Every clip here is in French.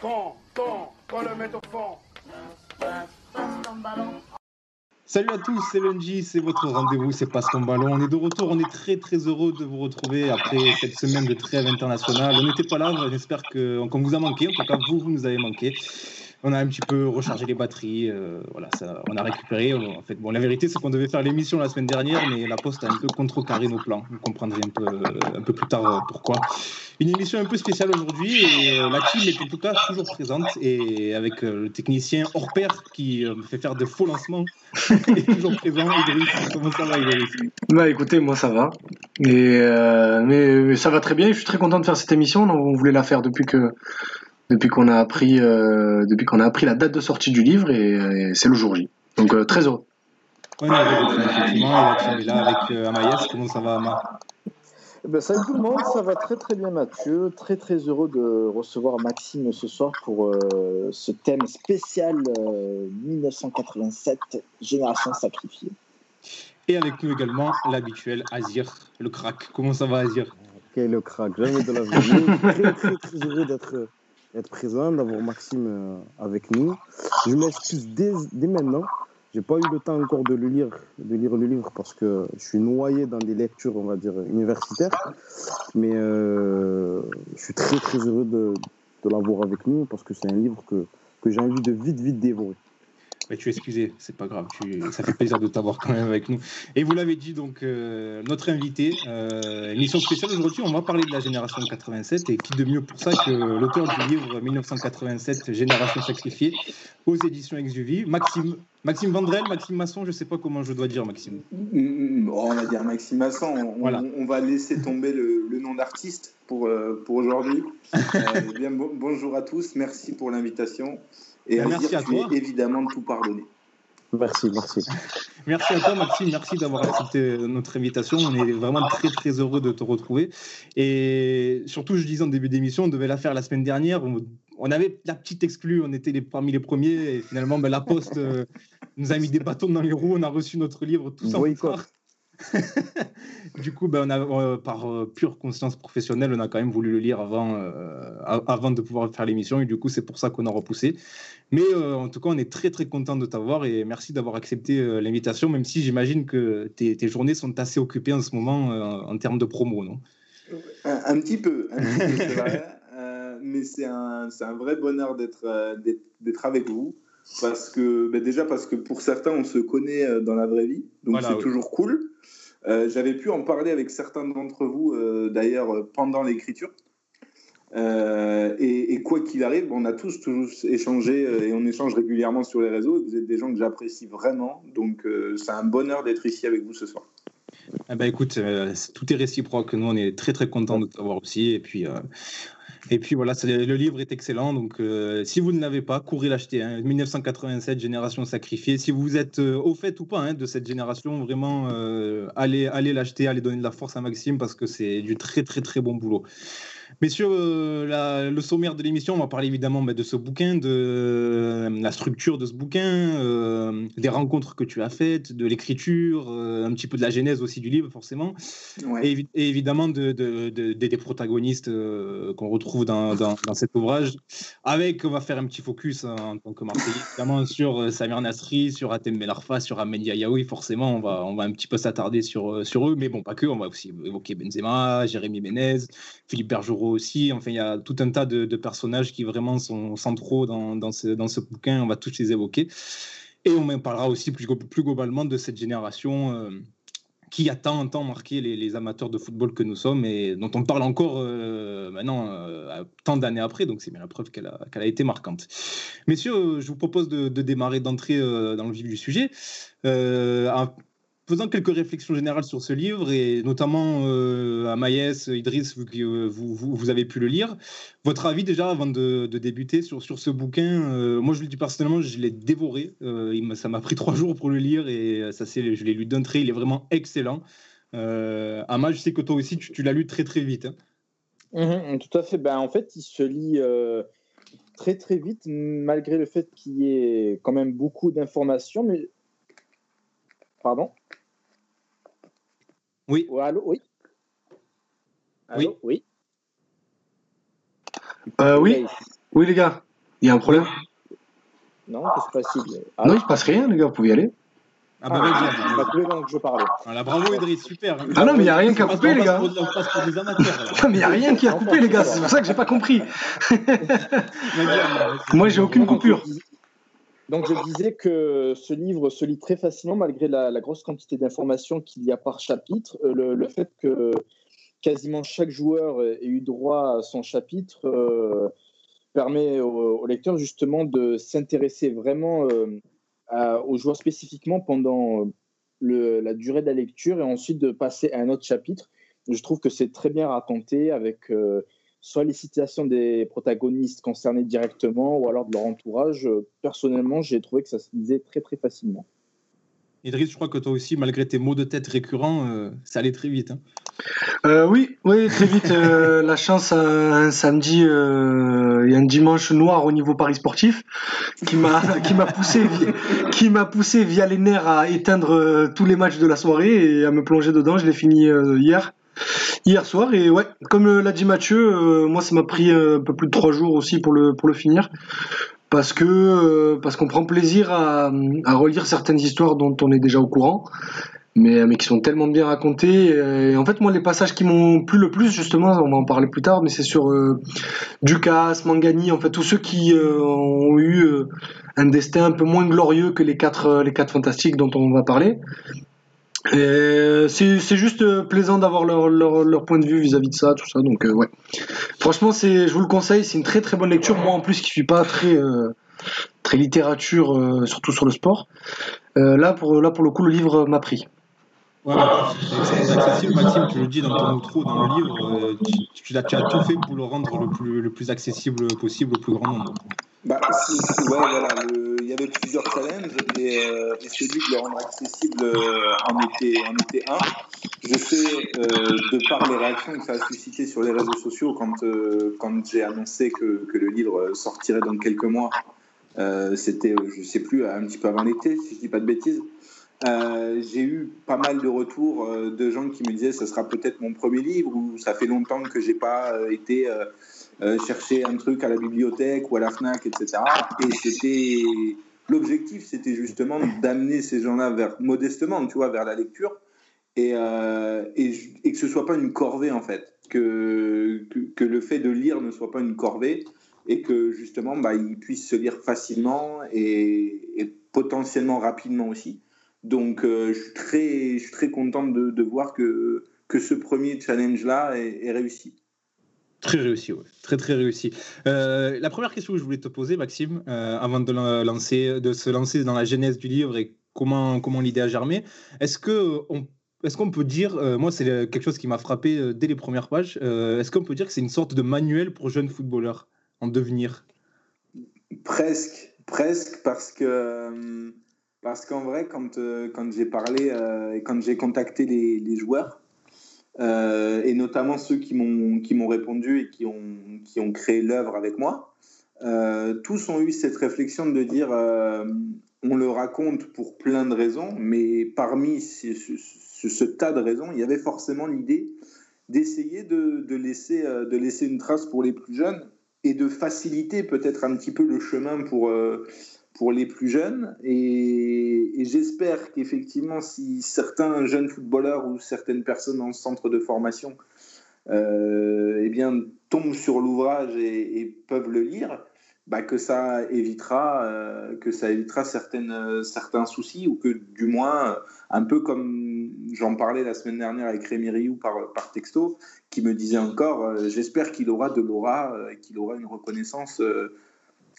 Fond, fond, faut le mettre au fond. Salut à tous, c'est Lundi, c'est votre rendez-vous, c'est Passe ton ballon. On est de retour, on est très très heureux de vous retrouver après cette semaine de trêve internationale. On n'était pas là, j'espère qu'on vous a manqué, en tout cas vous, vous nous avez manqué. On a un petit peu rechargé les batteries, euh, voilà, on a récupéré. En fait, bon, la vérité c'est qu'on devait faire l'émission la semaine dernière, mais la poste a un peu contrecarré nos plans. Vous comprendrez un peu, un peu plus tard euh, pourquoi. Une émission un peu spéciale aujourd'hui et euh, la team est en tout cas toujours présente et avec euh, le technicien hors pair qui euh, me fait faire de faux lancements il est toujours présent, Idriss. Comment ça va, Idriss? Bah écoutez, moi ça va. Euh, mais ça va très bien. Je suis très content de faire cette émission. On voulait la faire depuis que depuis qu'on a appris euh, depuis qu'on a appris la date de sortie du livre et, et c'est le jour J. Donc euh, très heureux. Effectivement. Et est là avec euh, Amaïs. Comment ça va, Ama? Eh Ben, salut tout le monde, ça va très très bien Mathieu, très très heureux de recevoir Maxime ce soir pour euh, ce thème spécial euh, 1987, Génération sacrifiée. Et avec nous également l'habituel Azir, le crack. Comment ça va, Azir? Quel le crack, jamais de la vie. très, très, très heureux d'être d'être présent, d'avoir Maxime euh, avec nous. Je m'excuse dès, dès maintenant. J'ai pas eu le temps encore de le lire, de lire le livre parce que je suis noyé dans des lectures, on va dire, universitaires. Mais euh, je suis très très heureux de, de l'avoir avec nous parce que c'est un livre que, que j'ai envie de vite vite dévorer. Tu es excusé, c'est pas grave. Tu... Ça fait plaisir de t'avoir quand même avec nous. Et vous l'avez dit, donc, euh, notre invité, euh, émission spéciale aujourd'hui, on va parler de la génération 87. Et qui de mieux pour ça que l'auteur du livre 1987, Génération sacrifiée, aux éditions Exuvie, Maxime. Maxime Vandrel, Maxime Masson, je sais pas comment je dois dire, Maxime. Mm, bon, on va dire Maxime Masson. On, Voilà. on va laisser tomber le, le nom d'artiste pour, euh, pour aujourd'hui. Euh, bien, bon- bonjour à tous, merci pour l'invitation. Et à Merci dire, à tu toi. es évidemment de tout pardonner. Merci, merci. Merci à toi, Maxime. Merci d'avoir accepté notre invitation. On est vraiment très, très heureux de te retrouver. Et surtout, je disais en début d'émission, on devait la faire la semaine dernière. On, avait la petite exclue, on était les, parmi les premiers. Et finalement, ben, la Poste euh, nous a mis des bâtons dans les roues. On a reçu notre livre Boycott. retard. du coup, ben, on a, euh, par euh, pure conscience professionnelle, on a quand même voulu le lire avant, euh, avant de pouvoir faire l'émission. Et du coup, c'est pour ça qu'on a repoussé. Mais en tout cas, on est très très content de t'avoir et merci d'avoir accepté l'invitation, même si j'imagine que tes, journées sont assez occupées en ce moment en termes de promo, non? Un, petit peu, un petit peu, vrai. Mais c'est un, un vrai bonheur d'être- d'être avec vous. Parce que, ben déjà parce que pour certains, on se connaît euh, dans la vraie vie. Donc Voilà, c'est oui. toujours cool. Euh, J'avais pu en parler avec certains d'entre vous, euh, d'ailleurs, pendant l'écriture. Euh, et, et quoi qu'il arrive, on a tous toujours échangé et on échange régulièrement sur les réseaux. Et vous êtes des gens que j'apprécie vraiment. Donc c'est un bonheur d'être ici avec vous ce soir. Eh ben, écoute, euh, tout est réciproque. Nous, on est très très contents de t'avoir aussi. Et puis, euh, et puis voilà, le livre est excellent. Donc, euh, si vous ne l'avez pas, courez l'acheter. hein. 1987, Génération sacrifiée. Si vous êtes euh, au fait ou pas hein, de cette génération, vraiment, euh, allez, allez l'acheter, allez donner de la force à Maxime parce que c'est du très très très bon boulot. Messieurs, euh, la- le sommaire de l'émission, on va parler évidemment bah, de ce bouquin, de euh, la structure de ce bouquin, euh, des rencontres que tu as faites, de l'écriture, euh, un petit peu de la genèse aussi du livre, forcément, Ouais. et, évi- et évidemment de, de- de- des- protagonistes qu'on retrouve dans, dans- dans cet ouvrage. Avec, on va faire un petit focus hein, en tant que Marseillais, évidemment sur Samir Nasri, sur Atem Ben Arfa, sur Ahmed Yaoui, forcément, on va, on va un petit peu s'attarder sur, sur eux, mais bon, pas que, on va aussi évoquer Benzema, Jérémy Ménez, Philippe Bergerot aussi. Enfin, il y a tout un tas de, personnages qui vraiment sont centraux dans, dans, ce, bouquin. On va tous les évoquer. Et on en parlera aussi plus, globalement de cette génération euh, qui a tant, tant marqué les, amateurs de football que nous sommes et dont on parle encore euh, maintenant, euh, tant d'années après. Donc, c'est bien la preuve qu'elle a, été marquante. Messieurs, je vous propose de, démarrer, d'entrer euh, dans le vif du sujet. En faisant quelques réflexions générales sur ce livre, et notamment euh, à Maïs, Idriss, euh, vous, vous avez pu le lire, votre avis déjà avant de, débuter sur, ce bouquin euh, Moi, je le dis personnellement, je l'ai dévoré. Euh, ça m'a pris trois jours pour le lire et ça, je l'ai lu d'un trait. Il est vraiment excellent. Euh, Ama, je sais que toi aussi, tu, l'as lu très très vite. hein. Mhm, tout à fait. Ben, en fait, il se lit euh, très très vite, malgré le fait qu'il y ait quand même beaucoup d'informations. Mais pardon? Oui. Oh, allô, oui. Allô, oui. Euh, oui, oui les gars. Il y a un problème Non, que se passe-t-il Ah, Non, il se passe rien, les gars, vous pouvez y aller. Ah bah vas-y. coupé pendant que je parlais. Voilà, bravo Idriss, super. Ah non, mais il y a rien qui a coupé, les gars. pour- On passe pour des amateurs. alors. Non, mais il n'y a rien qui a coupé, les gars, c'est pour ça que j'ai pas compris. Moi, j'ai aucune coupure. Donc je disais que ce livre se lit très facilement malgré la, grosse quantité d'informations qu'il y a par chapitre. Euh, Le, fait que quasiment chaque joueur ait eu droit à son chapitre euh, permet au, au lecteur justement de s'intéresser vraiment euh, aux joueurs spécifiquement pendant la durée de la lecture et ensuite de passer à un autre chapitre. Je trouve que c'est très bien raconté avec soit les citations des protagonistes concernés directement ou alors de leur entourage. Euh, Personnellement, j'ai trouvé que ça se lisait très très facilement. Idriss, je crois que toi aussi, malgré tes mots de tête récurrents, euh, ça allait très vite. hein. Euh, oui, oui, très vite. euh, la chance, un, un samedi euh, et un dimanche noir au niveau Paris sportif, qui m'a qui m'a poussé via, qui m'a poussé via les nerfs à éteindre euh, tous les matchs de la soirée et à me plonger dedans. Je l'ai fini euh, hier. Hier soir et ouais, comme euh, l'a dit Mathieu, euh, moi ça m'a pris euh, un peu plus de trois jours aussi pour le finir parce que parce qu'on prend plaisir à, relire certaines histoires dont on est déjà au courant mais, qui sont tellement bien racontés. euh, Et en fait, moi, les passages qui m'ont plu le plus, justement, on va en parler plus tard, mais c'est sur euh, Ducasse, Mangani, en fait, tous ceux qui ont eu un destin un peu moins glorieux que les quatre, les quatre fantastiques dont on va parler. Et C'est juste euh, plaisant d'avoir leur, point de vue vis-à-vis de ça, tout ça. Donc, euh, ouais. Franchement, je vous le conseille, c'est une très très bonne lecture. Moi, en plus, qui suis pas très, euh, très littérature, euh, surtout sur le sport. Euh, là, pour, là, pour le coup, le livre m'a pris. Ouais, c'est accessible, Maxime, tu le dis dans ton outro, dans le livre, euh, tu, tu as, tu as tout fait pour le rendre le plus, le plus accessible possible au plus grand nombre. Bah, ouais, voilà, le- il y avait plusieurs challenges et, euh, et celui de le rendre accessible euh, en, était, en était un. Je sais, euh, de par les réactions que ça a suscité sur les réseaux sociaux quand, euh, quand j'ai annoncé que, que le livre sortirait dans quelques mois, euh, c'était, je sais plus, un petit peu avant l'été, si je dis pas de bêtises. J'ai eu pas mal de retours de gens qui me disaient ce sera peut-être mon premier livre ou ça fait longtemps que j'ai pas été euh, chercher un truc à la bibliothèque ou à la Fnac, etc. Et c'était l'objectif, c'était justement d'amener ces gens-là vers modestement, tu vois, vers la lecture et, euh, et, que ce soit pas une corvée en fait, que, que, le fait de lire ne soit pas une corvée et que justement bah, ils puissent se lire facilement et, potentiellement rapidement aussi. Donc euh, je suis très, je suis très content de, voir que, que ce premier challenge-là est réussi. Très réussi, ouais. Très, très réussi. Euh, la première question que je voulais te poser, Maxime, euh, avant de, se lancer dans la genèse du livre et comment, l'idée a germé, est-ce qu'on peut dire, euh, moi c'est quelque chose qui m'a frappé dès les premières pages, est-ce qu'on peut dire que c'est une sorte de manuel pour jeunes footballeurs en devenir? Presque, presque, parce que parce qu'en vrai, quand, j'ai parlé et quand j'ai contacté les joueurs, euh, et notamment ceux qui m'ont qui m'ont répondu et qui ont qui ont créé l'œuvre avec moi, euh, tous ont eu cette réflexion de dire euh, on le raconte pour plein de raisons, mais parmi ce, ce- tas de raisons, il y avait forcément l'idée d'essayer de, de laisser de laisser une trace pour les plus jeunes et de faciliter peut-être un petit peu le chemin pour, pour les plus jeunes. Et, j'espère qu'effectivement, si certains jeunes footballeurs ou certaines personnes en centre de formation euh, eh bien, tombent sur l'ouvrage et, peuvent le lire, bah, que ça évitera, euh, que ça évitera certaines, certains soucis ou que du moins, un peu comme j'en parlais la semaine dernière avec Rémi Rioux par, texto, qui me disait encore, euh, j'espère qu'il aura de l'aura, et qu'il aura une reconnaissance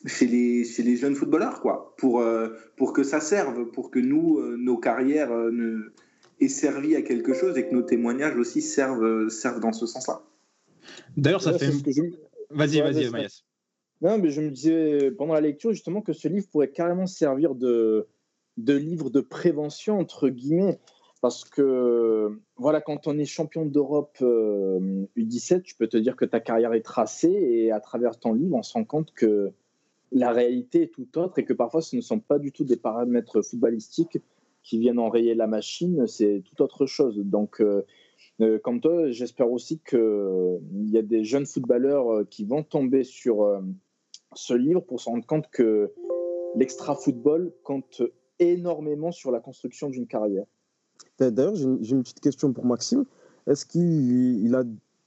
chez, les, chez les jeunes footballeurs, quoi, pour, euh, pour que ça serve, pour que nous, euh, nos carrières euh, ne, aient servi à quelque chose et que nos témoignages aussi servent, servent dans ce sens-là. D'ailleurs, ça Ouais, fait. je- Vas-y, Ouais, vas-y. Maïs. Non, mais je me disais pendant la lecture justement que ce livre pourrait carrément servir de, de livre de prévention, entre guillemets. Parce que, voilà, quand on est champion d'Europe euh, U17, tu peux te dire que ta carrière est tracée et à travers ton livre, on se rend compte que la réalité est tout autre et que parfois ce ne sont pas du tout des paramètres footballistiques qui viennent enrayer la machine, c'est tout autre chose. Donc, euh, euh, comme toi, j'espère aussi qu'il y a des jeunes footballeurs euh, qui vont tomber sur, euh, ce livre pour se rendre compte que l'extra-football compte énormément sur la construction d'une carrière. D'ailleurs, j'ai une, petite question pour Maxime. Est-ce qu'il il a,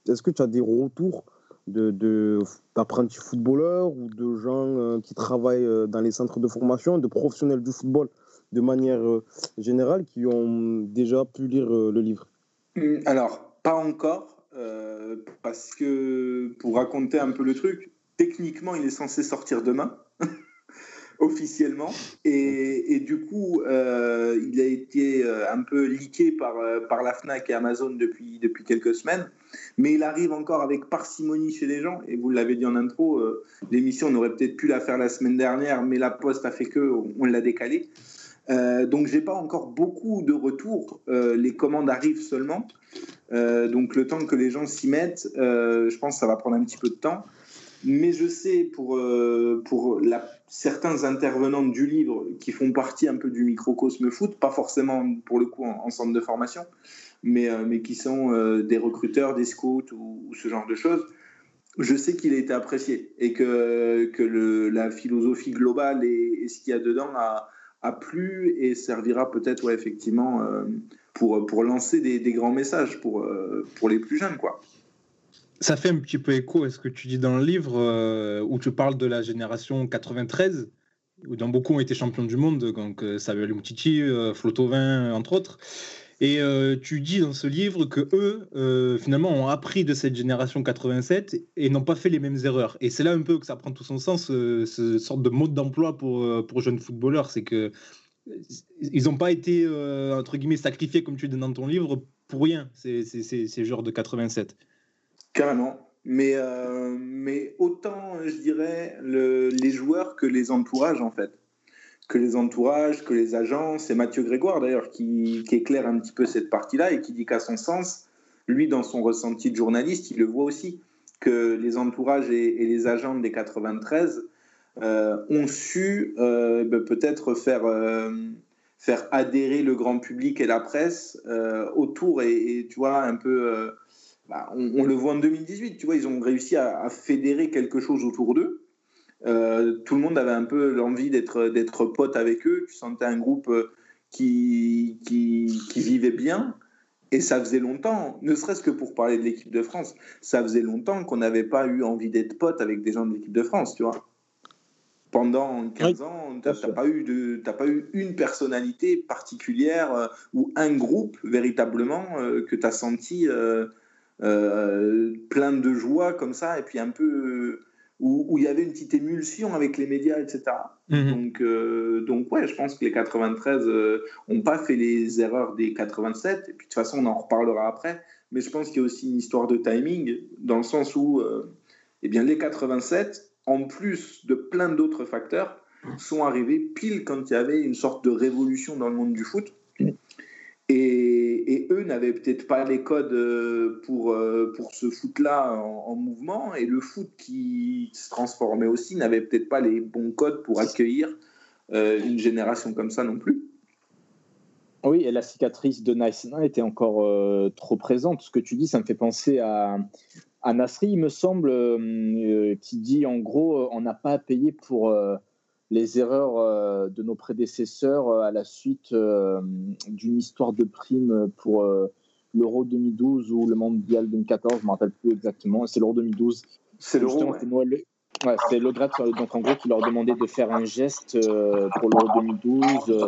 est-ce que tu as des retours de, de- d'apprentis footballeurs ou de gens euh, qui travaillent euh, dans les centres de formation, de professionnels du football de manière euh, générale, qui ont déjà pu lire le livre. Hum, Alors, pas encore, parce que pour raconter un peu le truc, techniquement, il est censé sortir demain, officiellement, et, du coup, euh, il a été euh, un peu leaké par, euh, par la FNAC et Amazon depuis, depuis quelques semaines, mais il arrive encore avec parcimonie chez les gens, et vous l'avez dit en intro, l'émission, on aurait peut-être pu la faire la semaine dernière, mais la poste a fait que on, l'a décalé. Euh, donc j'ai pas encore beaucoup de retours. Les commandes arrivent seulement. Donc le temps que les gens s'y mettent, je pense que ça va prendre un petit peu de temps. Mais je sais pour, pour la, certains intervenants du livre qui font partie un peu du microcosme foot, pas forcément pour le coup en, en centre de formation, mais, euh, mais qui sont euh, des recruteurs, des scouts ou, ce genre de choses. Je sais qu'il a été apprécié et que, que la philosophie globale et, ce qu'il y a dedans a, plu et servira peut-être effectivement euh, pour, pour lancer des, des grands messages pour, pour les plus jeunes. Quoi. Ça fait un petit peu écho à ce que tu dis dans le livre euh, où tu parles de la génération 93, où dont beaucoup ont été champions du monde, donc euh, Samuel Umtiti, euh, Flo Thauvin, entre autres. Et euh, tu dis dans ce livre que eux, euh, finalement, ont appris de cette génération 87 et n'ont pas fait les mêmes erreurs. Et c'est là un peu que ça prend tout son sens, ce sorte de mode d'emploi pour, jeunes footballeurs. C'est que ils n'ont pas été, entre guillemets, sacrifiés, comme tu dis dans ton livre, pour rien, ces, ces, ces joueurs de 87. Carrément. Mais, euh, mais autant, je dirais, le, les joueurs que les entourages, en fait. Que les entourages, que les agents. C'est Mathieu Grégoire, d'ailleurs, qui, éclaire un petit peu cette partie-là et qui dit qu'à son sens, lui, dans son ressenti de journaliste, il le voit aussi, que les entourages et, les agents des 93 euh, ont su euh, ben, peut-être faire, faire adhérer le grand public et la presse autour et, tu vois, un peu... bah, on, on le voit en 2018, tu vois, ils ont réussi à, à fédérer quelque chose autour d'eux. Euh, tout le monde avait un peu l'envie d'être d'être pote avec eux. Tu sentais un groupe euh, qui, qui, qui vivait bien. Et ça faisait longtemps, ne serait-ce que pour parler de l'équipe de France, ça faisait longtemps qu'on n'avait pas eu envie d'être pote avec des gens de l'équipe de France, tu vois. Pendant 15 Oui, ans, tu n'as pas, eu de- t'as pas eu une personnalité particulière euh, ou un groupe véritablement euh, que tu as senti plein de joie comme ça, et puis un peu euh, où, où il y avait une petite émulsion avec les médias, etc. Mhm. Donc, euh, donc ouais, je pense que les 93 n'ont pas fait les erreurs des 87, et puis de toute façon, on en reparlera après, mais je pense qu'il y a aussi une histoire de timing, dans le sens où euh, eh bien, les 87, en plus de plein d'autres facteurs, sont arrivés pile quand il y avait une sorte de révolution dans le monde du foot. Et, eux n'avaient peut-être pas les codes euh, pour, euh, pour ce foot-là en, en mouvement, et le foot qui se transformait aussi n'avait peut-être pas les bons codes pour accueillir euh, une génération comme ça non plus. Oui, et la cicatrice de Nice était encore trop présente. Ce que tu dis, ça me fait penser à, à Nasri, il me semble, qui dit en gros, on n'a pas à payer pour les erreurs euh, de nos prédécesseurs euh, à la suite euh, d'une histoire de prime pour l'Euro 2012 ou le Mondial 2014, je ne me rappelle plus exactement. C'est l'Euro 2012. C'est l'euro. Ouais. c'est Le- Ouais, c'est Le Graët, euh, donc en gros, qui leur demandait de faire un geste euh, pour l'Euro 2012, euh,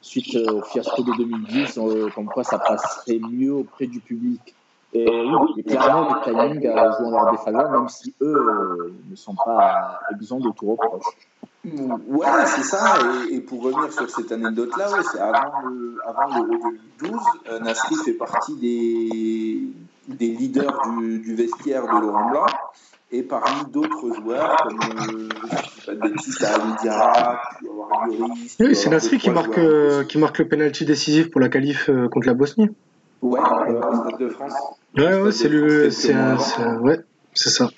suite euh, au fiasco de 2010, euh, comme quoi ça passerait mieux auprès du public. Et oui, clairement, le timing a joué en leur défaveur, même si eux ne sont pas exempts de tout reproche. Ouais, c'est ça. Et, et pour revenir sur cette anecdote-là, ouais, c'est avant le avant l'Euro 2012, euh, Nasri fait partie des, des leaders du, du vestiaire de Laurent Blanc. Et parmi d'autres joueurs, comme euh, je pas Ali Diarra, avoir Lloris. Oui, c'est Nasri qui marque, euh, qui marque le penalty décisif pour la qualif euh, contre la Bosnie. Ouais, au Stade de France. Ouais, c'est le, c'est ouais, c'est ça.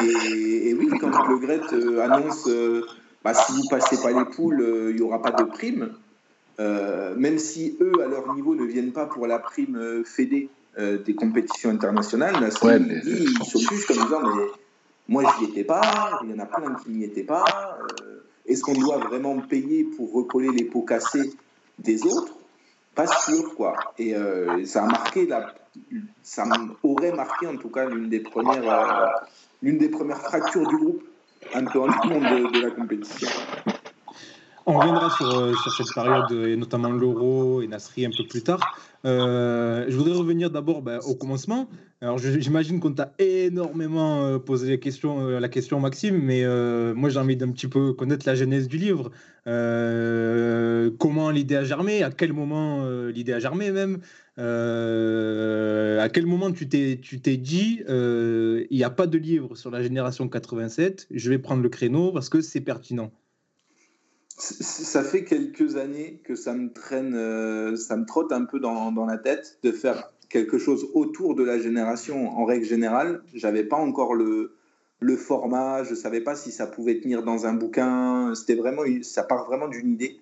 Et, et oui, quand le Gret annonce bah, si vous passez pas les poules, euh, il n'y aura pas de prime, euh, même si eux, à leur niveau, ne viennent pas pour la prime euh, fédé euh, des compétitions internationales, Nasri Ouais, mais- dit, il s'offusque en disant mais Moi, je n'y étais pas, il y en a plein qui n'y étaient pas. Euh, Est-ce qu'on doit vraiment payer pour recoller les pots cassés des autres? Pas sûr, quoi. Et euh, ça a marqué, la, ça aurait marqué en tout cas l'une des premières, euh, l'une des premières fractures du groupe, de, la compétition. On reviendra sur, euh, sur cette période, et notamment l'Euro et Nasri un peu plus tard. Euh, je voudrais revenir d'abord ben, au commencement. Alors, j'imagine qu'on t'a énormément euh, posé la question, Maxime, mais moi j'ai envie d'un petit peu connaître la genèse du livre. Comment l'idée a germé? À quel moment l'idée a germé même? Euh, À quel moment tu t'es tu t'es dit euh, il n'y a pas de livre sur la génération 87, je vais prendre le créneau parce que c'est pertinent. Ça fait quelques années que ça me traîne, euh, ça me trotte un peu dans, dans la tête de faire quelque chose autour de la génération en règle générale. J'avais pas encore le, le format, je savais pas si ça pouvait tenir dans un bouquin. C'était vraiment, ça part vraiment d'une idée.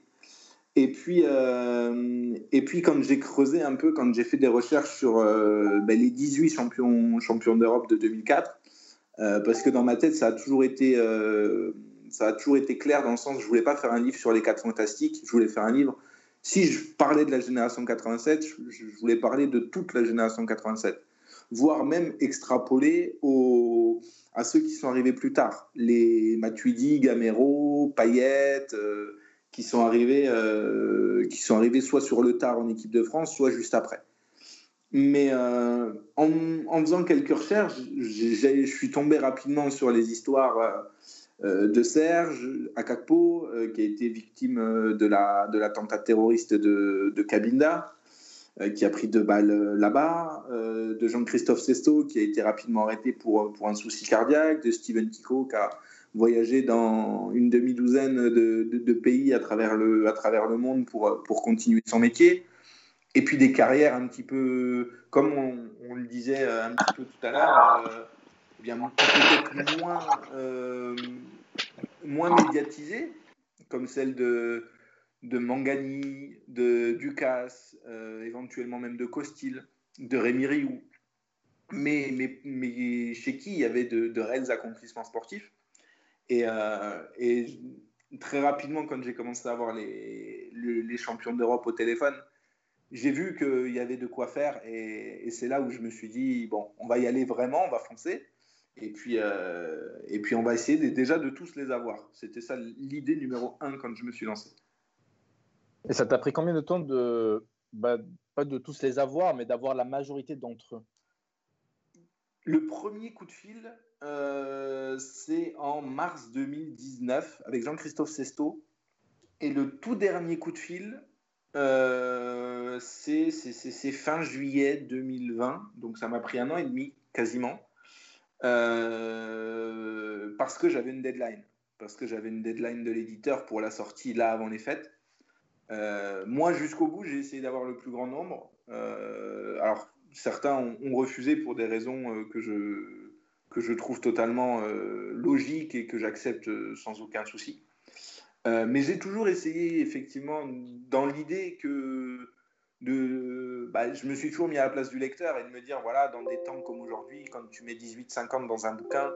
Et puis, euh, et puis quand j'ai creusé un peu, quand j'ai fait des recherches sur euh, ben, les 18 champions, champions d'Europe de 2004, euh, parce que dans ma tête, ça a toujours été, ça a toujours été clair dans le sens, je voulais pas faire un livre sur les 4 fantastiques, je voulais faire un livre. Si je parlais de la génération 87, je, voulais parler de toute la génération 87, voire même extrapoler aux, à ceux qui sont arrivés plus tard, les Matuidi, Gamero, Payet, euh, qui sont arrivés, euh, qui sont arrivés soit sur le tard en équipe de France, soit juste après. Mais euh, en, faisant quelques recherches, je suis tombé rapidement sur les histoires euh, de Serge Akakpo, qui a été victime de la de l'attentat terroriste de, de Cabinda, euh, qui a pris deux balles là-bas, de Jean-Christophe Sesto, qui a été rapidement arrêté pour, pour un souci cardiaque, de Steven Tico, qui a voyagé dans une demi-douzaine de, pays à travers le, monde pour, continuer son métier. Et puis des carrières un petit peu, comme on, le disait un petit peu tout à l'heure, euh, eh bien peut-être moins, euh, moins médiatisées, comme celle de, Mangani, de Ducasse, euh, éventuellement même de Costil, de Rémi Rioux, mais, chez qui il y avait de réels accomplissements sportifs. Et, euh, très rapidement, quand j'ai commencé à avoir les, les, champions d'Europe au téléphone, j'ai vu qu'il y avait de quoi faire et, c'est là où je me suis dit, bon, on va y aller vraiment, on va foncer. Et puis, euh, et puis on va essayer déjà de tous les avoir. C'était ça l'idée numéro un quand je me suis lancé. Et ça t'a pris combien de temps de, bah, pas de tous les avoir, mais d'avoir la majorité d'entre eux? Le premier coup de fil, euh, c'est en mars 2019 avec Jean-Christophe Sesto. Et le tout dernier coup de fil, euh, c'est fin juillet 2020. Donc ça m'a pris un an et demi quasiment. Euh, parce que j'avais une deadline. Parce que j'avais une deadline de l'éditeur pour la sortie là avant les fêtes. Moi, jusqu'au bout, j'ai essayé d'avoir le plus grand nombre. Alors, certains ont, refusé pour des raisons euh, que, je, que je trouve totalement euh, logiques et que j'accepte euh, sans aucun souci. Mais j'ai toujours essayé, effectivement, dans l'idée que de, bah, je me suis toujours mis à la place du lecteur et de me dire, voilà, dans des temps comme aujourd'hui, quand tu mets 18-50 dans un bouquin,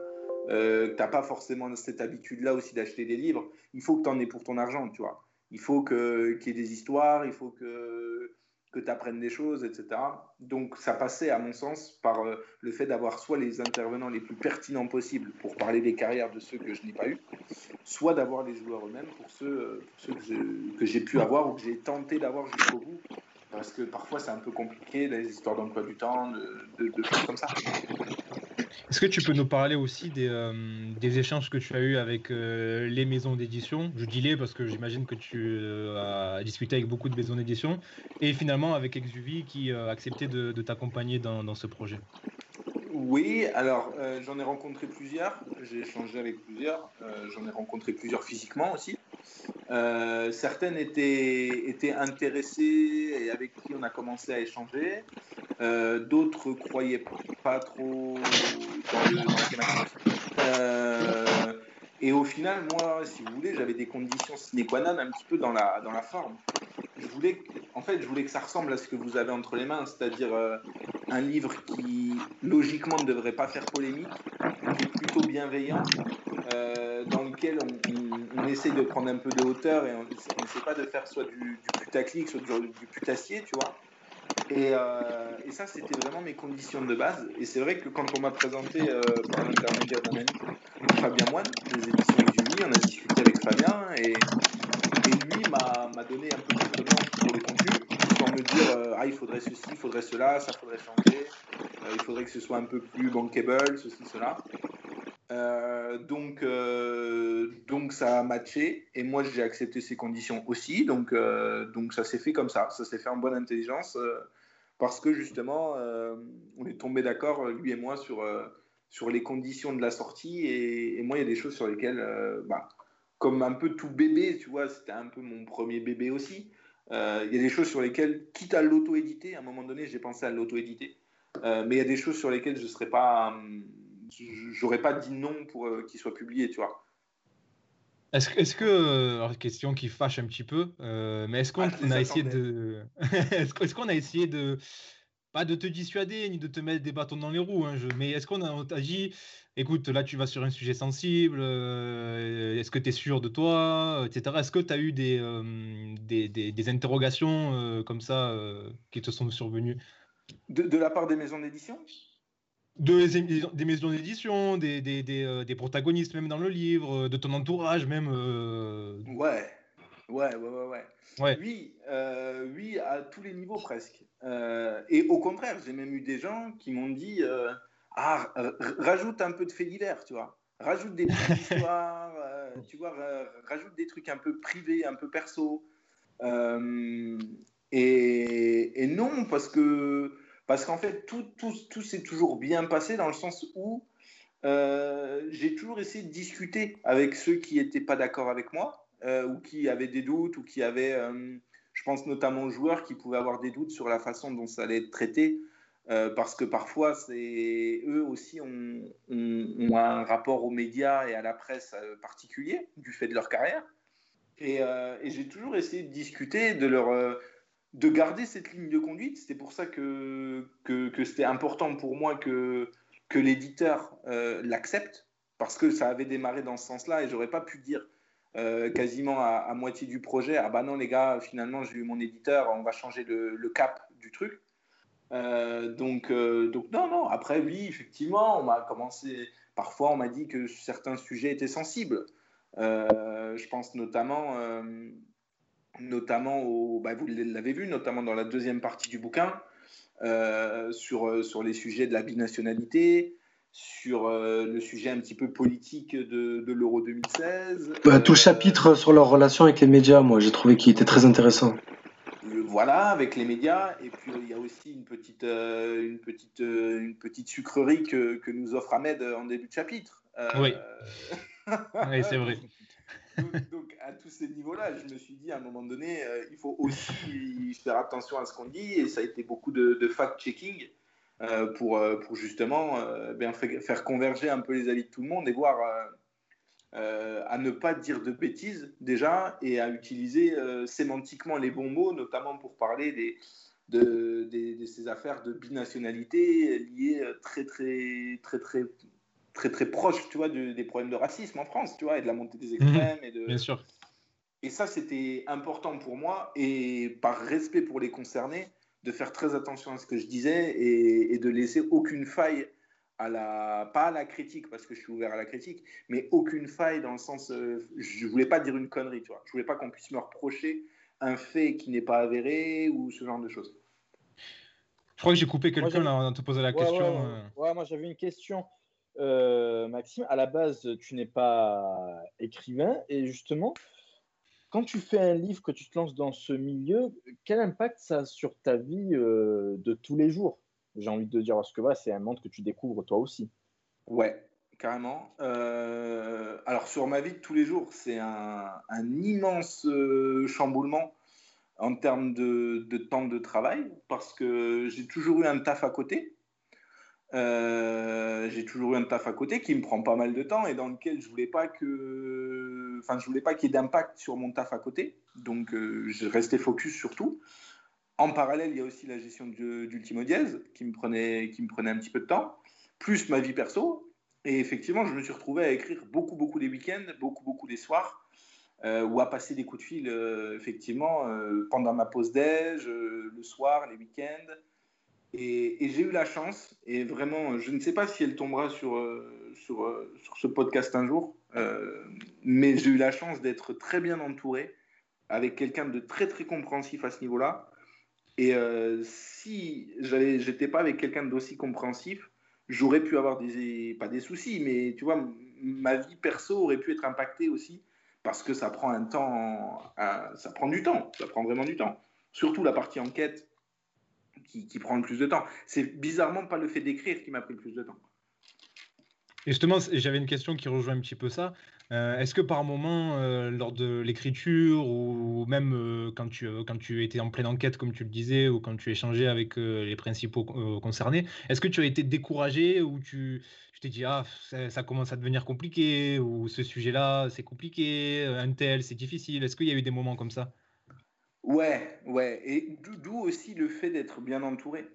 euh, tu n'as pas forcément cette habitude-là aussi d'acheter des livres, il faut que tu en aies pour ton argent, tu vois. Il faut qu'il y ait des histoires, il faut que, que tu apprennes des choses, etc. Donc ça passait, à mon sens, par euh, le fait d'avoir soit les intervenants les plus pertinents possibles pour parler des carrières de ceux que je n'ai pas eu, soit d'avoir les joueurs eux-mêmes pour ceux, euh, que j'ai- pu avoir ou que j'ai tenté d'avoir jusqu'au bout. Parce que parfois c'est un peu compliqué, les histoires d'emploi du temps, de choses comme ça. Est-ce que tu peux nous parler aussi des, euh, échanges que tu as eus avec euh, les maisons d'édition? Je dis les parce que j'imagine que tu euh, as discuté avec beaucoup de maisons d'édition et finalement avec Exuvie qui a accepté de, t'accompagner dans, ce projet. Oui, alors j'en ai rencontré plusieurs, j'ai échangé avec plusieurs, j'en ai rencontré plusieurs physiquement aussi. Euh, certaines étaient, intéressées et avec qui on a commencé à échanger. Euh, D'autres croyaient pas trop dans, le. Euh, et au final, moi, si vous voulez, j'avais des conditions sine qua non un petit peu dans la, dans la forme. Je voulais, en fait, je voulais que ça ressemble à ce que vous avez entre les mains, c'est-à-dire un livre qui, logiquement, ne devrait pas faire polémique, qui est plutôt bienveillant, euh, dans lequel on, on, essaye de prendre un peu de hauteur et on n'essaie pas de faire soit du, du putaclic, soit du, du putassier, tu vois. Et, euh, et, ça, c'était vraiment mes conditions de base. Et c'est vrai que quand on m'a présenté euh, par l'intermédiaire d'un Fabien Moine, des éditions Exumi, on a discuté avec Fabien et, et lui m'a donné un peu de blanche pour le contenu, sans me dire euh, ah il faudrait ceci, il faudrait cela, ça faudrait changer, euh, il faudrait que ce soit un peu plus bankable, ceci, cela. Euh, donc, euh, donc ça a matché et moi j'ai accepté ces conditions aussi. Donc, euh, donc ça s'est fait comme ça, ça s'est fait en bonne intelligence parce que justement on est tombé d'accord lui et moi sur, sur les conditions de la sortie et, moi il y a des choses sur lesquelles, bah, comme un peu tout bébé, tu vois, c'était un peu mon premier bébé aussi. il y a des choses sur lesquelles, quitte à l'auto-éditer, à un moment donné j'ai pensé à l'auto-éditer, mais il y a des choses sur lesquelles je ne serais pas j'aurais pas dit non pour euh, qu'il soit publié, tu vois. Est-ce est -ce que, euh, alors, question qui fâche un petit peu, euh, mais est-ce qu'on ah, a essayé de, est-ce qu'on a essayé de, pas de te dissuader ni de te mettre des bâtons dans les roues, hein, je... mais est-ce qu'on a, dit, écoute, là tu vas sur un sujet sensible, euh, est-ce que tu es sûr de toi, etc. Est-ce que tu as eu des, euh, des, des, des, interrogations euh, comme ça qui te sont survenues? De, de la part des maisons d'édition? De, des maisons d'édition, des, des, des, euh, des, protagonistes même dans le livre, de ton entourage même. Euh... Ouais. Ouais, ouais, ouais, ouais. ouais. Oui, euh, oui, à tous les niveaux presque. Euh, et au contraire, j'ai même eu des gens qui m'ont dit Ah, rajoute un peu de faits divers, tu vois. Rajoute des histoires, tu vois, rajoute des trucs un peu privés, un peu perso. Et, et, non, parce que parce qu'en fait, tout, tout, tout s'est toujours bien passé dans le sens où euh, j'ai toujours essayé de discuter avec ceux qui n'étaient pas d'accord avec moi, euh, ou qui avaient des doutes, ou qui avaient, euh, je pense notamment aux joueurs qui pouvaient avoir des doutes sur la façon dont ça allait être traité, parce que parfois, eux aussi ont, ont, un rapport aux médias et à la presse particulier, du fait de leur carrière. Et j'ai toujours essayé de discuter, de leur de garder cette ligne de conduite. C'était pour ça que, c'était important pour moi que, l'éditeur euh, l'accepte, parce que ça avait démarré dans ce sens-là et j'aurais pas pu dire euh, quasiment à, moitié du projet Ah bah non, les gars, finalement, j'ai eu mon éditeur, on va changer le, cap du truc. Euh, donc, donc, non, non. Après, oui, effectivement, on m'a commencé. Parfois, on m'a dit que certains sujets étaient sensibles. Je pense notamment notamment au, bah vous l'avez vu, notamment dans la deuxième partie du bouquin, euh, sur, sur les sujets de la binationalité, sur euh, le sujet un petit peu politique de, de l'Euro 2016. Bah, tout le chapitre sur leur relation avec les médias, moi, j'ai trouvé qu'il était très intéressant. Voilà, avec les médias. Et puis, il y a aussi une petite, euh, une petite, une petite sucrerie que, que nous offre Ahmed en début de chapitre. oui, oui c'est vrai donc, à tous ces niveaux-là, je me suis dit à un moment donné, euh, il faut aussi faire attention à ce qu'on dit, et ça a été beaucoup de, fact-checking euh, pour, euh, pour justement bien faire converger un peu les avis de tout le monde et voir à ne pas dire de bêtises déjà, et à utiliser sémantiquement les bons mots, notamment pour parler de, de, ces affaires de binationalité liées très très très très très très proche, tu vois, de, des problèmes de racisme en France, tu vois, et de la montée des extrêmes. Mmh, et de... Bien sûr. Et ça, c'était important pour moi, et par respect pour les concernés, de faire très attention à ce que je disais et, et de laisser aucune faille à la, pas à la critique, parce que je suis ouvert à la critique, mais aucune faille dans le sens, euh, je voulais pas dire une connerie, tu vois, je voulais pas qu'on puisse me reprocher un fait qui n'est pas avéré ou ce genre de choses. Je crois que j'ai coupé quelqu'un là en te posant la ouais, question. Ouais, ouais. ouais moi j'avais une question. Euh, Maxime, à la base, tu n'es pas écrivain et justement, quand tu fais un livre, que tu te lances dans ce milieu, quel impact ça a sur ta vie euh, de tous les jours? J'ai envie de dire, parce que c'est un monde que tu découvres toi aussi. Ouais, carrément. Euh, alors, sur ma vie de tous les jours, c'est un, immense chamboulement en termes de, temps de travail parce que j'ai toujours eu un taf à côté. Euh, j'ai toujours eu un taf à côté qui me prend pas mal de temps et dans lequel je voulais pas que, enfin, je voulais pas qu'il y ait d'impact sur mon taf à côté. Donc, euh, je restais focus sur tout. En parallèle, il y a aussi la gestion d'Ultimo Dièse qui me prenait, qui me prenait un petit peu de temps, plus ma vie perso. Et effectivement, je me suis retrouvé à écrire beaucoup, beaucoup les week-ends, beaucoup, beaucoup les soirs, euh, ou à passer des coups de fil, effectivement, pendant ma pause déj, le soir, les week-ends. Et, j'ai eu la chance, et vraiment, je ne sais pas si elle tombera sur, euh, sur, euh, sur ce podcast un jour, euh, mais j'ai eu la chance d'être très bien entouré, avec quelqu'un de très, très compréhensif à ce niveau-là. Et euh, si j'étais pas avec quelqu'un d'aussi compréhensif, j'aurais pu avoir des, pas des soucis, mais tu vois, ma vie perso aurait pu être impactée aussi parce que ça prend un temps, ça prend du temps, ça prend vraiment du temps. Surtout la partie enquête qui, prend le plus de temps. C'est bizarrement pas le fait d'écrire qui m'a pris le plus de temps. Justement, j'avais une question qui rejoint un petit peu ça. Euh, Est-ce que par moment, euh, lors de l'écriture ou même euh, quand tu, quand tu étais en pleine enquête, comme tu le disais, ou quand tu échangeais avec les principaux concernés, est-ce que tu as été découragé ou tu, t'es dit, ah, ça, commence à devenir compliqué, ou ce sujet-là, c'est compliqué, un tel, c'est difficile. Est-ce qu'il y a eu des moments comme ça? Ouais, ouais. Et d'o- d'où aussi le fait d'être bien entouré.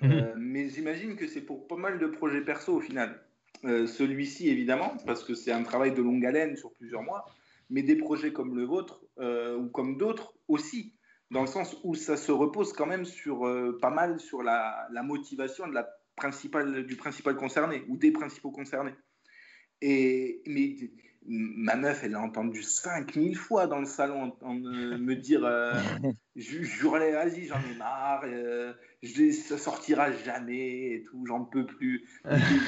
Mhm. Euh, mais j'imagine que c'est pour pas mal de projets perso au final. Euh, Celui-ci, évidemment, parce que c'est un travail de longue haleine sur plusieurs mois, mais des projets comme le vôtre euh, ou comme d'autres aussi, dans le sens où ça se repose quand même sur pas mal sur la, la motivation de la principale, du principal concerné ou des principaux concernés. Et mais ma meuf, elle l'a entendu 5000 fois dans le salon en, en, euh, me dire euh, vas-y, j'en ai marre, euh, je, ça sortira jamais et tout, j'en peux plus. Des,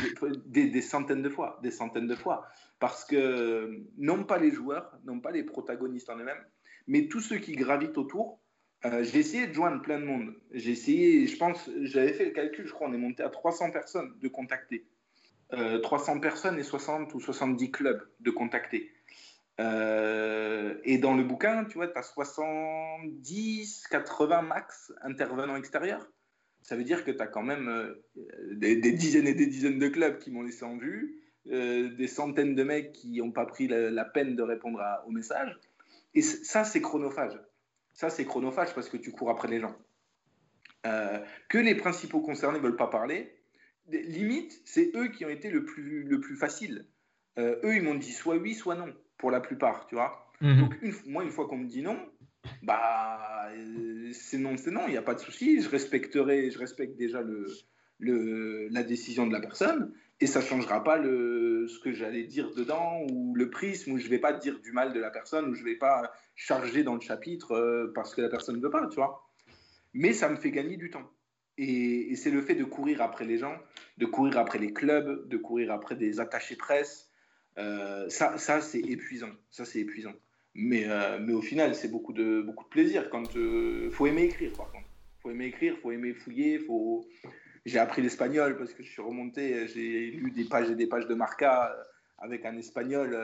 des- des centaines de fois, des centaines de fois. Parce que non pas les joueurs, non pas les protagonistes en eux-mêmes, mais tous ceux qui gravitent autour. euh, j'ai essayé de joindre plein de monde. J'ai essayé, je pense, j'avais fait le calcul, je crois, on est monté à 300 personnes de contacter. Euh, 300 personnes et 60 ou 70 clubs de contacter. Euh, et dans le bouquin, tu vois, tu as 70, 80 max intervenants extérieurs. Ça veut dire que tu as quand même euh, des, dizaines et des dizaines de clubs qui m'ont laissé en vue, euh, des centaines de mecs qui n'ont pas pris la, peine de répondre à- au message. Et ça, c'est chronophage. Ça, c'est chronophage parce que tu cours après les gens. Euh, que les principaux concernés ne veulent pas parler, limite, c'est eux qui ont été le plus, le plus facile. Euh, eux, ils m'ont dit soit oui, soit non, pour la plupart, tu vois. Mhm. Donc, une, moi, une fois qu'on me dit non, bah, euh, c'est non, c'est non, il n'y a pas de souci. Je respecterai, je respecte déjà le, le, la décision de la personne et ça ne changera pas le, ce que j'allais dire dedans ou le prisme où je ne vais pas dire du mal de la personne ou je ne vais pas charger dans le chapitre euh, parce que la personne ne veut pas, tu vois. Mais ça me fait gagner du temps. Et, c'est le fait de courir après les gens, de courir après les clubs, de courir après des attachés presse. Euh, ça, ça c'est épuisant. Ça, c'est épuisant. Mais, euh, mais au final, c'est beaucoup de, beaucoup de plaisir. Quand euh, faut aimer écrire, par contre. faut aimer écrire, faut aimer fouiller. Faut... J'ai appris l'espagnol parce que je suis remonté. J'ai lu des pages et des pages de Marca euh, avec un espagnol.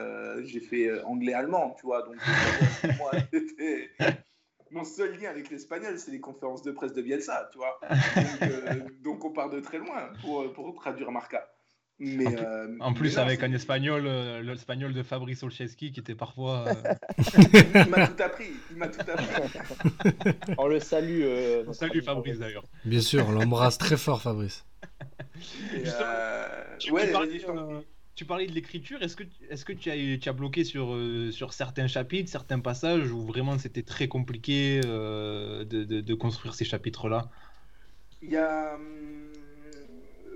j'ai fait anglais-allemand, tu vois. Donc, moi, c'était- mon seul lien avec l'espagnol, c'est les conférences de presse de Bielsa, tu vois. Donc, euh, donc on part de très loin pour, pour traduire Marca. Mais, En plus- euh, En plus, mais non, avec un espagnol, euh, l'espagnol de Fabrice Olszewski qui était parfois. euh, Il m'a tout appris. Il m'a tout appris. On le salue. euh, Salut ami Fabrice d'ailleurs. Bien sûr, on l'embrasse très fort, Fabrice. Et, Justement, euh, ouais, tu parlais, de l'écriture. Est-ce que, est-ce que tu as, tu as bloqué sur, euh, sur certains chapitres, certains passages où vraiment c'était très compliqué euh, de, de- de construire ces chapitres-là? Il y a. hum,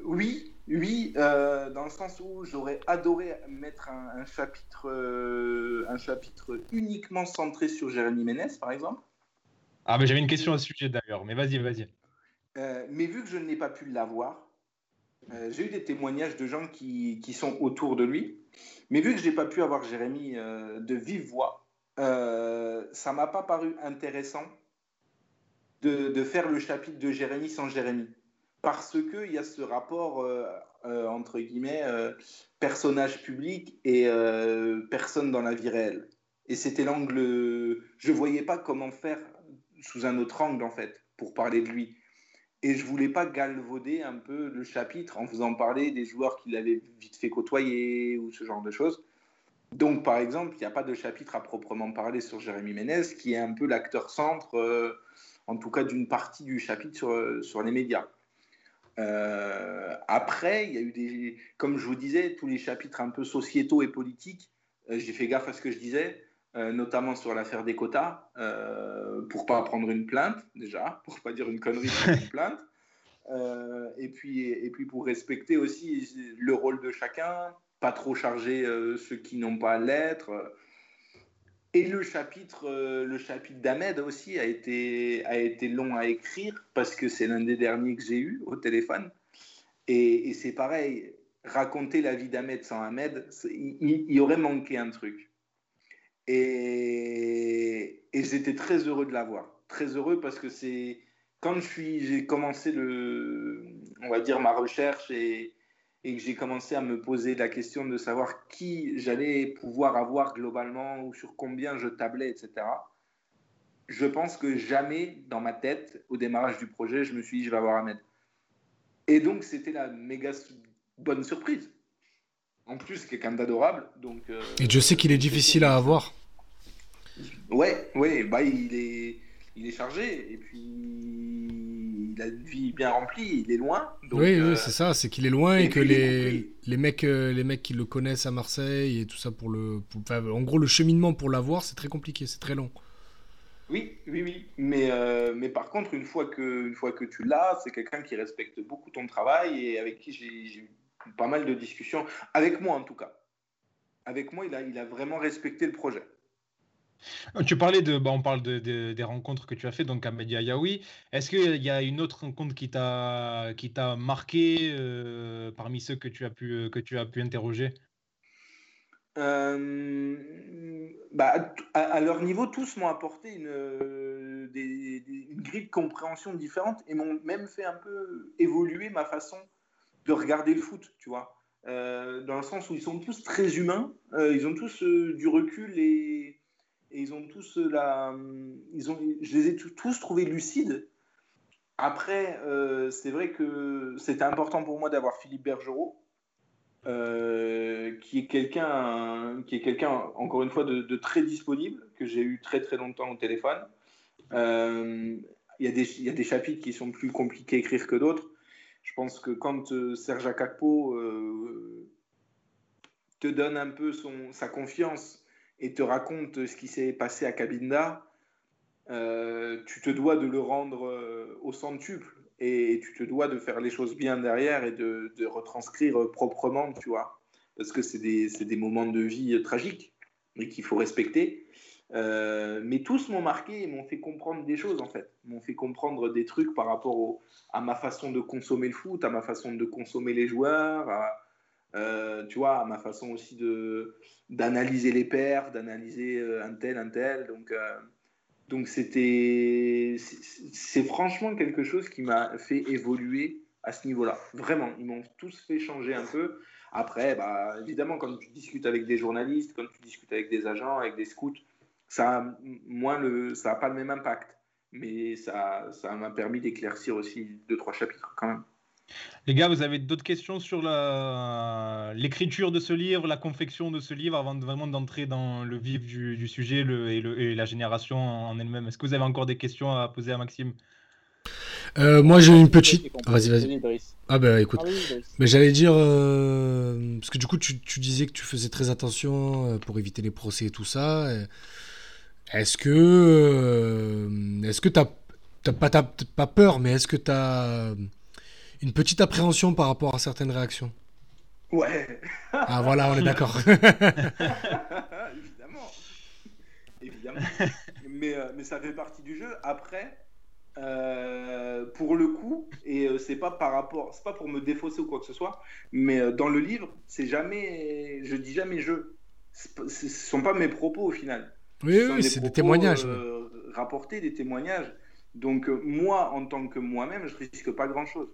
Oui, oui, euh, dans le sens où j'aurais adoré mettre un, un chapitre, un chapitre uniquement centré sur Jérémy Ménès, par exemple. Ah, mais j'avais une question à ce sujet d'ailleurs, mais vas-y, vas-y. Mais vu que je n'ai pas pu l'avoir, euh, j'ai eu des témoignages de gens qui, qui sont autour de lui. Mais vu que je n'ai pas pu avoir Jérémy euh, de vive voix, euh, ça m'a pas paru intéressant de, de faire le chapitre de Jérémy sans Jérémy. Parce qu'il y a ce rapport, euh, entre guillemets, personnage public et personne dans la vie réelle. Et c'était l'angle. Je voyais pas comment faire sous un autre angle, en fait, pour parler de lui. Et je voulais pas galvauder un peu le chapitre en faisant parler des joueurs qu'il avait vite fait côtoyer ou ce genre de choses. Donc, par exemple, il n'y a pas de chapitre à proprement parler sur Jérémy Ménez, qui est un peu l'acteur centre, euh, en tout cas d'une partie du chapitre sur, sur les médias. Euh, après, il y a eu des, comme je vous disais, tous les chapitres un peu sociétaux et politiques. euh, J'ai fait gaffe à ce que je disais, euh, notamment sur l'affaire des quotas, euh, pour pas prendre une plainte déjà, pour pas dire une connerie, prendre une plainte. Euh, et puis et puis pour respecter aussi le rôle de chacun, pas trop charger euh, ceux qui n'ont pas à l'être. Et le chapitre, le chapitre d'Ahmed aussi a été, a été long à écrire parce que c'est l'un des derniers que j'ai eu au téléphone. Et, et c'est pareil, raconter la vie d'Ahmed sans Ahmed, il, il- il aurait manqué un truc. Et, j'étais très heureux de l'avoir. Très heureux parce que c'est quand j'ai commencé le, on va dire ma recherche et, et que j'ai commencé à me poser la question de savoir qui j'allais pouvoir avoir globalement ou sur combien je tablais, etc. Je pense que jamais dans ma tête, au démarrage du projet, je me suis dit je vais avoir Ahmed. Et donc c'était la méga bonne surprise. En plus, quelqu'un d'adorable. Donc, euh, Et je sais qu'il est difficile à avoir. Ouais, ouais, bah il est, il est chargé et puis il a une vie bien remplie, il est loin. Donc, oui, euh, oui, c'est ça, c'est qu'il est loin et, et que les, les, mecs, euh, les mecs qui le connaissent à Marseille et tout ça pour le. pour- enfin, en gros, le cheminement pour l'avoir, c'est très compliqué, c'est très long. Oui, oui, oui. Mais, euh, mais par contre, une fois que, une fois que tu l'as, c'est quelqu'un qui respecte beaucoup ton travail et avec qui j'ai j'ai eu pas mal de discussions, avec moi en tout cas. Avec moi, il a, il a vraiment respecté le projet. Tu parlais de, bah, on parle de, de- des rencontres que tu as fait donc à Media Yaoui. Est-ce qu'il y a une autre rencontre qui t'a qui t'a marqué euh, parmi ceux que tu as pu que tu as pu interroger? Euh, bah, à, leur niveau, tous m'ont apporté une, euh, des- grille de compréhension différente et m'ont même fait un peu évoluer ma façon de regarder le foot, tu vois. Euh, dans le sens où ils sont tous très humains, euh, ils ont tous euh, du recul et, et ils ont tous euh, la, ils ont, je les ai tous, trouvés lucides. Après, euh, c'est vrai que c'était important pour moi d'avoir Philippe Bergerot, euh, qui est quelqu'un, qui est quelqu'un encore une fois de, très disponible que j'ai eu très très longtemps au téléphone. Euh, Il y, a des- chapitres qui sont plus compliqués à écrire que d'autres. Je pense que quand euh, Serge euh, te donne un peu son, sa confiance et te raconte ce qui s'est passé à Cabinda, euh, tu te dois de le rendre euh, au centuple et tu te dois de faire les choses bien derrière et de, retranscrire proprement, tu vois, parce que c'est des, moments de vie euh, tragiques et qu'il faut respecter. Mais tous m'ont marqué et m'ont fait comprendre des choses en fait, m'ont fait comprendre des trucs par rapport à ma façon de consommer le foot, à ma façon de consommer les joueurs, à, euh, tu vois, ma façon aussi de d'analyser les perfs, d'analyser euh, un tel, un tel. Donc, euh, donc c'était, c'est franchement quelque chose qui m'a fait évoluer à ce niveau-là. Vraiment, ils m'ont tous fait changer un peu. Après, bah, évidemment, quand tu discutes avec des journalistes, quand tu discutes avec des agents, avec des scouts, ça a moins le, ça a pas le même impact. Mais ça, ça m'a permis d'éclaircir aussi deux trois chapitres quand même. Les gars, vous avez d'autres questions sur la- l'écriture de ce livre, la confection de ce livre, avant de vraiment d'entrer dans le vif du, du sujet le- et, le- et la génération en elle-même? Est-ce que vous avez encore des questions à poser à Maxime? Euh, moi, j'ai une petite. Vas-y, vas-y. Ah, bah écoute. Ah oui. Mais j'allais dire, euh, parce que du coup, tu, tu disais que tu faisais très attention euh, pour éviter les procès et tout ça. Est-ce que, est-ce que t'as, t'as pas, t'as pas peur, mais est-ce que t'as une petite appréhension par rapport à certaines réactions? Ouais. Ah voilà, on est d'accord. Évidemment. Évidemment. mais, euh, mais ça fait partie du jeu. Après, euh, pour le coup, et euh, c'est pas par rapport, c'est pas pour me défausser ou quoi que ce soit, mais dans le livre, c'est jamais, je dis jamais je. Ce sont pas mes propos au final. Oui, Ce sont oui, c'est des témoignages. euh, rapportés, des témoignages. Donc moi, en tant que moi-même, je risque pas grand-chose.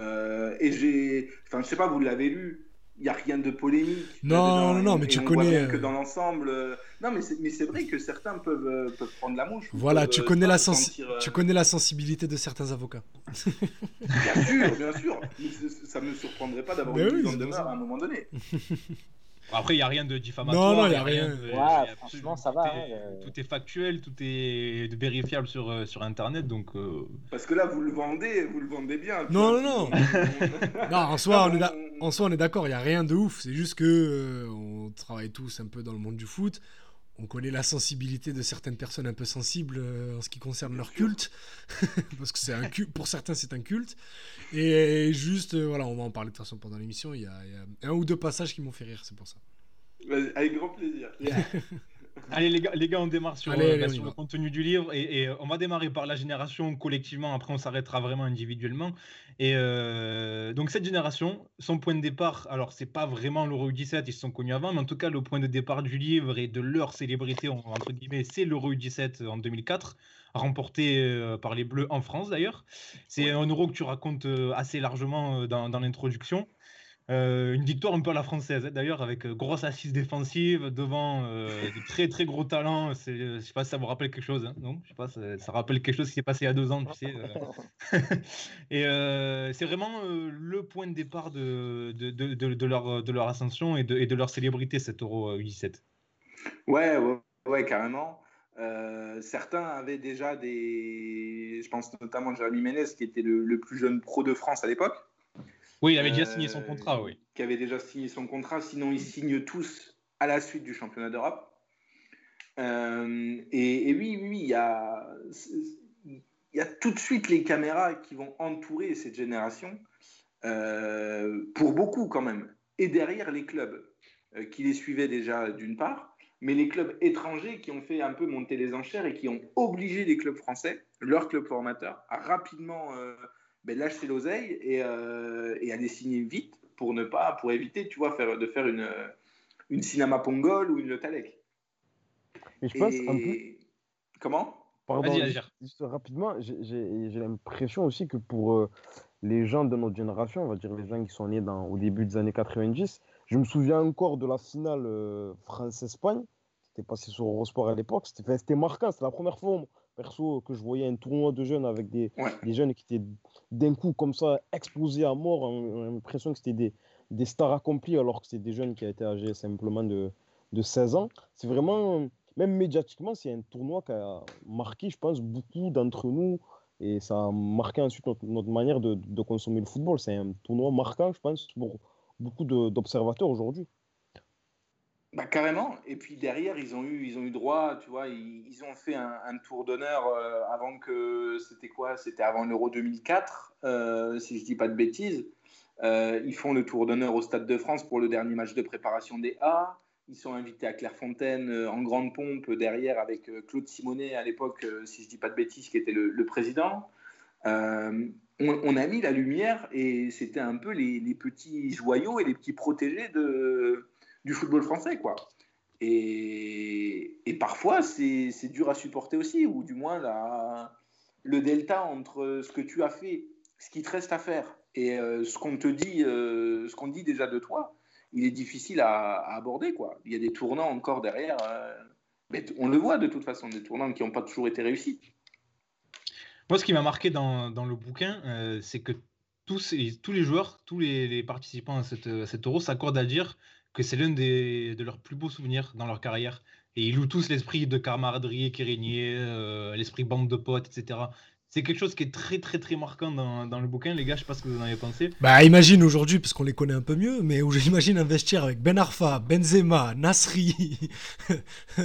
Euh, et j'ai, enfin, je sais pas, vous l'avez lu. Il n'y a rien de polémique. Non, non, non, mais tu connais, bien que euh, dans l'ensemble. euh, Non, mais c'est, mais c'est vrai que certains peuvent, euh, peuvent prendre la mouche. ou Voilà, tu euh, connais, la euh, tu connais la sensibilité de certains avocats. Bien sûr, bien sûr. Mais ça me surprendrait pas d'avoir une oui, ça. à un moment donné. Après, il n'y a rien de diffamatoire. Non, non, il y a rien. de- Ouais, franchement, ça tout va, est- hein, euh. Tout est factuel, tout est vérifiable sur, euh, sur Internet. Donc, euh, Parce que là, vous le vendez, vous le vendez bien. Non, non, non. On- Non, en soi, on est, en soi, on est d'accord, il n'y a rien de ouf. C'est juste que euh, on travaille tous un peu dans le monde du foot. On connaît la sensibilité de certaines personnes un peu sensibles euh, en ce qui concerne leur culte. Parce que c'est un culte, pour certains, c'est un culte. Et juste, euh, voilà, on va en parler de toute façon pendant l'émission. Il y, a il y a un ou deux passages qui m'ont fait rire, c'est pour ça. Avec grand plaisir. Allez les gars, les gars, on démarre sur, Allez, euh, allez, bah, sur le contenu du livre et, et, euh, on va démarrer par la génération collectivement. Après, on s'arrêtera vraiment individuellement. Et euh, donc cette génération, son point de départ, alors c'est pas vraiment l'Euro 17, ils se sont connus avant, mais en tout cas le point de départ du livre et de leur célébrité on- entre guillemets, c'est l'Euro 17 en 2004, remporté par les Bleus en France d'ailleurs. C'est un Euro que tu racontes assez largement dans, dans l'introduction. Euh, une victoire un peu à la française, hein, d'ailleurs, avec euh, grosse assise défensive devant euh, de très très gros talents. C'est, je sais pas si ça vous rappelle quelque chose, hein, non Je sais pas, ça, ça rappelle quelque chose qui s'est passé il y a deux ans, tu sais. euh. Et euh, c'est vraiment euh, le point de départ de, de, de, de- de leur, de leur ascension et de, et de leur célébrité, cet Euro euh, 17. Ouais, ouais, ouais, carrément. Euh, certains avaient déjà des. Je pense notamment Jérémy Ménez, qui était le, le plus jeune pro de France à l'époque. Oui, il avait Euh, déjà signé son contrat, oui. Qui avait déjà signé son contrat. Sinon, ils signent tous à la suite du championnat d'Europe. Euh, et, et oui, oui, oui, il y a, il y a tout de suite les caméras qui vont entourer cette génération, euh, pour beaucoup quand même. Et derrière les clubs euh, qui les suivaient déjà d'une part, mais les clubs étrangers qui ont fait un peu monter les enchères et qui ont obligé les clubs français, leurs clubs formateurs, à rapidement ben, lâcher l'oseille et, euh, et signer vite pour ne pas, pour éviter, tu vois, faire, de faire une, une Cinema Pongol ou une Le Talec. Mais je pense Et- un peu. Comment? Pardon, Vas-y, juste- Agir. juste rapidement, j'ai- l'impression aussi que pour euh, les gens de notre génération, on va dire les gens qui sont nés dans, au début des années 90, je me souviens encore de la finale euh, France-Espagne. C'était passé sur Eurosport à l'époque. C'était marquant. C'était la première fois, perso, que je voyais un tournoi de jeunes avec des, Ouais. des jeunes qui étaient d'un coup comme ça explosés à mort. On a l'impression que c'était des, des stars accomplies alors que c'était des jeunes qui étaient âgés simplement de, de 16 ans. C'est vraiment, même médiatiquement, c'est un tournoi qui a marqué, je pense, beaucoup d'entre nous. Et ça a marqué ensuite notre, notre manière de, de consommer le football. C'est un tournoi marquant, je pense, pour beaucoup d'observateurs aujourd'hui. Bah, carrément. Et puis derrière, ils ont eu, ils ont eu droit, tu vois, ils, ont fait un, tour d'honneur euh, avant que. C'était quoi? C'était avant l'Euro 2004, euh, si je dis pas de bêtises. Euh, ils font le tour d'honneur au Stade de France pour le dernier match de préparation des A. Ils sont invités à Clairefontaine en grande pompe derrière avec Claude Simonet à l'époque, si je dis pas de bêtises, qui était le, président. On, a mis la lumière et c'était un peu les petits joyaux et les petits protégés de, du football français, quoi. Et, parfois, c'est dur à supporter aussi, ou du moins la, le delta entre ce que tu as fait, ce qui te reste à faire, et euh, ce qu'on te dit, euh, ce qu'on dit déjà de toi, il est difficile à, aborder, quoi. Il y a des tournants encore derrière. euh, mais on le voit de toute façon, des tournants qui n'ont pas toujours été réussis. Moi, ce qui m'a marqué dans, le bouquin, c'est que tous, tous les joueurs, tous les, les participants à cette, à cet euro s'accordent à dire que c'est l'un des, de leurs plus beaux souvenirs dans leur carrière. Et ils louent tous l'esprit de camaraderie qui régnait, euh, l'esprit bande de potes, etc. C'est quelque chose qui est très, très, très marquant dans, dans le bouquin, les gars. Je sais pas ce que vous en avez pensé. Bah, imagine aujourd'hui, parce qu'on les connaît un peu mieux, mais où j'imagine un vestiaire avec Ben Arfa, Benzema, Nasri,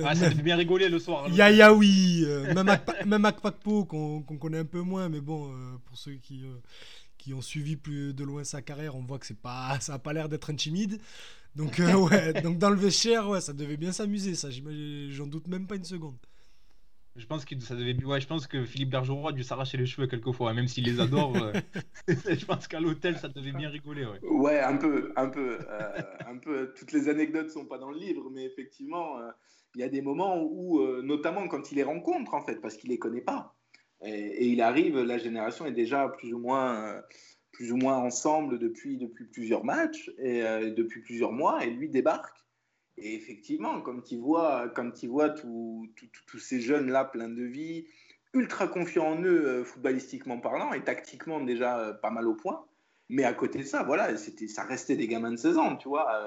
Ah, ça devait bien rigoler le soir. Yayaoui, euh, même, Akpa- même Akpakpo qu'on qu'on connaît un peu moins, mais bon, euh, pour ceux qui, euh, qui ont suivi plus de loin sa carrière, on voit que c'est pas, ça a pas l'air d'être un timide. Donc, euh, ouais, donc dans le vestiaire, ouais, ça devait bien s'amuser, ça, j'en doute même pas une seconde. Je pense, que ça devait... ouais, je pense que Philippe Bergeron a dû s'arracher les cheveux quelquefois, même s'il les adore. euh, je pense qu'à l'hôtel, ça devait bien rigoler. Ouais. Ouais, un peu, un peu, euh, un peu. Toutes les anecdotes sont pas dans le livre, mais effectivement, euh, il y a des moments où, euh, notamment quand il les rencontre, en fait, parce qu'il les connaît pas, et, et il arrive, la génération est déjà plus ou moins, euh, plus ou moins ensemble depuis depuis plusieurs matchs et euh, depuis plusieurs mois, et lui débarque. Et effectivement, quand il voit, quand il voit tous ces jeunes-là pleins de vie, ultra confiants en eux, euh, footballistiquement parlant, et tactiquement déjà euh, pas mal au point. Mais à côté de ça, voilà, c'était, ça restait des gamins de 16 ans, tu vois.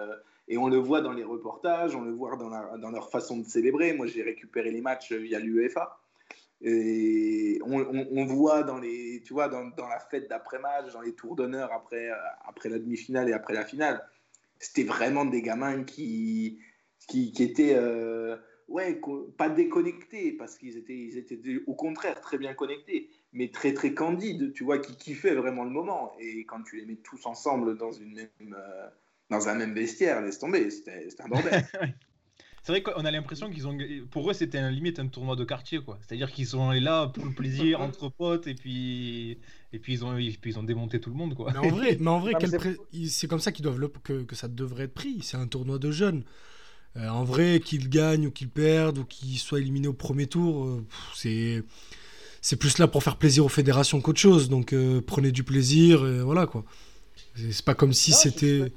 Et on le voit dans les reportages, on le voit dans leur façon de célébrer. Moi, j'ai récupéré les matchs via l'UEFA. On, voit dans les, tu vois, dans, dans la fête d'après-match, dans les tours d'honneur après, après la demi-finale et après la finale, c'était vraiment des gamins qui, qui, étaient, euh, ouais, pas déconnectés parce qu'ils étaient, ils étaient au contraire très bien connectés, mais très très candides, tu vois, qui kiffaient vraiment le moment. Et quand tu les mets tous ensemble dans une même, euh, dans un même vestiaire, laisse tomber, c'était un bordel. C'est vrai qu'on a l'impression qu'ils ont. Pour eux, c'était un, limite un tournoi de quartier, quoi. C'est-à-dire qu'ils sont allés là pour le plaisir entre potes et puis et puis ils ont et puis ils ont démonté tout le monde, quoi. Mais en vrai, mais en vrai c'est- pré- comme ça qu'ils doivent le- que, que ça devrait être pris. C'est un tournoi de jeunes. Euh, en vrai, qu'ils gagnent ou qu'ils perdent ou qu'ils soient éliminés au premier tour, euh, c'est c'est plus là pour faire plaisir aux fédérations qu'autre chose. Donc euh, prenez du plaisir, et voilà quoi. C'est pas comme si c'était.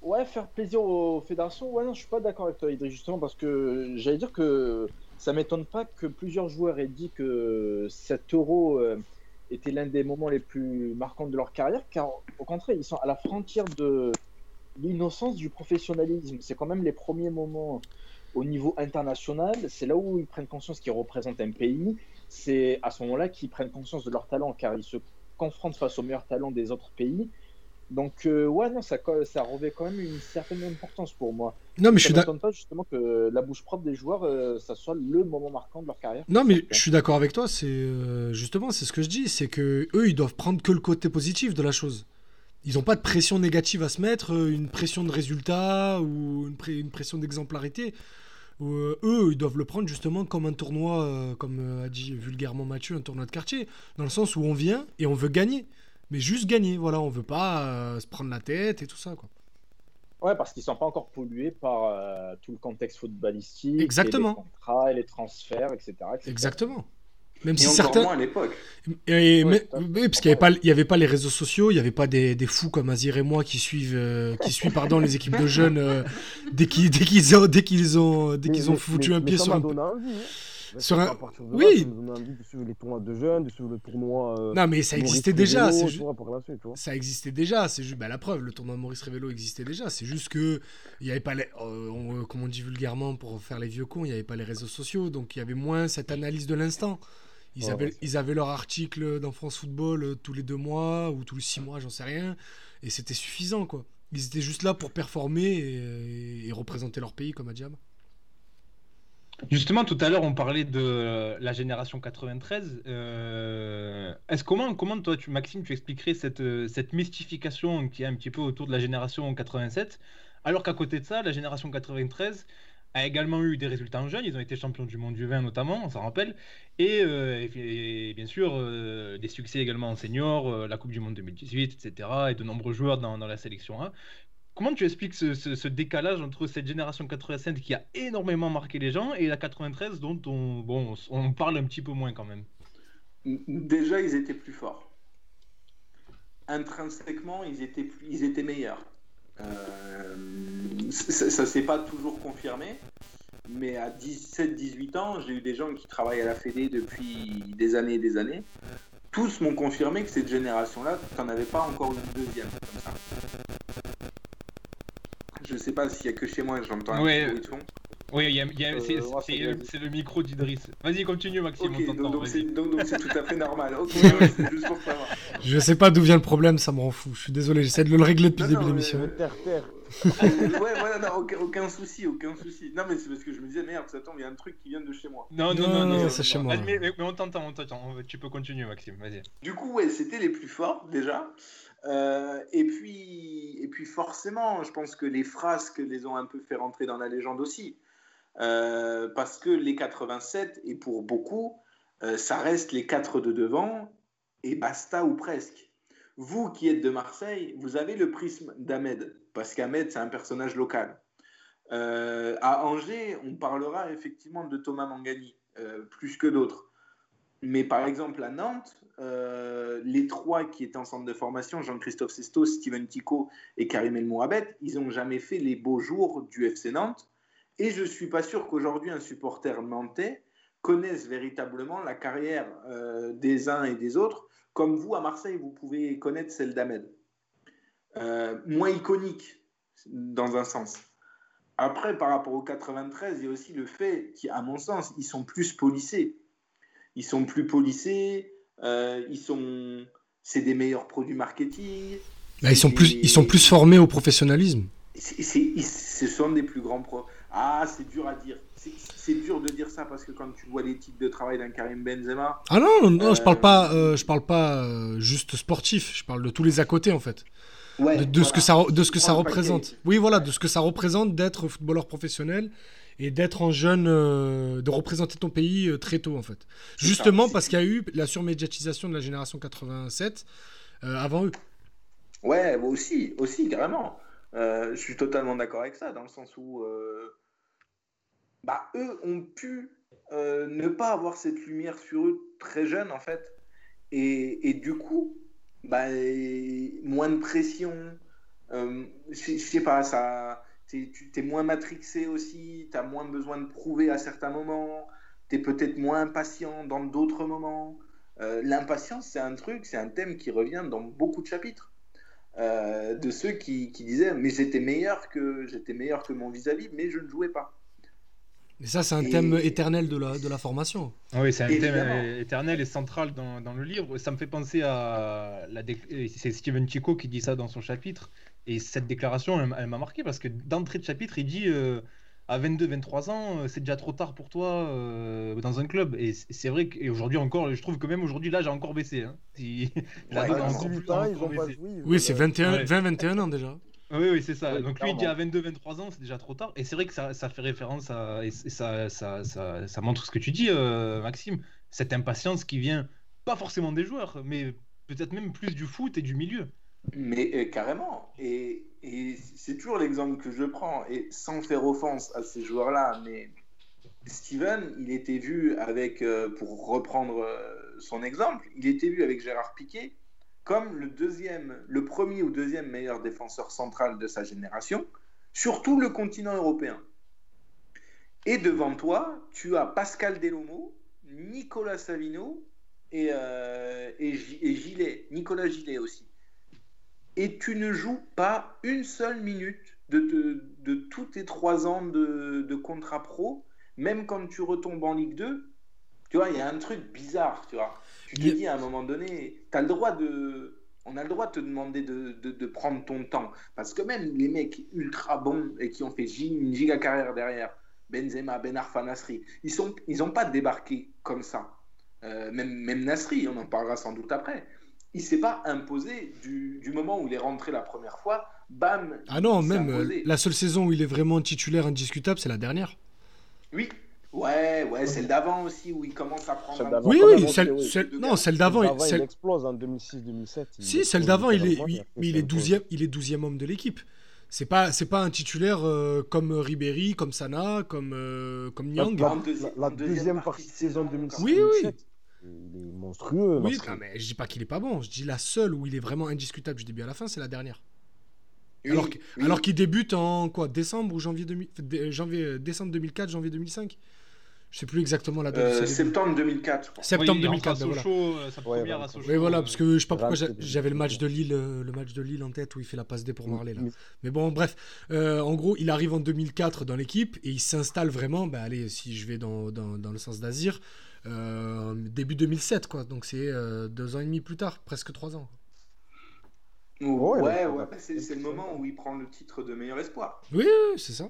Ouais, faire plaisir aux fédérations, ouais, non, je suis pas d'accord avec toi, Idriss, justement, parce que j'allais dire que ça m'étonne pas que plusieurs joueurs aient dit que cet euro euh, était l'un des moments les plus marquants de leur carrière, car au contraire, ils sont à la frontière de l'innocence du professionnalisme. C'est quand même les premiers moments au niveau international, c'est là où ils prennent conscience qu'ils représentent un pays, c'est à ce moment-là qu'ils prennent conscience de leur talent, car ils se confrontent face aux meilleurs talents des autres pays. Donc, euh, ouais, non, ça, ça revêt quand même une certaine importance pour moi. Non mais je suis d'accord. pas justement que la bouche propre des joueurs, euh, ça soit le moment marquant de leur carrière. Non, mais je suis d'accord avec toi. C'est euh, justement, c'est ce que je dis, c'est que eux, ils doivent prendre que le côté positif de la chose. Ils n'ont pas de pression négative à se mettre, une pression de résultat ou une, pré- une pression d'exemplarité. Euh, eux, ils doivent le prendre justement comme un tournoi, euh, comme euh, a dit vulgairement Mathieu, un tournoi de quartier, dans le sens où on vient et on veut gagner, mais juste gagner. Voilà, on veut pas euh, se prendre la tête et tout ça, quoi. Ouais, parce qu'ils sont pas encore pollués par euh, tout le contexte footballistique, Exactement. et les contrats et les transferts, etc. etc. Exactement. Même Et si certains, moins à l'époque. Et, Ouais, mais- parce qu'il n'y avait, pas- il y avait pas les réseaux sociaux, il n'y avait pas des, des fous comme Azir et moi qui suivent, euh, qui suivent pardon, les équipes de jeunes euh, dès qu'ils dès qu'ils ont, dès qu'ils ont, dès qu'ils ont foutu mais- un mais pied sur un. hein. Sur c'est un- à là, Oui. envie de suivre les tournois de jeunes, de suivre le tournoi. euh, Non, mais ça Maurice existait déjà. C'est. Ça existait déjà. C'est juste bah, la preuve. Le tournoi Maurice Révélo existait déjà. C'est juste que il y avait pas les, euh, on- comme on dit vulgairement pour faire les vieux cons, il n'y avait pas les réseaux sociaux, donc il y avait moins cette analyse de l'instant. Ils, Ouais, avaient, ouais, ils avaient leur article dans France Football euh, tous les deux mois ou tous les six mois, j'en sais rien, et c'était suffisant quoi. Ils étaient juste là pour performer et, et représenter leur pays comme Am. Justement, tout à l'heure, on parlait de la génération 93. Euh, Est-ce comment, comment toi, tu, Maxime, tu expliquerais cette, cette mystification qui est un petit peu autour de la génération 87, alors qu'à côté de ça, la génération 93 a également eu des résultats en jeunes. Ils ont été champions du monde du vin notamment, on s'en rappelle, et, euh, bien sûr euh, des succès également en senior, la Coupe du Monde 2018, etc., et de nombreux joueurs dans, dans la sélection 1. Comment tu expliques ce, décalage entre cette génération 87 qui a énormément marqué les gens et la 93 dont on, parle un petit peu moins quand même? Déjà, ils étaient plus forts. Intrinsèquement, ils étaient, meilleurs. Euh, ça ça s'est pas toujours confirmé, mais à 17-18 ans, j'ai eu des gens qui travaillent à la Fédé depuis des années et des années. Tous m'ont confirmé que cette génération-là, tu n'en avais pas encore une deuxième comme ça. Je sais pas s'il y a que chez moi que j'entends un Ouais. petit bruit. Oui, il y a- il y a- Euh, c'est le micro d'Idriss. Vas-y, continue Maxime, Ok, on donc c'est tout à fait normal. Ok, ouais, c'est juste pour savoir. Je sais pas d'où vient le problème, ça me rend fou. Je suis désolé, j'essaie de le régler depuis le début de l'émission. Terre, terre. ouais, voilà, non, aucun, aucun souci, aucun souci. Non, mais c'est parce que je me disais, merde, ça tombe, il y a un truc qui vient de chez moi. Non, non, Non, non, c'est chez moi. Mais, mais- mais on t'entend, on t'entend. Tu peux continuer, Maxime, vas-y. Du coup, ouais, c'était les plus forts déjà. Euh, et, puis, et puis, forcément, je pense que les frasques les ont un peu fait rentrer dans la légende aussi. Euh, parce que les 87, et pour beaucoup, euh, ça reste les 4 de devant, et basta ou presque. Vous qui êtes de Marseille, vous avez le prisme d'Ahmed, parce qu'Ahmed, c'est un personnage local. À Angers, on parlera effectivement de Thomas Mangani, plus que d'autres. Mais par exemple, à Nantes, euh, les trois qui étaient en centre de formation, Jean-Christophe Sesto, Steven Tico et Karim El Mohabet, ils n'ont jamais fait les beaux jours du FC Nantes. Et je ne suis pas sûr qu'aujourd'hui, un supporter nantais connaisse véritablement la carrière euh, des uns et des autres, comme vous à Marseille, vous pouvez connaître celle d'Ahmed. Euh, moins iconique, dans un sens. Après, par rapport au 93, il y a aussi le fait qu'à mon sens, ils sont plus polissés. Ils sont plus polissés, euh, ils sont... c'est des meilleurs produits marketing. Là, ils, sont plus, ils sont plus formés au professionnalisme. C'est- c'est- ils- ce sont des plus grands pros. Ah, c'est dur à dire. C'est- dur de dire ça parce que quand tu vois les types de travail d'un Karim Benzema, Ah non, non, je Euh, parle pas, euh, je parle pas euh, juste sportif. Je parle de tous les à côté en fait. ouais, de, de ce que ça, de ce que ça représente. Oui, voilà, de ce que ça représente d'être footballeur professionnel et d'être en jeune, euh, de représenter ton pays euh, très tôt en fait. Justement ça. parce qu'il y a eu la surmédiatisation de la génération 87 euh, avant eux. Ouais, moi aussi, aussi, carrément. Je suis totalement d'accord avec ça, dans le sens où bah, eux ont pu ne pas avoir cette lumière sur eux très jeunes, en fait. Et, et du coup, bah, moins de pression. Euh, je je sais pas, ça, t'es, tu t'es moins matrixé aussi, tu as moins besoin de prouver à certains moments, tu es peut-être moins impatient dans d'autres moments. Euh, l'impatience, c'est un truc, c'est un thème qui revient dans beaucoup de chapitres. Euh, de ceux qui, qui disaient mais j'étais meilleur que j'étais meilleur que mon vis-à-vis mais je ne jouais pas Et ça, c'est un Et- thème éternel de la, de la formation. Ah oui, c'est un thème Évidemment. euh, éternel et central dans, dans le livre. Ça me fait penser à la dé- c'est Steven Chico qui dit ça dans son chapitre. Et cette déclaration, elle, elle m'a marqué parce que d'entrée de chapitre, il dit euh, à 22-23 ans, euh, c'est déjà trop tard pour toi euh, dans un club. Et c'est vrai qu'aujourd'hui encore, je trouve que même aujourd'hui, là, j'ai encore baissé. Hein. Si- Ouais, encore 18 plus- ans, encore baissé. joué. Oui, c'est veulent- 21, Ouais. 20-21 ans déjà. Oui, oui, c'est ça. Oui, Donc lui, il dit à clairement. 22-23 ans, c'est déjà trop tard. Et c'est vrai que ça, ça fait référence à. Et ça, ça, ça, ça montre ce que tu dis, euh, Maxime. Cette impatience qui vient, pas forcément des joueurs, mais peut-être même plus du foot et du milieu. mais euh, carrément et, et c'est toujours l'exemple que je prends et sans faire offense à ces joueurs là mais Steven il était vu avec euh, pour reprendre son exemple il était vu avec Gérard Piquet comme le deuxième le premier ou deuxième meilleur défenseur central de sa génération sur tout le continent européen et devant toi tu as Pascal Delomo Nicolas Savino et, euh, et, Gi- et Gilet, Nicolas Gilet aussi. Et tu ne joues pas une seule minute de tous tes trois ans de, de contrat pro, même quand tu retombes en Ligue 2. Tu vois, il y a un truc bizarre, tu vois. Tu te dis à un moment donné, as le droit de. On a le droit de te demander de, de- de prendre ton temps. Parce que même les mecs ultra bons et qui ont fait une giga carrière derrière, Benzema, Ben Arfa, Nasri, ils n'ont ils ont pas débarqué comme ça. Euh, même, même Nasri, on en parlera sans doute après. Il s'est pas imposé du, du moment où il est rentré la première fois, bam. Ah non, même euh, la seule saison où il est vraiment titulaire indiscutable, c'est la dernière. Oui, ouais, ouais, celle d'avant aussi où il commence à prendre. Celle. Oui, oui, celle, oui. celle- De non, celle d'avant. Celle- il explose en 2006-2007. Si, celle d'avant, il est, il est un peu- 12e, il est 12e homme de l'équipe. C'est pas, c'est pas un titulaire euh, comme Ribéry, comme Sana, comme, euh, comme Nyang. la- deuxième- la- la en deuxième deuxième partie de saison saison, 2006 Oui, oui. 2007, Il est monstrueux. Oui, Nasri. non, mais je dis pas qu'il est pas bon. Je dis la seule où il est vraiment indiscutable. Je dis bien à la fin, c'est la dernière. Oui, alors oui. alors qu'il débute en quoi Décembre ou janvier, 2000 dé- janvier euh, décembre 2004, janvier 2005 Je sais plus exactement la date. Euh, septembre 2004, je crois. Septembre Oui, il rentre 2004. à ben voilà. Sochaux, euh, sa première ouais. à Sochaux. Oui, voilà, euh, parce que je sais pas pourquoi j'avais le match de 2004. Lille, euh, le match de Lille en tête où il fait la passe D pour Marley là. Mais- Mais bon, bref, euh, en gros, il arrive en 2004 dans l'équipe et il s'installe vraiment. Bah allez, si je vais dans, dans, dans le sens d'Azir, euh, début 2007 quoi. Donc c'est euh, deux ans et demi plus tard, presque trois ans. Ouais, Ouais, c'est le moment où il prend le titre de meilleur espoir. Oui, c'est ça.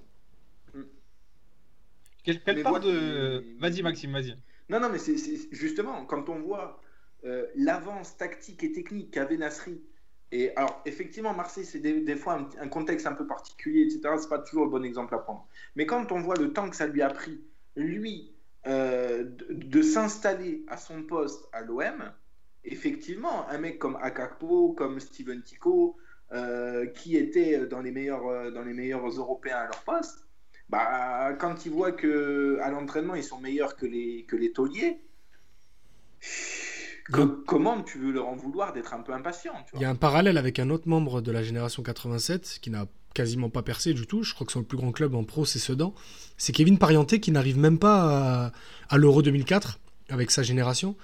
Quelle, quelle part de. qui- Vas-y, Maxime, vas-y. Non, non, mais c'est justement, quand on voit euh, l'avance tactique et technique qu'avait Nasri, et alors effectivement, Marseille, c'est des, des fois un, un contexte un peu particulier, etc. C'est pas toujours le bon exemple à prendre. Mais quand on voit le temps que ça lui a pris, lui, euh, de, de s'installer à son poste à l'OM, effectivement, un mec comme Akakpo, comme Steven Tico, euh, qui étaient dans les meilleurs, dans les meilleurs Européens à leur poste, bah, quand ils voient que à l'entraînement ils sont meilleurs que les, que les tauliers, co- comment tu veux leur en vouloir d'être un peu impatient Il y a un parallèle avec un autre membre de la génération 87 qui n'a quasiment pas percé du tout. Je crois que son plus grand club en pro, c'est Sedan. C'est Kevin Parienté qui n'arrive même pas à, à l'Euro 2004 avec sa génération.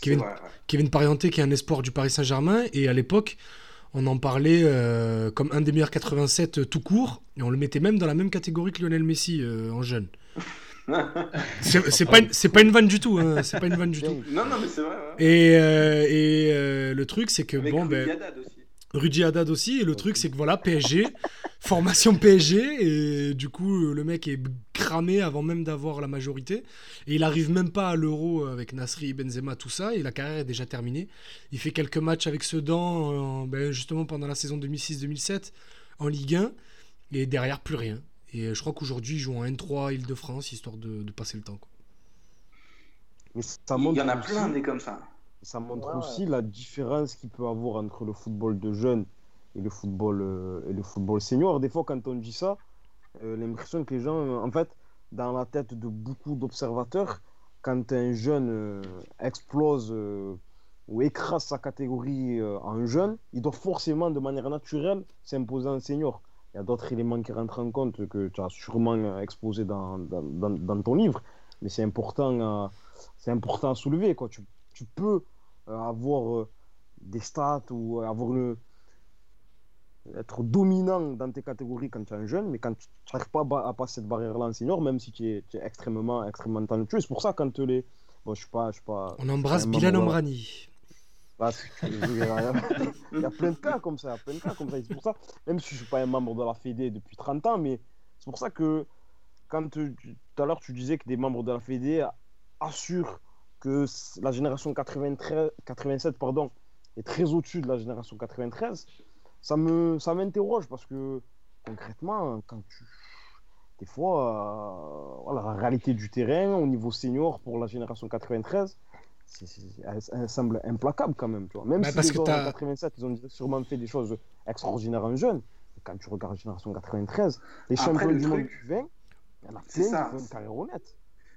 Kevin, vrai, ouais. Kevin Parienté qui est un espoir du Paris Saint-Germain et à l'époque on en parlait euh, comme un des meilleurs 87 tout court, et on le mettait même dans la même catégorie que Lionel Messi euh, en jeune. C'est pas, une- c'est pas une vanne du tout, hein, c'est pas une vanne du tout. Non, non, mais c'est vrai. ouais. Et, euh, et euh, le truc, c'est que Avec bon, ben, aussi. Rudy Haddad aussi, et le truc, c'est que voilà, PSG, formation PSG, et du coup, le mec est cramé avant même d'avoir la majorité, et il arrive même pas à l'Euro avec Nasri, Benzema, tout ça, et la carrière est déjà terminée. Il fait quelques matchs avec Sedan, euh, ben, justement pendant la saison 2006-2007, en Ligue 1, et derrière, plus rien. Et je crois qu'aujourd'hui, il joue en N3 Île-de-France, histoire de, de passer le temps. quoi. Mais ça Il y en a aussi- plein des comme ça. Ça montre Ouais, aussi la différence qu'il peut avoir entre le football de jeunes et le football, euh, et le football senior. Des fois, quand on dit ça, euh, l'impression que les gens, euh, en fait, dans la tête de beaucoup d'observateurs, quand un jeune explose ou écrase sa catégorie en jeune, il doit forcément, de manière naturelle, s'imposer en senior. Il y a d'autres éléments qui rentrent en compte que tu as sûrement exposé dans, dans, dans- dans ton livre, mais c'est important, à- c'est important à soulever. Quoi. Tu, tu peux avoir euh, des stats ou avoir le, être dominant dans tes catégories quand tu es un jeune, mais quand tu n'arrives pas à, passer cette barrière-là en senior, même si tu es, tu es extrêmement, extrêmement talentueux, c'est pour ça quand les... Bon, je suis pas... Je suis pas On embrasse Bilal Omrani. Bah, tu il y a- plein de cas comme ça, plein de cas comme ça. C'est pour ça, même si je suis pas un membre de la Fédé depuis 30 ans, mais c'est pour ça que quand tu- tu- tout à l'heure tu disais que des membres de la Fédé assurent que c- la génération 93, 87 pardon, est très au-dessus de la génération 93, ça me ça m'interroge parce que concrètement, quand tu des fois, euh, voilà, la réalité du terrain au niveau senior pour la génération 93, c'est- c'est- elle, elle semble implacable quand même. Tu vois. Même Bah, si parce les que en t'as- 87, ils ont sûrement fait des choses extraordinaires en jeune. Quand tu regardes la génération 93, les Après, champions le du monde truc, du 20, il y en a c'est plein ça. qui font une carrière honnête.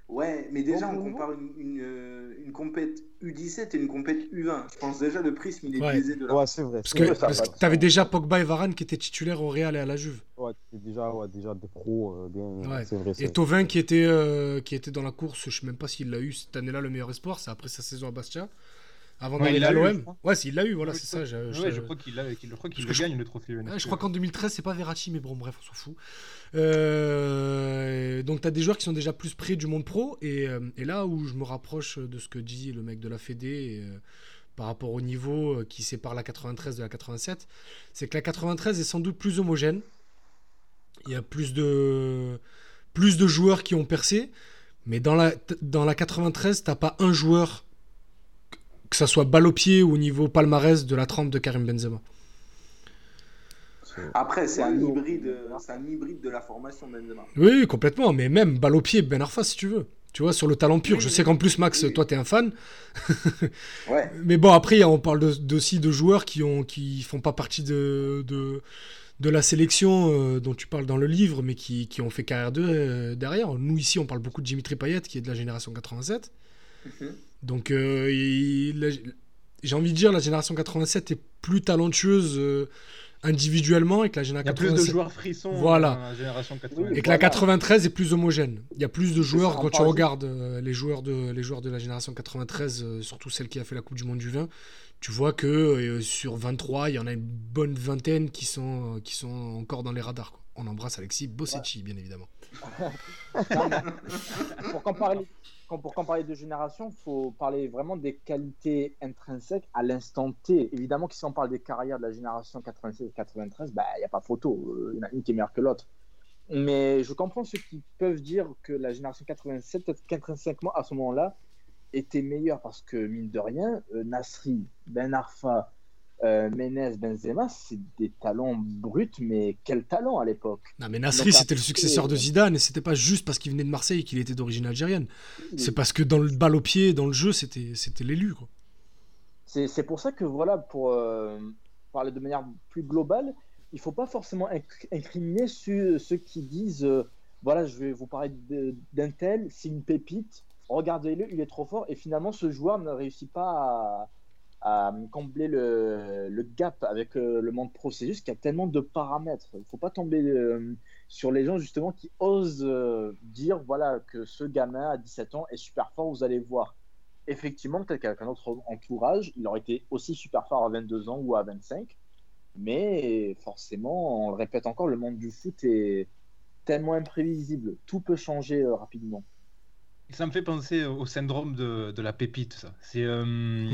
Ouais, mais déjà, Bon, on bon, compare une, une, euh, une compète U17 et une compète U20. Je pense déjà le prisme, il est Ouais. biaisé de là. Ouais, c'est vrai. Parce que, que t'avais déjà Pogba et Varane qui étaient titulaires au Real et à la Juve. Ouais, déjà, ouais, déjà des pros. euh, bien, Ouais. C'est vrai. Et Tovin qui était, euh, qui était dans la course, je sais même pas s'il l'a eu cette année-là, le meilleur espoir, c'est après sa saison à Bastia. Avant d'aller à l'OM. Ouais, s'il l'a eu, voilà, c'est ça. je- je- crois qu'il le gagne le trophée. UNFP. je crois qu'en 2013, c'est pas Verratti, mais bon, bref, on s'en fout. Euh, donc, tu as des joueurs qui sont déjà plus près du monde pro. Et, euh, et là où je me rapproche de ce que dit le mec de la Fédé euh, par rapport au niveau qui sépare la 93 de la 87, c'est que la 93 est sans doute plus homogène. Il y a plus de, plus de joueurs qui ont percé. Mais dans la, dans la 93, t'as pas un joueur, que ça soit balle au pied ou au niveau palmarès, de la trempe de Karim Benzema. Après, c'est un, hybride, c'est un hybride de la formation Benzema. Oui, complètement, mais même balle au pied, Ben Arfa, si tu veux. Tu vois, sur le talent pur. Oui, je oui. sais qu'en plus, Max, Oui. toi, t'es un fan. Ouais. Mais bon, après, on parle de- aussi de joueurs qui ont qui font pas partie de, de, de la sélection euh, dont tu parles dans le livre, mais qui, qui ont fait carrière d'eux euh, derrière. Nous, ici, on parle beaucoup de Dimitri Payet, qui est de la génération 87. Mhm. Donc, euh, il- j'ai envie de dire, la génération 87 est plus talentueuse euh, individuellement et que la Il y génération a plus de 87 joueurs frissons Voilà. dans la génération 80. et que la 93 est plus homogène. Il y a plus de joueurs ça, quand tu regardes euh, les joueurs de les joueurs de la génération 93, euh, surtout celle qui a fait la Coupe du Monde du vin. Tu vois que euh, sur 23, il y en a une bonne vingtaine qui sont euh, qui sont encore dans les radars. quoi. On embrasse Alexis Bossetti, bien évidemment. Pour, comparer, quand- pour comparer deux générations, il faut parler vraiment des qualités intrinsèques à l'instant T. Évidemment si on parle des carrières de la génération 96 93, bah, il n'y a pas photo. Euh, Il y en a une qui est meilleure que l'autre. Mais je comprends ceux qui peuvent dire que la génération 87, peut-être qu'intrinsèquement, à ce moment-là, était meilleure parce que, mine de rien, euh, Nasri, Ben Arfa, euh, Menez, Benzema, c'est des talents bruts, mais quel talent à l'époque Non, mais Nasri, c'était le successeur de Zidane et c'était pas juste parce qu'il venait de Marseille et qu'il était d'origine algérienne. C'est parce que dans le balle au pied, dans le jeu, c'était c'était l'élu. C'est pour ça que, voilà, pour euh, parler de manière plus globale, il ne faut pas forcément inc- incriminer ceux, ceux qui disent euh, voilà, je vais vous parler d'un tel, c'est une pépite, regardez-le, il est trop fort, et finalement, ce joueur ne réussit pas à, combler le, gap avec euh, le monde pro. C'est juste qu'il y a tellement de paramètres. Il ne faut pas tomber euh, sur les gens, justement, qui osent euh, dire voilà, que ce gamin à 17 ans est super fort, vous allez voir effectivement, peut-être qu'avec un autre entourage, il aurait été aussi super fort à 22 ans ou à 25. Mais forcément, on le répète encore, le monde du foot est tellement imprévisible. Tout peut changer rapidement. Ça me fait penser au syndrome de, de la pépite, ça. C'est, euh,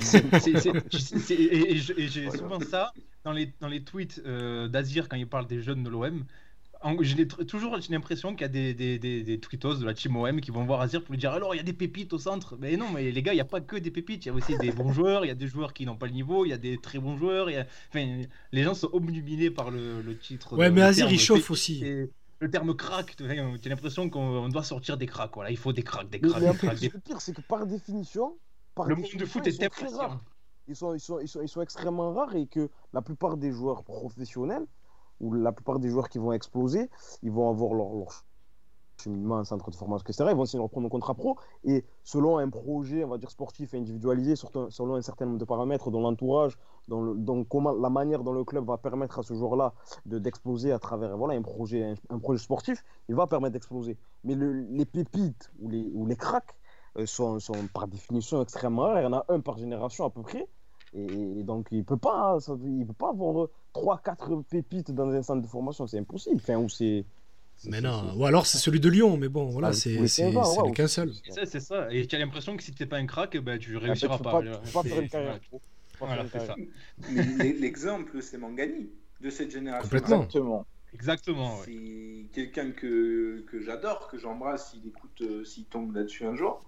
et, j'ai souvent ça dans les, dans les tweets euh, d'Azir quand il parle des jeunes de l'OM. Tr- toujours j'ai l'impression qu'il y a des, des, des, des tweetos de la team OM qui vont voir Azir pour lui dire alors il y a des pépites au centre. Mais non, mais les gars, il n'y a pas que des pépites. Il y a aussi des bons joueurs, il y a des joueurs qui n'ont pas le niveau, il y a des très bons joueurs. il y a- Enfin, les gens sont obnubilés par le, le titre. Ouais, de- mais Azir, terme il chauffe aussi. et Le terme crack, tu as l'impression qu'on on doit sortir des cracks. Voilà, il faut des cracks, des cracks, mais des cracks. des- le pire, c'est que par définition, par Le monde définition, de foot est très rares. Ils sont, ils, sont, ils, sont, ils sont extrêmement rares et que la plupart des joueurs professionnels ou la plupart des joueurs qui vont exploser, ils vont avoir leur, leur cheminement, un centre de formation, etc. Ils vont essayer de reprendre un contrat pro et selon un projet, on va dire sportif et individualisé, selon un certain nombre de paramètres, dont l'entourage, dans, le, dans comment, la manière dont le club va permettre à ce joueur-là de, d'exploser à travers voilà, un, projet, un, un projet sportif, il va permettre d'exploser. Mais le- les pépites ou les, ou les cracks euh, sont, sont par définition extrêmement rares. Il y en a un par génération à peu près. Et, et donc, il ne peut, pas- ça- il peut pas avoir 3-4 pépites dans un centre de formation. C'est impossible. Enfin, ou c'est. Mais non, ou alors c'est celui de Lyon, mais bon, voilà, Ah, c'est ouais, qu'un seul. C'est ça, c'est ça. Et tu as l'impression que si t'es pas un crack, ben, tu Ah, ben, réussiras tu peux pas. pas, tu peux pas C'est- faire une carrière voilà. c'est ça. L'exemple, c'est Mangani de cette génération. Complètement. Exactement. Exactement. ouais. C'est quelqu'un que, que j'adore, que j'embrasse s'il écoute, euh, s'il tombe là-dessus un jour.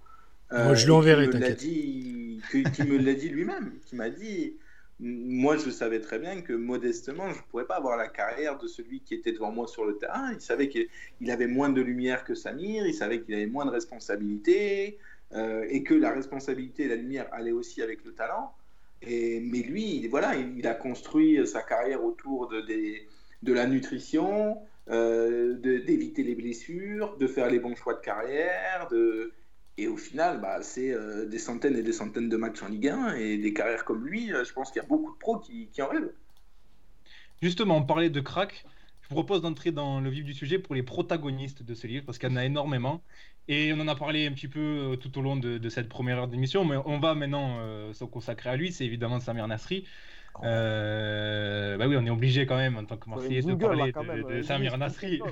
Moi, je et lui enverrai, qui me l'a t'inquiète. qui me l'a dit lui-même, qui m'a dit, moi je savais très bien que modestement, je ne pourrais pas avoir la carrière de celui qui était devant moi sur le terrain. Il savait qu'il il avait moins de lumière que Samir, il savait qu'il avait moins de responsabilité, euh, et que la responsabilité et la lumière allaient aussi avec le talent. Mais lui, il- voilà, il, a construit sa carrière autour de, la nutrition, euh, d'éviter les blessures, de faire les bons choix de carrière, et au final, bah, c'est euh, des centaines et des centaines de matchs en Ligue 1 et des carrières comme lui. euh, Je pense qu'il y a beaucoup de pros qui, qui en rêvent. Justement, on parlait de crack. Je vous propose d'entrer dans le vif du sujet pour les protagonistes de ce livre, parce qu'il y en a énormément. Et on en a parlé un petit peu euh, tout au long de, de cette première heure d'émission, mais on va maintenant euh, se consacrer à lui. C'est évidemment Samir Nasri. Euh, bah oui, on est obligé quand même, en tant que Marseillais, de là, parler quand de, même, de un Samir Nasri.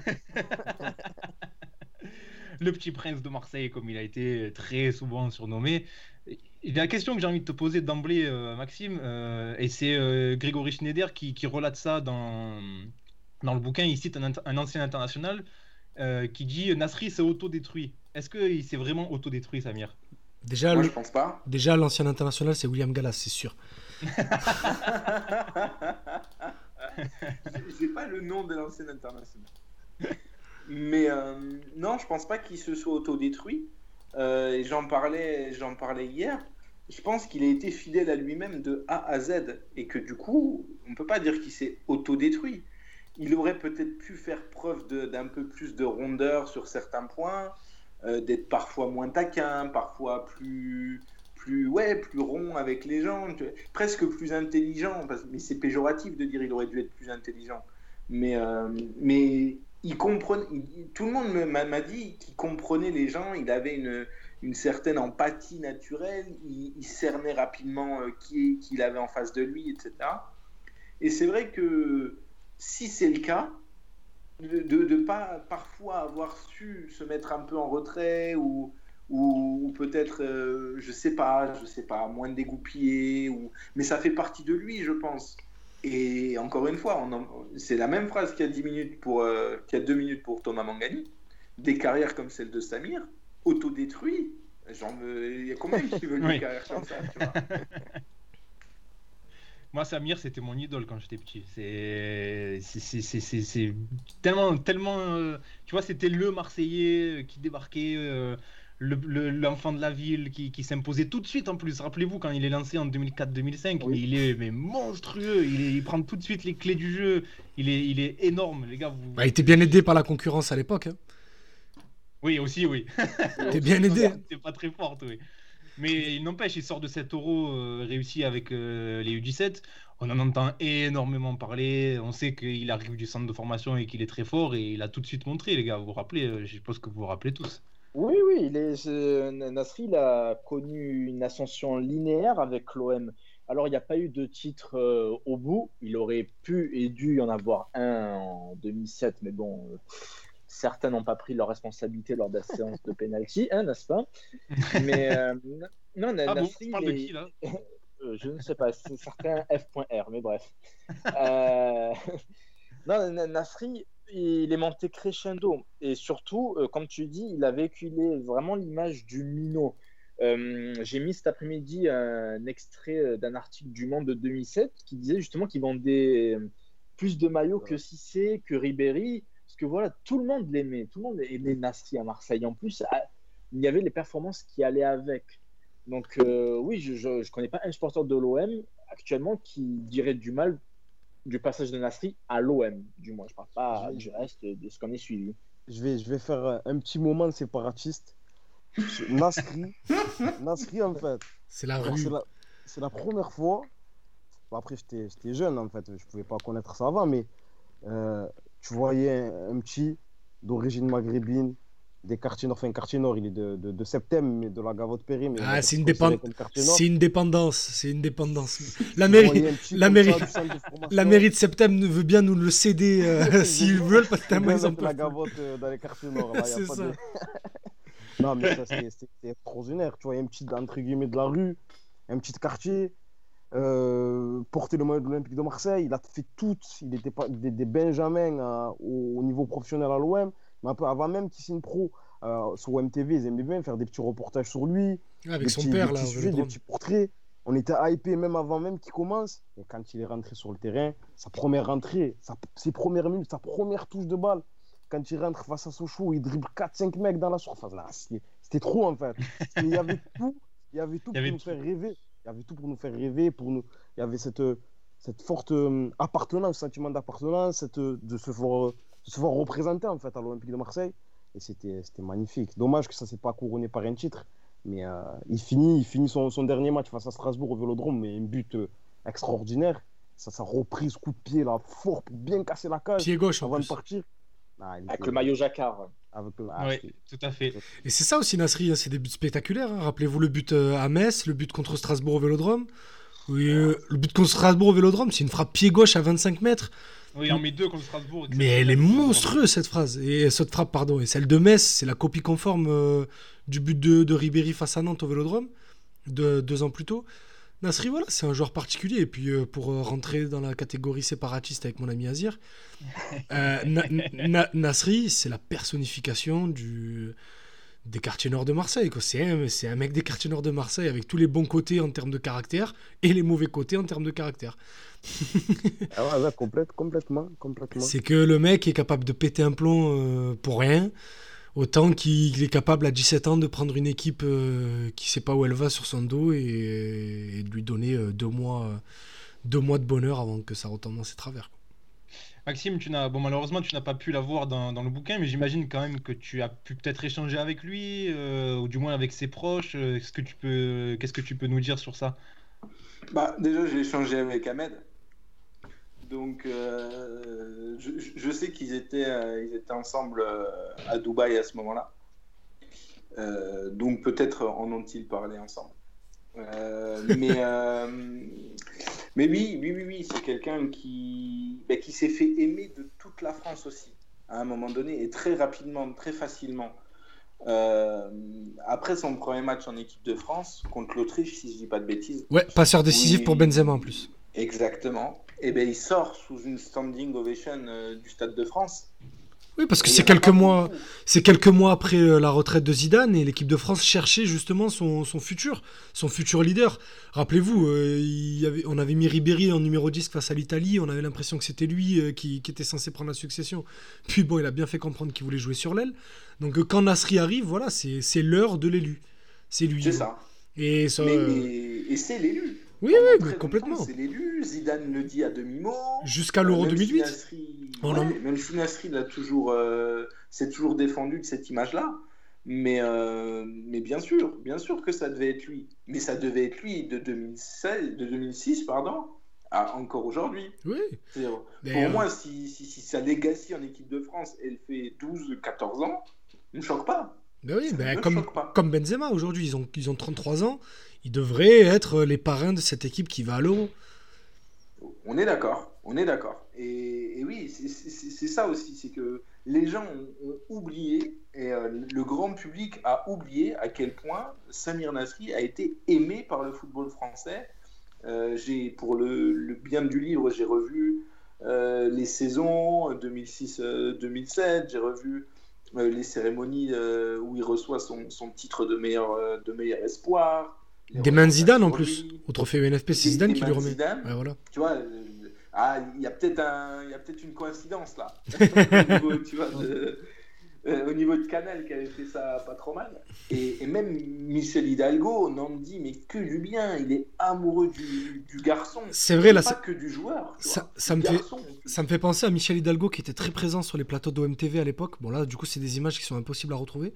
le petit prince de Marseille, comme il a été très souvent surnommé. La question que j'ai envie de te poser d'emblée, euh, Maxime, euh, et c'est euh, Grégory Schneider qui, qui relate ça dans, dans le bouquin. Il cite un ancien international euh, qui dit Nasri s'est autodétruit. Est-ce qu'il s'est vraiment autodétruit, Samir? Déjà, Moi, le- je pense pas. déjà l'ancien international, c'est William Gallas, c'est sûr. J'ai pas le nom de l'ancien international. Mais euh, non, je pense pas qu'il se soit autodétruit. Euh, j'en parlais, j'en parlais hier. Je pense qu'il a été fidèle à lui-même de A à Z et que du coup, on peut pas dire qu'il s'est autodétruit. Il aurait peut-être pu faire preuve d'un peu plus de rondeur sur certains points, euh, d'être parfois moins taquin, parfois plus plus ouais plus rond avec les gens, presque plus intelligent. Mais c'est péjoratif de dire il aurait dû être plus intelligent. Mais euh, mais il comprenait. tout le monde m'a dit qu'il comprenait les gens. Il avait une une certaine empathie naturelle. Il, il cernait rapidement euh, qui qui il avait en face de lui, etc. Et c'est vrai que si c'est le cas, de ne pas parfois avoir su se mettre un peu en retrait ou, ou, ou peut-être, euh, je sais pas, je sais pas, moins dégoupillé, ou... mais ça fait partie de lui, je pense. Et encore une fois, en- c'est la même phrase qu'il y a 10 minutes pour, euh, qu'il y a 2 minutes pour Thomas Mangani. Des carrières comme celle de Samir, autodétruit. J'en veux... Il y a combien qui veulent Oui. des carrières comme ça tu vois? Moi, Samir, c'était mon idole quand j'étais petit. C'est c'est- c'est- c'est- c'est- c'est tellement, tellement. euh, tu vois, c'était le Marseillais euh, qui débarquait, euh, le- le- l'enfant de la ville qui, qui s'imposait tout de suite en plus. Rappelez-vous, quand il est lancé en 2004-2005, Oui. mais il est mais monstrueux. Il, est- il prend tout de suite les clés du jeu. Il est, il est énorme, les gars. Vous... Bah, il était bien aidé par la concurrence à l'époque. hein. Oui, aussi, oui. T'es bien aidé. C'est pas très forte, oui. Mais il n'empêche, il sort de cet euro euh, réussi avec euh, les U17. On en entend énormément parler. On sait qu'il arrive du centre de formation et qu'il est très fort. Et il a tout de suite montré, les gars. Vous vous rappelez euh, Je suppose que vous vous rappelez tous. Oui, oui, il est, Nasri il a connu une ascension linéaire avec l'OM. Alors, il n'y a pas eu de titre au bout. Il aurait pu et dû y en avoir un en 2007, mais bon, certains n'ont pas pris leur responsabilité lors de la séance de penalty, hein, n'est-ce pas? Mais euh, non, Ah bon, parles de qui là? Euh, je ne sais pas, c'est certain F.R, mais bref. Euh, non, Na- Nasri, il est monté crescendo. Et surtout, euh, comme tu dis, il a véhiculé vraiment l'image du minot. Euh, J'ai mis cet après-midi un extrait d'un article du Monde de 2007 qui disait justement qu'il vendait plus de maillots que Cissé, que Ribéry. Parce que voilà, tout le monde l'aimait. Tout le monde aimait Nasri à Marseille. En plus, il y avait les performances qui allaient avec. Donc euh, oui, je ne connais pas un supporter de l'OM actuellement qui dirait du mal du passage de Nasri à l'OM, du moins. Je parle pas Je- du reste de ce qu'on est suivi. Je vais, je vais faire un petit moment de séparatiste. Nasri, Nasri en fait, C'est la rue. c'est la, première fois. Bon, après, j'étais j'étais jeune en fait, je pouvais pas connaître ça avant, mais euh, tu voyais un, un petit d'origine maghrébine, des quartiers nord, enfin quartier nord, il est de, de, de Septembre, mais de la Gavotte Péry. Mais Ah, c'est une, dépendance. C'est une dépendance. La mairie, la mairie- de la mairie de Septembre ne veut bien nous le céder euh, s'ils veulent, parce que Ils tellement ils en mettent la gavotte euh, dans les quartiers nord. Là, y a pas ça. de... non, mais ça, c'est- extraordinaire. Tu vois, un petit, entre guillemets, de la rue, un petit quartier, euh, porter le maillot de l'Olympique de Marseille. Il a fait tout. Il était pas des, des Benjamins à- au, au niveau professionnel à l'OM. Mais un peu avant même qu'il signe pro euh, sur OMTV, ils aimaient bien faire des petits reportages sur lui. Avec son petits, père, des là, petits sujets, des petits portraits. On était hypé même avant même qu'il commence. Et quand il est rentré sur le terrain, sa première rentrée, sa- ses premières minutes, sa première touche de balle, quand il rentre face à Sochaux, il dribble 4-5 mecs dans la surface. Là, c'était trop en fait. Il y avait tout, il y avait tout Il y pour avait nous tout. faire rêver. Il y avait tout pour nous faire rêver. Pour nous... Il y avait cette, cette forte euh, appartenance, sentiment d'appartenance, cette, de, se voir, de se voir représenter en fait à l'Olympique de Marseille. Et c'était c'était magnifique. Dommage que ça ne s'est pas couronné par un titre. Mais euh, il finit, il finit son, son dernier match face à Strasbourg au Vélodrome, mais un but euh, extraordinaire. Ça, sa reprise, coup de pied là, fort pour bien casser la cage Pied gauche en avant de plus. partir. Ah, Avec était- le maillot jacquard. Avec le- Oui, tout à fait. Et c'est ça aussi, Nasri, hein, c'est des buts spectaculaires. hein. Rappelez-vous le but euh, à Metz, le but contre Strasbourg au Vélodrome. Oui, euh, le but contre Strasbourg au Vélodrome, c'est une frappe pied gauche à 25 mètres. Oui, en met deux contre Strasbourg. Mais elle est monstrueuse cette phrase. Et cette frappe, pardon. Et celle de Metz, c'est la copie conforme euh, du but de, de Ribéry face à Nantes au Vélodrome, de, deux ans plus tôt. Nasri, voilà, c'est un joueur particulier. Et puis, euh, pour euh, rentrer dans la catégorie séparatiste avec mon ami Azir, euh, Na- Na- Nasri, c'est la personnification du, des quartiers nord de Marseille. C'est un, mec des quartiers nord de Marseille avec tous les bons côtés en termes de caractère et les mauvais côtés en termes de caractère. Ah ouais, ouais, complète, complètement, complètement. C'est que le mec est capable de péter un plomb euh, pour rien, autant qu'il est capable à 17 ans de prendre une équipe euh, qui sait pas où elle va sur son dos et, et de lui donner euh, deux, mois, euh, deux mois de bonheur avant que ça retombe dans ses travers. quoi. Maxime, tu n'as bon malheureusement tu n'as pas pu la voir dans, dans le bouquin, mais j'imagine quand même que tu as pu peut-être échanger avec lui, euh, ou du moins avec ses proches. Euh, Est-ce que tu peux, qu'est-ce que tu peux nous dire sur ça? Bah, déjà, j'ai échangé avec Ahmed. Donc, euh, je, sais qu'ils étaient, euh, ils étaient ensemble euh, à Dubaï à ce moment-là. Donc, peut-être en ont-ils parlé ensemble. Mais, mais oui, oui, oui, oui, c'est quelqu'un qui, bah, qui s'est fait aimer de toute la France aussi, à un moment donné, et très rapidement, très facilement. Après son premier match en équipe de France contre l'Autriche, si je dis pas de bêtises. Ouais, passeur décisif Oui. pour Benzema en plus. Exactement. Et ben il sort sous une standing ovation euh, du Stade de France. Oui, parce que c'est quelques mois, c'est quelques mois après euh, la retraite de Zidane et l'équipe de France cherchait justement son, son futur, son futur leader. Rappelez-vous, euh, on avait mis Ribéry en numéro 10 face à l'Italie, on avait l'impression que c'était lui euh, qui, qui était censé prendre la succession. Puis bon, il a bien fait comprendre qu'il voulait jouer sur l'aile. Donc quand Nasri arrive, voilà, c'est l'heure de l'élu. C'est lui. C'est ça. Et ça, Mais, et c'est l'élu. Oui, oui, mais complètement. C'est l'élu. Zidane le dit à demi-mot. Jusqu'à l'Euro Euh, si 2008. Nasri- On ouais, Même si Nasri l'a toujours, euh, s'est toujours défendu de cette image-là. Mais, euh, mais bien sûr, bien sûr que ça devait être lui. Mais ça devait être lui de 2016, de 2006, pardon, à encore aujourd'hui. Oui. Pour moi, si, si, si sa legacy en équipe de France, elle fait 12-14 ans, ne me choque pas. Ben oui, ben me comme, comme Benzema aujourd'hui, ils ont, ils ont 33 ans, ils devraient être les parrains de cette équipe qui va à l'Euro. On est d'accord, on est d'accord. Et, oui, c'est- ça aussi, c'est que les gens ont, oublié, et euh, le grand public a oublié à quel point Samir Nasri a été aimé par le football français. Euh, pour le, bien du livre, j'ai revu euh, les saisons 2006-2007, j'ai revu les cérémonies où il reçoit son, son titre de meilleur, de meilleur espoir. Des mains de Zidane en plus. Au trophée UNFP, c'est Zidane qui lui remet. Zidane. Ouais, voilà. Tu vois, euh, ah, il y a peut-être un, il y a peut-être une coïncidence là. au, niveau, tu vois, de, euh, au niveau de Canal qui avait fait ça pas trop mal. Et, et même Michel Hidalgo, on en dit mais que du bien. Il est amoureux du, du garçon. C'est vrai, là, pas ça- que du joueur. ça- vois, ça du me fait-. Ça me fait penser à Michel Hidalgo qui était très présent sur les plateaux d'OMTV à l'époque. Bon là, du coup, c'est des images qui sont impossibles à retrouver.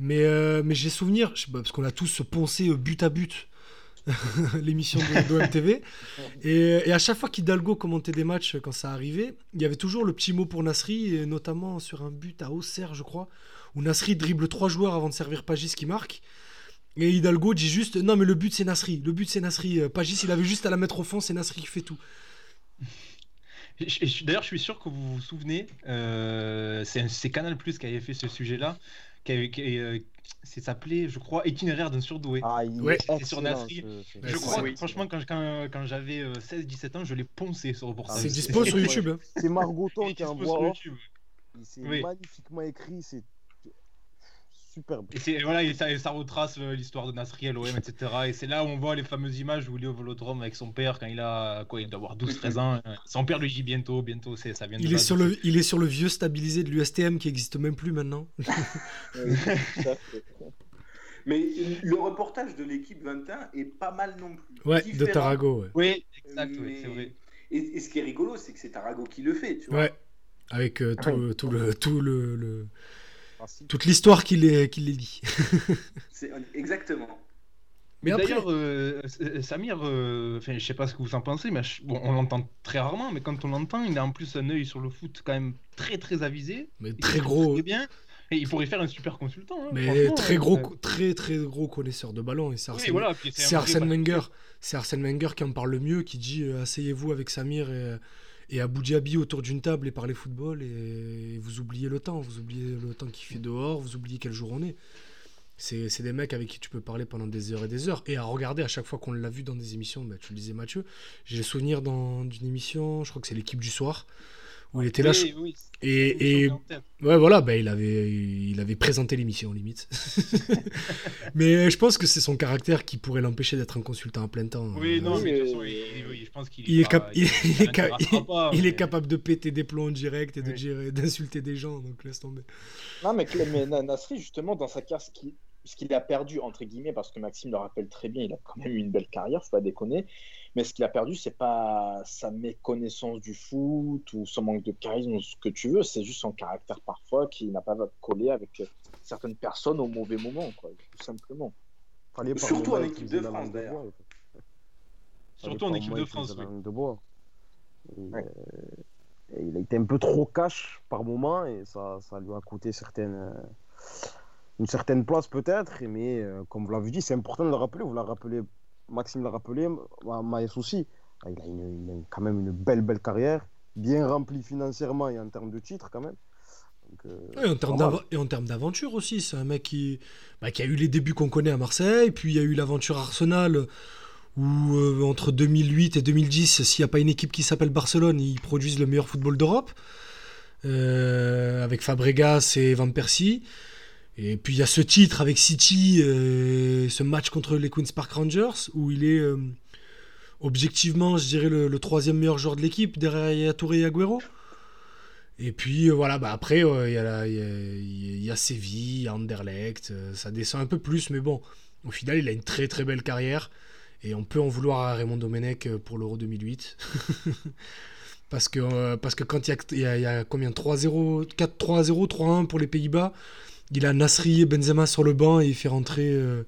Mais, euh, mais j'ai souvenir, je sais pas, parce qu'on a tous poncé euh, but à but l'émission de- d'OMTV. Et, et à chaque fois qu'Hidalgo commentait des matchs quand ça arrivait, il y avait toujours le petit mot pour Nasri, et notamment sur un but à Auxerre, je crois, où Nasri dribble trois joueurs avant de servir Pagis qui marque. Et Hidalgo dit juste Non, mais le but c'est Nasri. Le but c'est Nasri. Euh, Pagis, il avait juste à la mettre au fond, c'est Nasri qui fait tout. D'ailleurs, je suis sûr que vous vous souvenez, euh, c'est c'est Canal Plus qui avait fait ce sujet-là, qui qui, euh, c'est s'appelé, je crois, Itinéraire d'un surdoué. Ah, il Ouais. est C'est sur excellent, Nasri. ce- ce- Ouais, je c'est crois, franchement, quand, quand, quand j'avais euh, 16-17 ans, je l'ai poncé ce reportage. C'est oui, dispo c'est- sur YouTube. hein. C'est Margoton qui sur off. YouTube. C'est Oui. magnifiquement écrit, c'est superbe. Et voilà, et ça, et ça retrace euh, l'histoire de Nasri à l'OM, etc. Et c'est là où on voit les fameuses images où il est au Vélodrome avec son père quand il a quoi, il doit avoir 12-13 ans. Son père lui dit bientôt, bientôt, c'est ça vient de Il là, est, sur le, il est sur le vieux stabilisé de l'USTM qui existe même plus maintenant. Mais le reportage de l'équipe 21 est pas mal non plus. Ouais, de. Tarago, ouais. Oui, exact, oui, c'est vrai. Et, et ce qui est rigolo, c'est que c'est Tarago qui le fait, tu vois. Ouais. Avec euh, tout, Ouais. tout le, tout le, le- Toute l'histoire qui les, qui les lie. C'est exactement. Mais d'ailleurs, euh, euh, Samir, euh, enfin, je sais pas ce que vous en pensez, mais je- bon, on l'entend très rarement, mais quand on l'entend, il a en plus un œil sur le foot quand même très très avisé. Mais Il très gros. Très bien. Et il pourrait faire un super consultant. hein, Mais très euh, gros, euh, très très gros connaisseur de ballon. Et c'est Oui, Arsène, voilà. c'est Arsène. Wenger. C'est Arsène Wenger qui en parle le mieux, qui dit euh, asseyez-vous avec Samir et, et Abu Dhabi autour d'une table et parlez football et vous oubliez le temps. Vous oubliez le temps qu'il fait dehors, vous oubliez quel jour on est. C'est des mecs avec qui tu peux parler pendant des heures et des heures. Et à regarder à chaque fois qu'on l'a vu dans des émissions, bah, tu le disais Mathieu, j'ai le souvenir d'une émission, je crois que c'est l'équipe du soir, où il était là. je- Oui, oui, c'est- Et, et. Ouais, voilà, bah, il, avait, il avait présenté l'émission, limite. Mais je pense que c'est son caractère qui pourrait l'empêcher d'être un consultant à plein temps. Oui, non, Oui, mais de toute mais- façon, il- oui, je pense qu'il Il est, cap- il, il- il est il- capable de péter des plombs en direct et de Oui. d'insulter des gens, donc laisse tomber. Non, mais, mais Na- Nasri, justement, dans sa carrière, ce qu'il a perdu, entre guillemets, parce que Maxime le rappelle très bien, il a quand même eu une belle carrière, faut pas déconner. Mais ce qu'il a perdu, c'est pas sa méconnaissance du foot ou son manque de charisme ou ce que tu veux, c'est juste son caractère parfois qui n'a pas collé avec certaines personnes au mauvais moment, quoi, tout simplement. Surtout en moment équipe de France, d'ailleurs. Surtout en équipe de France. oui. de bois. Et, Ouais. euh, et il a été un peu trop cash par moment et ça, ça lui a coûté certaines, euh, une certaine place peut-être. Mais euh, comme vous l'avez dit, c'est important de le rappeler. Vous l'avez rappelé, Maxime l'a rappelé, Ma- Maïs aussi. Ah, Il a, une- quand même une belle, belle carrière, bien remplie financièrement et en termes de titres quand même. Donc, euh, Et en termes normal. d'ava- et en termes d'aventure aussi, c'est un mec qui, bah, qui a eu les débuts qu'on connaît à Marseille, puis il y a eu l'aventure Arsenal, où euh, entre 2008 et 2010, s'il n'y a pas une équipe qui s'appelle Barcelone, ils produisent le meilleur football d'Europe, euh, avec Fabregas et Van Persie. Et puis il y a ce titre avec City, euh, ce match contre les Queen's Park Rangers, où il est euh, objectivement, je dirais, le, troisième meilleur joueur de l'équipe, derrière Touré et Agüero. Et puis euh, voilà, bah après, il y, a y, a- y a Anderlecht, ça descend un peu plus, mais bon, au final, il a une très très belle carrière. Et on peut en vouloir à Raymond Domenech pour l'Euro 2008. parce, que, parce que quand il y y a combien? 3-0, 4-3-0, 3-1 pour les Pays-Bas, il a Nasri et Benzema sur le banc et il fait rentrer euh,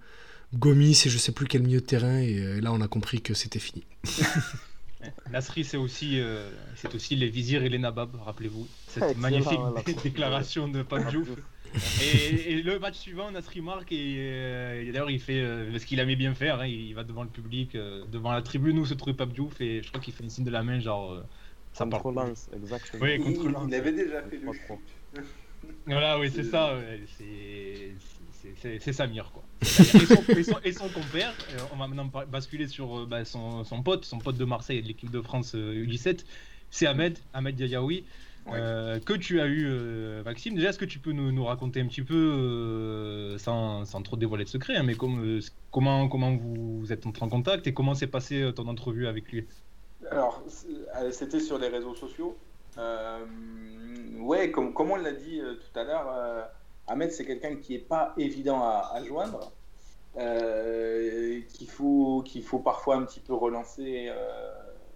Gomis et je sais plus quel milieu de terrain. Et euh, là, on a compris que c'était fini. Nasri, c'est aussi, euh, c'est aussi les vizirs et les nababs, rappelez-vous. Cette Excellent, magnifique la- déclaration de Pape Diouf. Et, et le match suivant, Nasri marque et, euh, et d'ailleurs il fait euh, ce qu'il aimait bien faire. hein, il va devant le public, euh, devant la tribune où se trouvait Pape Diouf et je crois qu'il fait une signe de la main genre euh, ça Contre parle. Lens, exactement. Oui, Il, contre il- Lens. il avait déjà fait le. Voilà, oui, c'est ça. ouais, c'est- Samir quoi. Et son, et son- et son compère, euh, on va maintenant basculer sur euh, bah, son, son pote, son pote de Marseille et de l'équipe de France euh, U17, c'est Ahmed, Ahmed. Ouais. euh, que tu as eu, euh, Maxime. Déjà, est-ce que tu peux nous, nous raconter un petit peu, euh, sans, sans trop dévoiler de secret, hein, mais comme, euh, comment, comment vous, vous êtes entrés en contact et comment s'est passée euh, ton entrevue avec lui? Alors, euh, c'était sur les réseaux sociaux. Euh, ouais, comme, comme on l'a dit euh, tout à l'heure, euh, Ahmed, c'est quelqu'un qui n'est pas évident à, joindre, qu'il faut, qu'il faut parfois un petit peu relancer,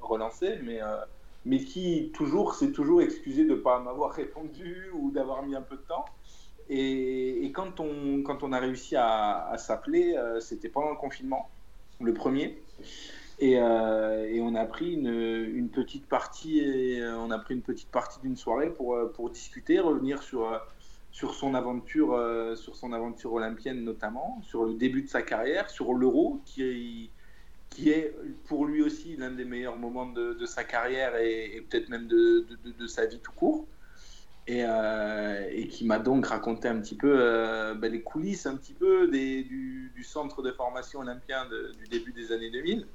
relancer mais, mais qui toujours s'est toujours excusé de ne pas m'avoir répondu ou d'avoir mis un peu de temps. Et, quand, on, quand on a réussi à, s'appeler, c'était pendant le confinement, le premier. Et, euh, et on a pris une, petite partie, euh, on a pris une petite partie d'une soirée pour, euh, discuter, revenir sur, son aventure, sur son aventure olympienne notamment, sur le début de sa carrière, sur l'Euro qui est, pour lui aussi l'un des meilleurs moments de, sa carrière et, peut-être même de, sa vie tout court. Et, qui m'a donc raconté un petit peu ben, les coulisses un petit peu du, centre de formation olympien du début des années 2000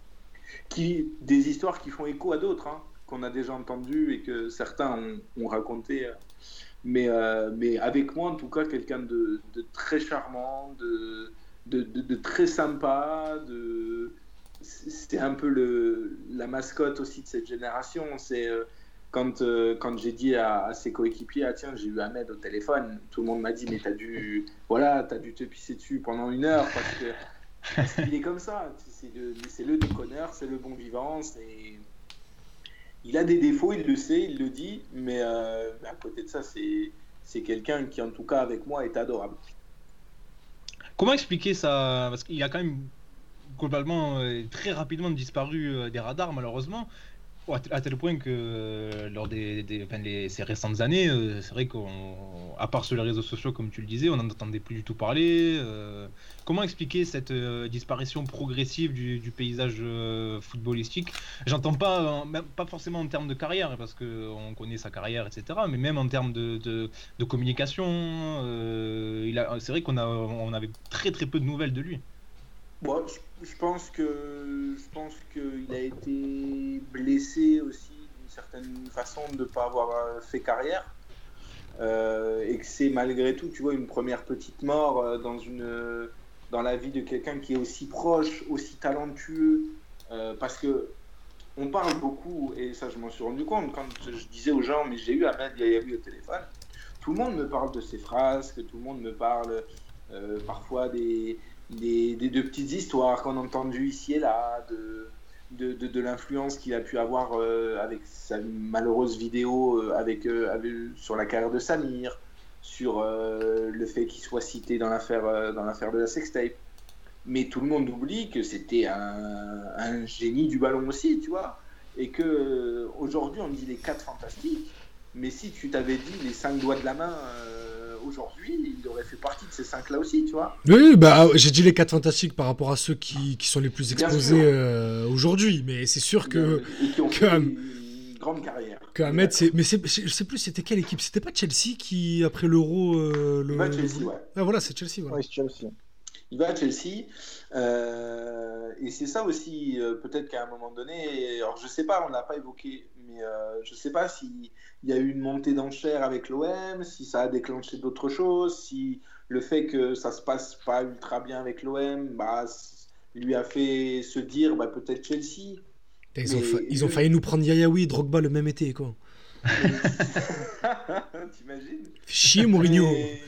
qui, des histoires qui font écho à d'autres, hein, qu'on a déjà entendues et que certains ont, ont raconté. euh. Mais, euh, mais avec moi, en tout cas, quelqu'un de, très charmant, de, de, très sympa. De... C'était un peu le, la mascotte aussi de cette génération. C'est euh, quand, euh, quand j'ai dit à, ses coéquipiers, ah tiens, j'ai eu Ahmed au téléphone, tout le monde m'a dit, mais t'as dû, voilà, dû te pisser dessus pendant une heure parce que parce qu'il est comme ça. C'est le, déconneur, c'est le bon vivant. Il a des défauts, il le sait, il le dit, mais euh, à côté de ça, c'est c'est quelqu'un qui, en tout cas, avec moi, est adorable. Comment expliquer ça? Parce qu'il a quand même globalement euh, très rapidement disparu euh, des radars malheureusement. À, à tel point que euh, lors des, ces récentes années, euh, c'est vrai qu'à part sur les réseaux sociaux comme tu le disais, on n'en entendait plus du tout parler. euh, comment expliquer cette disparition progressive du, paysage footballistique? J'entends pas, pas forcément en termes de carrière, parce qu'on connaît sa carrière, etc. Mais même en termes de, de- communication, c'est vrai qu'on on avait très très peu de nouvelles de lui. Bon, je, pense que je pense qu'il a été blessé aussi d'une certaine façon de ne pas avoir euh, fait carrière. Euh, et que c'est malgré tout, tu vois, une première petite mort euh, dans, une, dans la vie de quelqu'un qui est aussi proche, aussi talentueux. parce que on parle beaucoup, et ça je m'en suis rendu compte quand je disais aux gens, mais j'ai eu Ahmed Yayaoui au téléphone, tout le monde me parle de ses phrases, que tout le monde me parle parfois des, des, des- de petites histoires qu'on a entendues ici et là, de, de, l'influence qu'il a pu avoir euh, avec sa malheureuse vidéo euh, avec, euh, avec- sur la carrière de Samir, sur le fait qu'il soit cité dans l'affaire de la sextape. Mais tout le monde oublie que c'était un, un génie du ballon aussi, tu vois. Et que aujourd'hui on dit les quatre fantastiques, mais si tu t'avais dit les cinq doigts de la main aujourd'hui, il aurait fait partie de ces cinq là aussi, tu vois. Oui, bah, j'ai dit les 4 fantastiques par rapport à ceux qui, qui sont les plus exposés euh, aujourd'hui, mais c'est sûr que, et qui ont que fait une grande carrière. que Ahmed, c'est, mais c'est, je sais plus, c'était quelle équipe C'était pas Chelsea qui, après l'Euro, euh, le. Il va à Chelsea, ouais. Ah voilà, c'est Chelsea, voilà. Ouais, c'est Chelsea. Il va à Chelsea. Euh, et c'est ça aussi, euh, peut-être qu'à un moment donné, alors je sais pas, on l'a pas évoqué, mais euh, je sais pas s'il y a eu une montée d'enchères avec l'OM, si ça a déclenché d'autres choses, si le fait que ça se passe pas ultra bien avec l'OM, bah, lui a fait se dire bah, peut-être Chelsea. Ils ont, fa- ils ont failli nous prendre Yayaoui Drogba le même été, quoi. T'imagines? Chier Mourinho. Mais,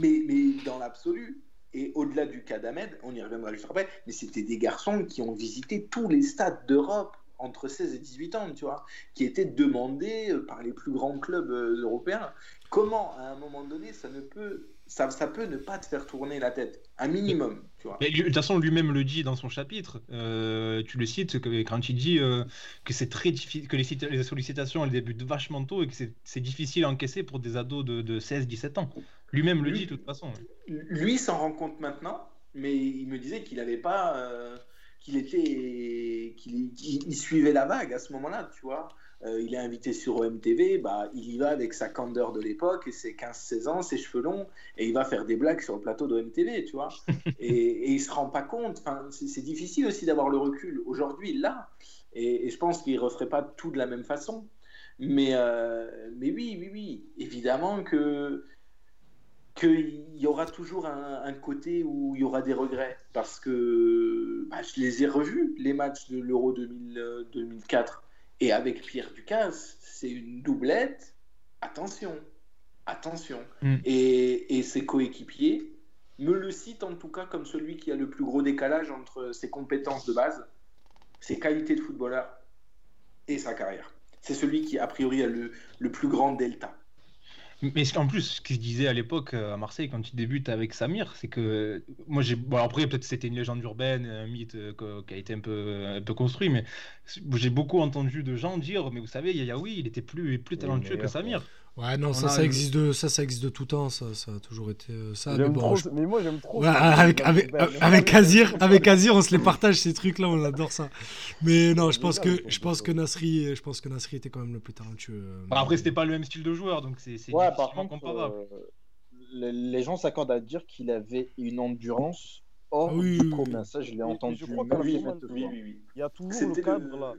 mais, mais dans l'absolu, et au-delà du cas d'Ahmed, on y reviendra juste après, mais c'était des garçons qui ont visité tous les stades d'Europe entre 16 et 18 ans, tu vois, qui étaient demandés euh, par les plus grands clubs euh, européens. Comment, à un moment donné, ça ne peut, ça, ça peut ne pas te faire tourner la tête, un minimum, tu vois. Mais de toute façon, lui-même le dit dans son chapitre. euh, tu le cites que- quand il dit euh, que c'est très difficile, que les, cita- les sollicitations elles débutent vachement tôt et que c'est c'est difficile à encaisser pour des ados de, de 16-17 ans. Lui-même le dit de toute façon. Lui s'en rend compte maintenant, mais il me disait qu'il n'avait pas. euh, qu'il était. qu'il il, il suivait la vague à ce moment-là, tu vois. Euh, il est invité sur OMTV, bah, il y va avec sa candeur de l'époque et ses 15-16 ans, ses cheveux longs, et il va faire des blagues sur le plateau d'OMTV, tu vois. et, et il se rend pas compte. Enfin, c'est difficile aussi d'avoir le recul. Aujourd'hui, il l'a. Et, et je pense qu'il referait pas tout de la même façon. Mais, euh, mais oui, oui, oui. Évidemment que qu'il y aura toujours un, un côté où il y aura des regrets. Parce que bah, je les ai revus, les matchs de l'Euro 2000, euh, 2004. Et avec Pierre Ducasse, c'est une doublette. Attention, attention. Mm. Et, et ses coéquipiers me le citent en tout cas comme celui qui a le plus gros décalage entre ses compétences de base, ses qualités de footballeur et sa carrière. C'est celui qui, a priori, a le, le plus grand delta. Mais en plus, ce que je disais à l'époque euh, à Marseille quand tu débutes avec Samir, c'est que moi j'ai. Bon, après, peut-être c'était une légende urbaine, un mythe euh, qui a été un peu, un peu construit, mais j'ai beaucoup entendu de gens dire Mais vous savez, Yayaoui, il était plus, plus talentueux que Samir. Ouais, non, On ça, a ça existe de, ça, ça existe de tout temps. Ça, ça a toujours été euh, ça. Mais J'aime bon, trop, je- ce- mais moi j'aime trop. Ouais, avec, avec, avec Azir, avec Azir, on se les partage ces trucs-là, on adore ça. Mais non, je pense que, je pense que Nasri, je pense que Nasri était quand même le plus talentueux. euh, Bah, après, c'était pas le même style de joueur, donc c'est Ouais, comparable. euh, les, gens s'accordent à dire qu'il avait une endurance hors Ah oui, du oui. Ça, je l'ai entendu. je crois. Oui, oui, oui. Il y a toujours le C'était cadre là.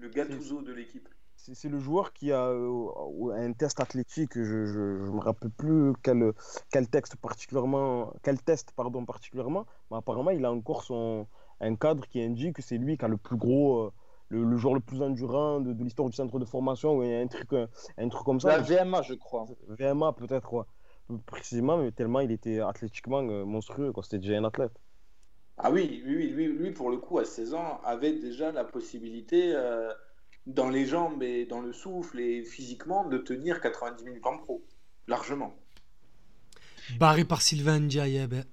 le, le Gattuso de l'équipe. C'est le joueur qui a euh, un test athlétique, je, je me rappelle plus quel, quel texte particulièrement, quel test pardon particulièrement, mais apparemment il a encore son un cadre qui indique que c'est lui qui a le plus gros, euh, le, le joueur le plus endurant de, de l'histoire du centre de formation, ou un truc, un, un truc comme ça. La VMA, je crois. VMA peut-être, quoi. Précisément, mais tellement il était athlétiquement euh, monstrueux. C'était déjà un athlète. Ah oui, oui, oui, lui, lui, pour le coup, à 16 ans, avait déjà la possibilité, euh, dans les jambes et dans le souffle et physiquement, de tenir 90 minutes en pro. Largement. Barré par Sylvain Ndiaye. ben.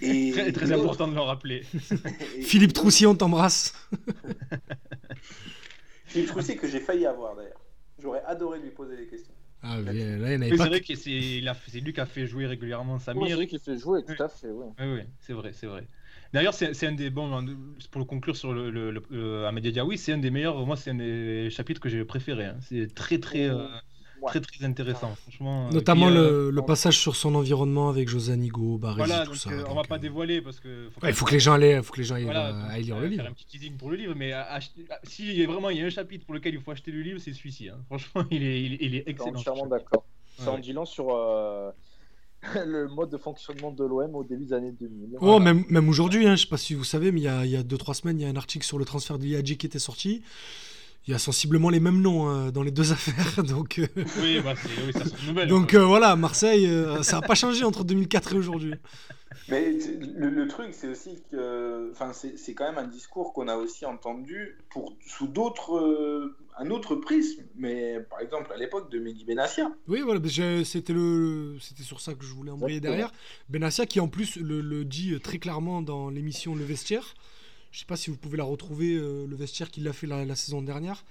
Et, Très, très important de le rappeler. Philippe Troussy, on t'embrasse. Philippe Troussy, que j'ai failli avoir d'ailleurs. J'aurais adoré lui poser des questions. Ah, mais là, il pas. c'est vrai que c'est lui qui a fait jouer régulièrement Samir. c'est lui qui fait jouer, tout à fait, ouais. Oui, oui, c'est vrai, c'est vrai. D'ailleurs, c'est c'est un des bons, pour le conclure sur le, le, le- euh, Ahmed Diaoui, c'est un des meilleurs, moi, c'est un des chapitres que j'ai préféré. hein. C'est très, très, euh, Ouais. très, très intéressant, franchement. Notamment Puis, euh, le, le passage sur son environnement avec José Anigo, Baresi, Voilà, tout donc, ça. euh, on donc, va pas euh, dévoiler parce que. ouais, il faut que les gens aillent, faut que les gens aillent, Voilà, euh, aillent lire euh, le faire livre. un petit teasing pour le livre, mais ach- si il y a vraiment il y a un chapitre pour lequel il faut acheter le livre, c'est celui-ci. hein. Franchement, il est, il est, il est Je suis excellent. entièrement d'accord. Ça Ouais, en dit long sur euh, le mode de fonctionnement de l'OM au début des années 2000. Oh, même, même aujourd'hui, hein, je sais pas si vous savez, mais il y a 2-3 semaines, il y a un article sur le transfert de Yadji qui était sorti. Il y a sensiblement les mêmes noms hein, dans les deux affaires. Donc, euh, Oui, bah, c'est- oui, ça se renouvelle. donc euh, voilà, Marseille, euh, ça n'a pas changé entre 2004 et aujourd'hui. Mais le, le truc, c'est aussi que, enfin, c'est c'est quand même un discours qu'on a aussi entendu pour sous d'autres, euh, un autre prisme. Mais par exemple, à l'époque de Mehdi Benassia. Oui, voilà, c'était le, c'était sur ça que je voulais embrayer derrière. Benassia qui en plus le, le dit très clairement dans l'émission Le Vestiaire. Je sais pas si vous pouvez la retrouver, euh, Le Vestiaire qu'il a fait la, la saison dernière.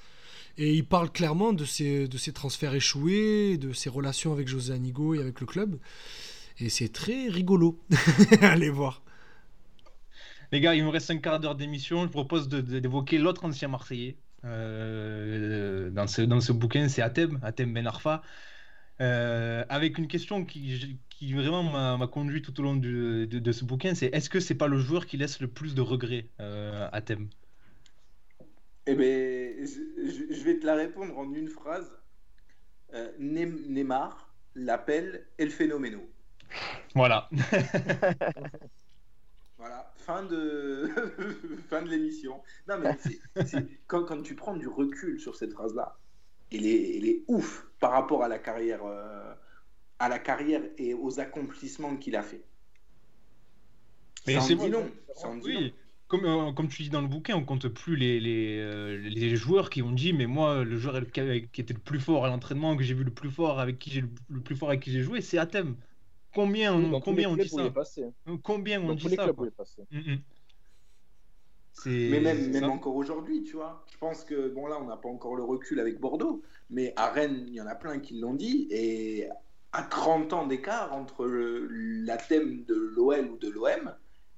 Et il parle clairement de ses, de ses transferts échoués, de ses relations avec José Anigo et avec le club. Et c'est très rigolo. Allez voir. Les gars, il me reste un quart d'heure d'émission. Je propose d'évoquer l'autre ancien Marseillais euh, dans, ce, dans ce bouquin, c'est Atem, Atem Ben Arfa. Euh, avec une question qui, qui vraiment m'a conduit tout au long du- de, de ce bouquin, c'est est-ce que c'est pas le joueur qui laisse le plus de regrets, euh, Atem? Eh ben, je, vais te la répondre en une phrase. Euh, Ne- Neymar l'appelle El Phénoméno. Voilà. Voilà, fin de, fin de l'émission. Non, mais quand, quand tu prends du recul sur cette phrase-là, elle est, elle est ouf par rapport à la carrière, euh, à la carrière et aux accomplissements qu'il a fait. Mais c'est long. long. Oui, comme, euh, comme tu dis dans le bouquin, on compte plus les, les, euh, les joueurs qui ont dit mais moi le joueur qui, était le plus fort à l'entraînement, que j'ai vu le plus fort, avec qui j'ai le plus fort avec qui j'ai joué, c'est Atem. Combien, Dans tous combien les on clubs dit ça passé. Combien on dit ça Mais même, encore aujourd'hui, tu vois. Je pense que, bon, là, on n'a pas encore le recul avec Bordeaux, mais à Rennes, il y en a plein qui l'ont dit. Et à 30 ans d'écart entre le- la thème de l'OL ou de l'OM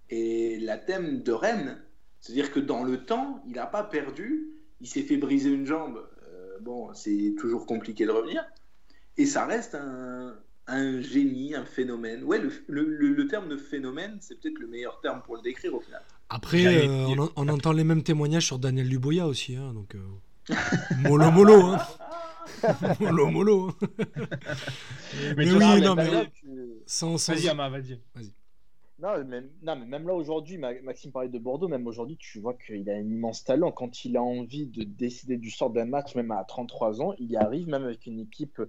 et la thème de Rennes. C'est-à-dire que dans le temps, il n'a pas perdu, il s'est fait briser une jambe. Euh, bon, c'est toujours compliqué de revenir. Et ça reste un, un génie, un phénomène. Ouais, le, le- le- le terme de phénomène, c'est peut-être le meilleur terme pour le décrire au final. Après, euh, on, en- on entend les mêmes témoignages sur Daniel Luboya aussi. hein, donc, euh, mollo mollo. Hein. mollo mollo. mais, Mais oui, tu vois, non, mais mais là, tu- sans, sans... Vas-y, Ama, vas-y. Non, mais, non, mais même là aujourd'hui, Ma- Maxime parlait de Bordeaux, même aujourd'hui, tu vois qu'il a un immense talent. Quand il a envie de décider du sort d'un match, même à 33 ans, il y arrive, même avec une équipe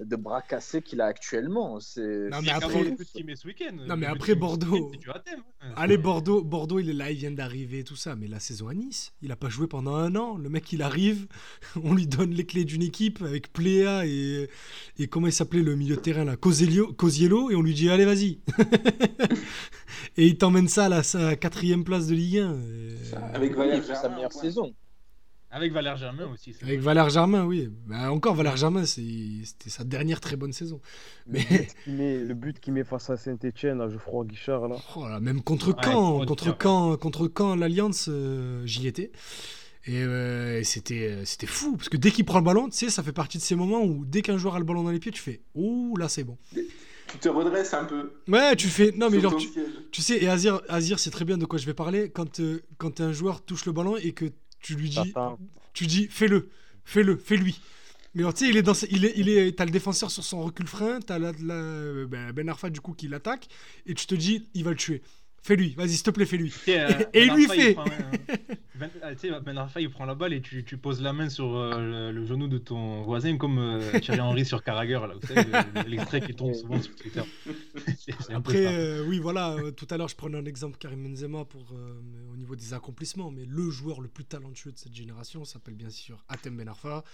de bras cassés qu'il a actuellement. C'est Non, mais après- le met ce week-end. Non, mais après, Bordeaux- hein. Allez, Bordeaux, Bordeaux, il est là, il vient d'arriver, tout ça. Mais la saison à Nice, il a pas joué pendant un an. Le mec, il arrive, on lui donne les clés d'une équipe avec Pléa et, et comment il s'appelait le milieu de terrain là, Cosiello, et on lui dit allez, vas-y. et il t'emmène ça à la sa quatrième place de Ligue 1. Et- Avec il Valère fait sa Germain, meilleure ouais. saison. Avec Valère Germain aussi. Avec vrai. Valère Germain, oui. Bah, encore Valère Germain, c'était sa dernière très bonne saison. Le Mais but qu'il met, le but qu'il met face à Saint-Etienne, à Geoffroy Guichard, là. Oh là, même contre Ouais, Caen, contre Caen, contre Caen, l'Alliance, euh, j'y étais. Et, euh, et c'était, euh, c'était fou, parce que dès qu'il prend le ballon, tu sais, ça fait partie de ces moments où dès qu'un joueur a le ballon dans les pieds, tu fais Ouh, là c'est bon. Tu te redresses un peu. Ouais, tu fais. Non, mais genre, tu, tu sais, et Azir, Azir c'est très bien de quoi je vais parler. Quand, euh, quand un joueur touche le ballon et que tu lui dis, tu dis fais-le, fais-le, fais-lui. Mais alors, tu sais, il est dans, ses- il est, il est, t'as le défenseur sur son recul frein, t'as la, la- ben, Ben Arfa du coup qui l'attaque, et tu te dis, il va le tuer. Fais-lui, vas-y, s'il te plaît, fais-lui. Et, euh, Et il lui fait. prend, euh, Ben, sais, Ben Arfa, il prend la balle et tu, tu poses la main sur euh, le, le genou de ton voisin comme euh, Thierry Henry sur Carragher, là, le- l'extrait qui tombe souvent sur Twitter. Après, euh, oui, voilà, euh, tout à l'heure, je prenais un exemple Karim Benzema pour, euh, au niveau des accomplissements, mais le joueur le plus talentueux de cette génération s'appelle bien sûr Atem Ben Arfa.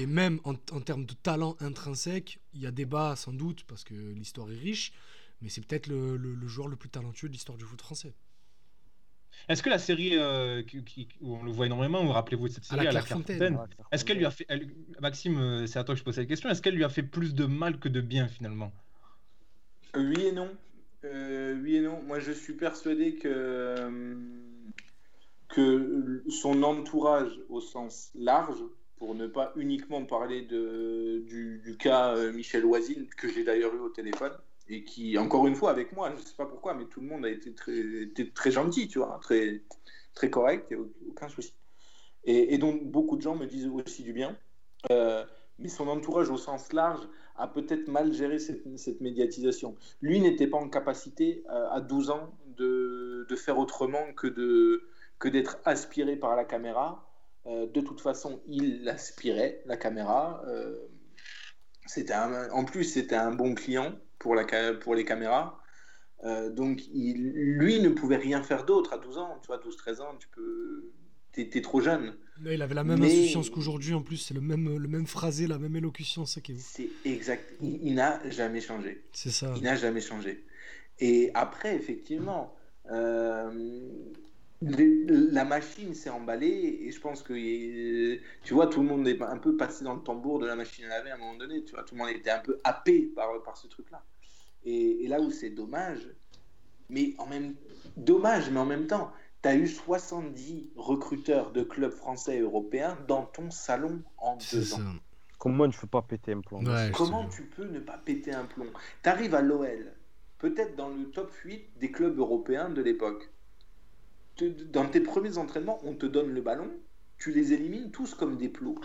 Et même en, en termes de talent intrinsèque, il y a débat sans doute, parce que l'histoire est riche, mais c'est peut-être le, le- le joueur le plus talentueux de l'histoire du foot français. Est-ce que la série euh, qui- qui- où on le voit énormément, vous rappelez-vous de cette série la à la Clairefontaine. Est-ce qu'elle lui a fait, elle- Maxime, euh, c'est à toi que je pose cette question, est-ce qu'elle lui a fait plus de mal que de bien finalement? Oui et non. Euh, oui et non. Moi, je suis persuadé que, euh, que son entourage au sens large, pour ne pas uniquement parler de, du, du cas euh, Michel Oisine, que j'ai d'ailleurs eu au téléphone, et qui, encore une fois, avec moi, je ne sais pas pourquoi, mais tout le monde a été très, gentil, tu vois, très, très correct, aucun souci. Et, donc, beaucoup de gens me disent aussi du bien. Euh, mais son entourage au sens large a peut-être mal géré cette, médiatisation. Lui n'était pas en capacité euh, à 12 ans de, faire autrement que d'être aspiré par la caméra. Euh, de toute façon, il aspirait la caméra. C'était en plus, c'était un bon client pour, la, pour les caméras. Euh, donc, il, lui ne pouvait rien faire d'autre à 12 ans. Tu vois, 12-13 ans, tu peux... T'es, trop jeune. Il avait la même Mais- insouciance qu'aujourd'hui, en plus, c'est le même, le même phrasé, la même élocution, ça qui est. C'est exact. Il, il n'a jamais changé. C'est ça. Il n'a jamais changé. Et après, effectivement, euh, la machine s'est emballée et je pense que, tu vois, tout le monde est un peu passé dans le tambour de la machine à laver à un moment donné. Tu vois, tout le monde était un peu happé par, par ce truc-là. Et, et là où c'est dommage, mais en même dommage, mais en même temps, tu as eu 70 recruteurs de clubs français et européens dans ton salon en deux ça. ans. Comment tu peux pas péter un plomb Ouais, Comment tu peux ne pas péter un plomb? Tu arrives à l'OL, peut-être dans le top 8 des clubs européens de l'époque. Dans tes premiers entraînements, on te donne le ballon, tu les élimines tous comme des plots.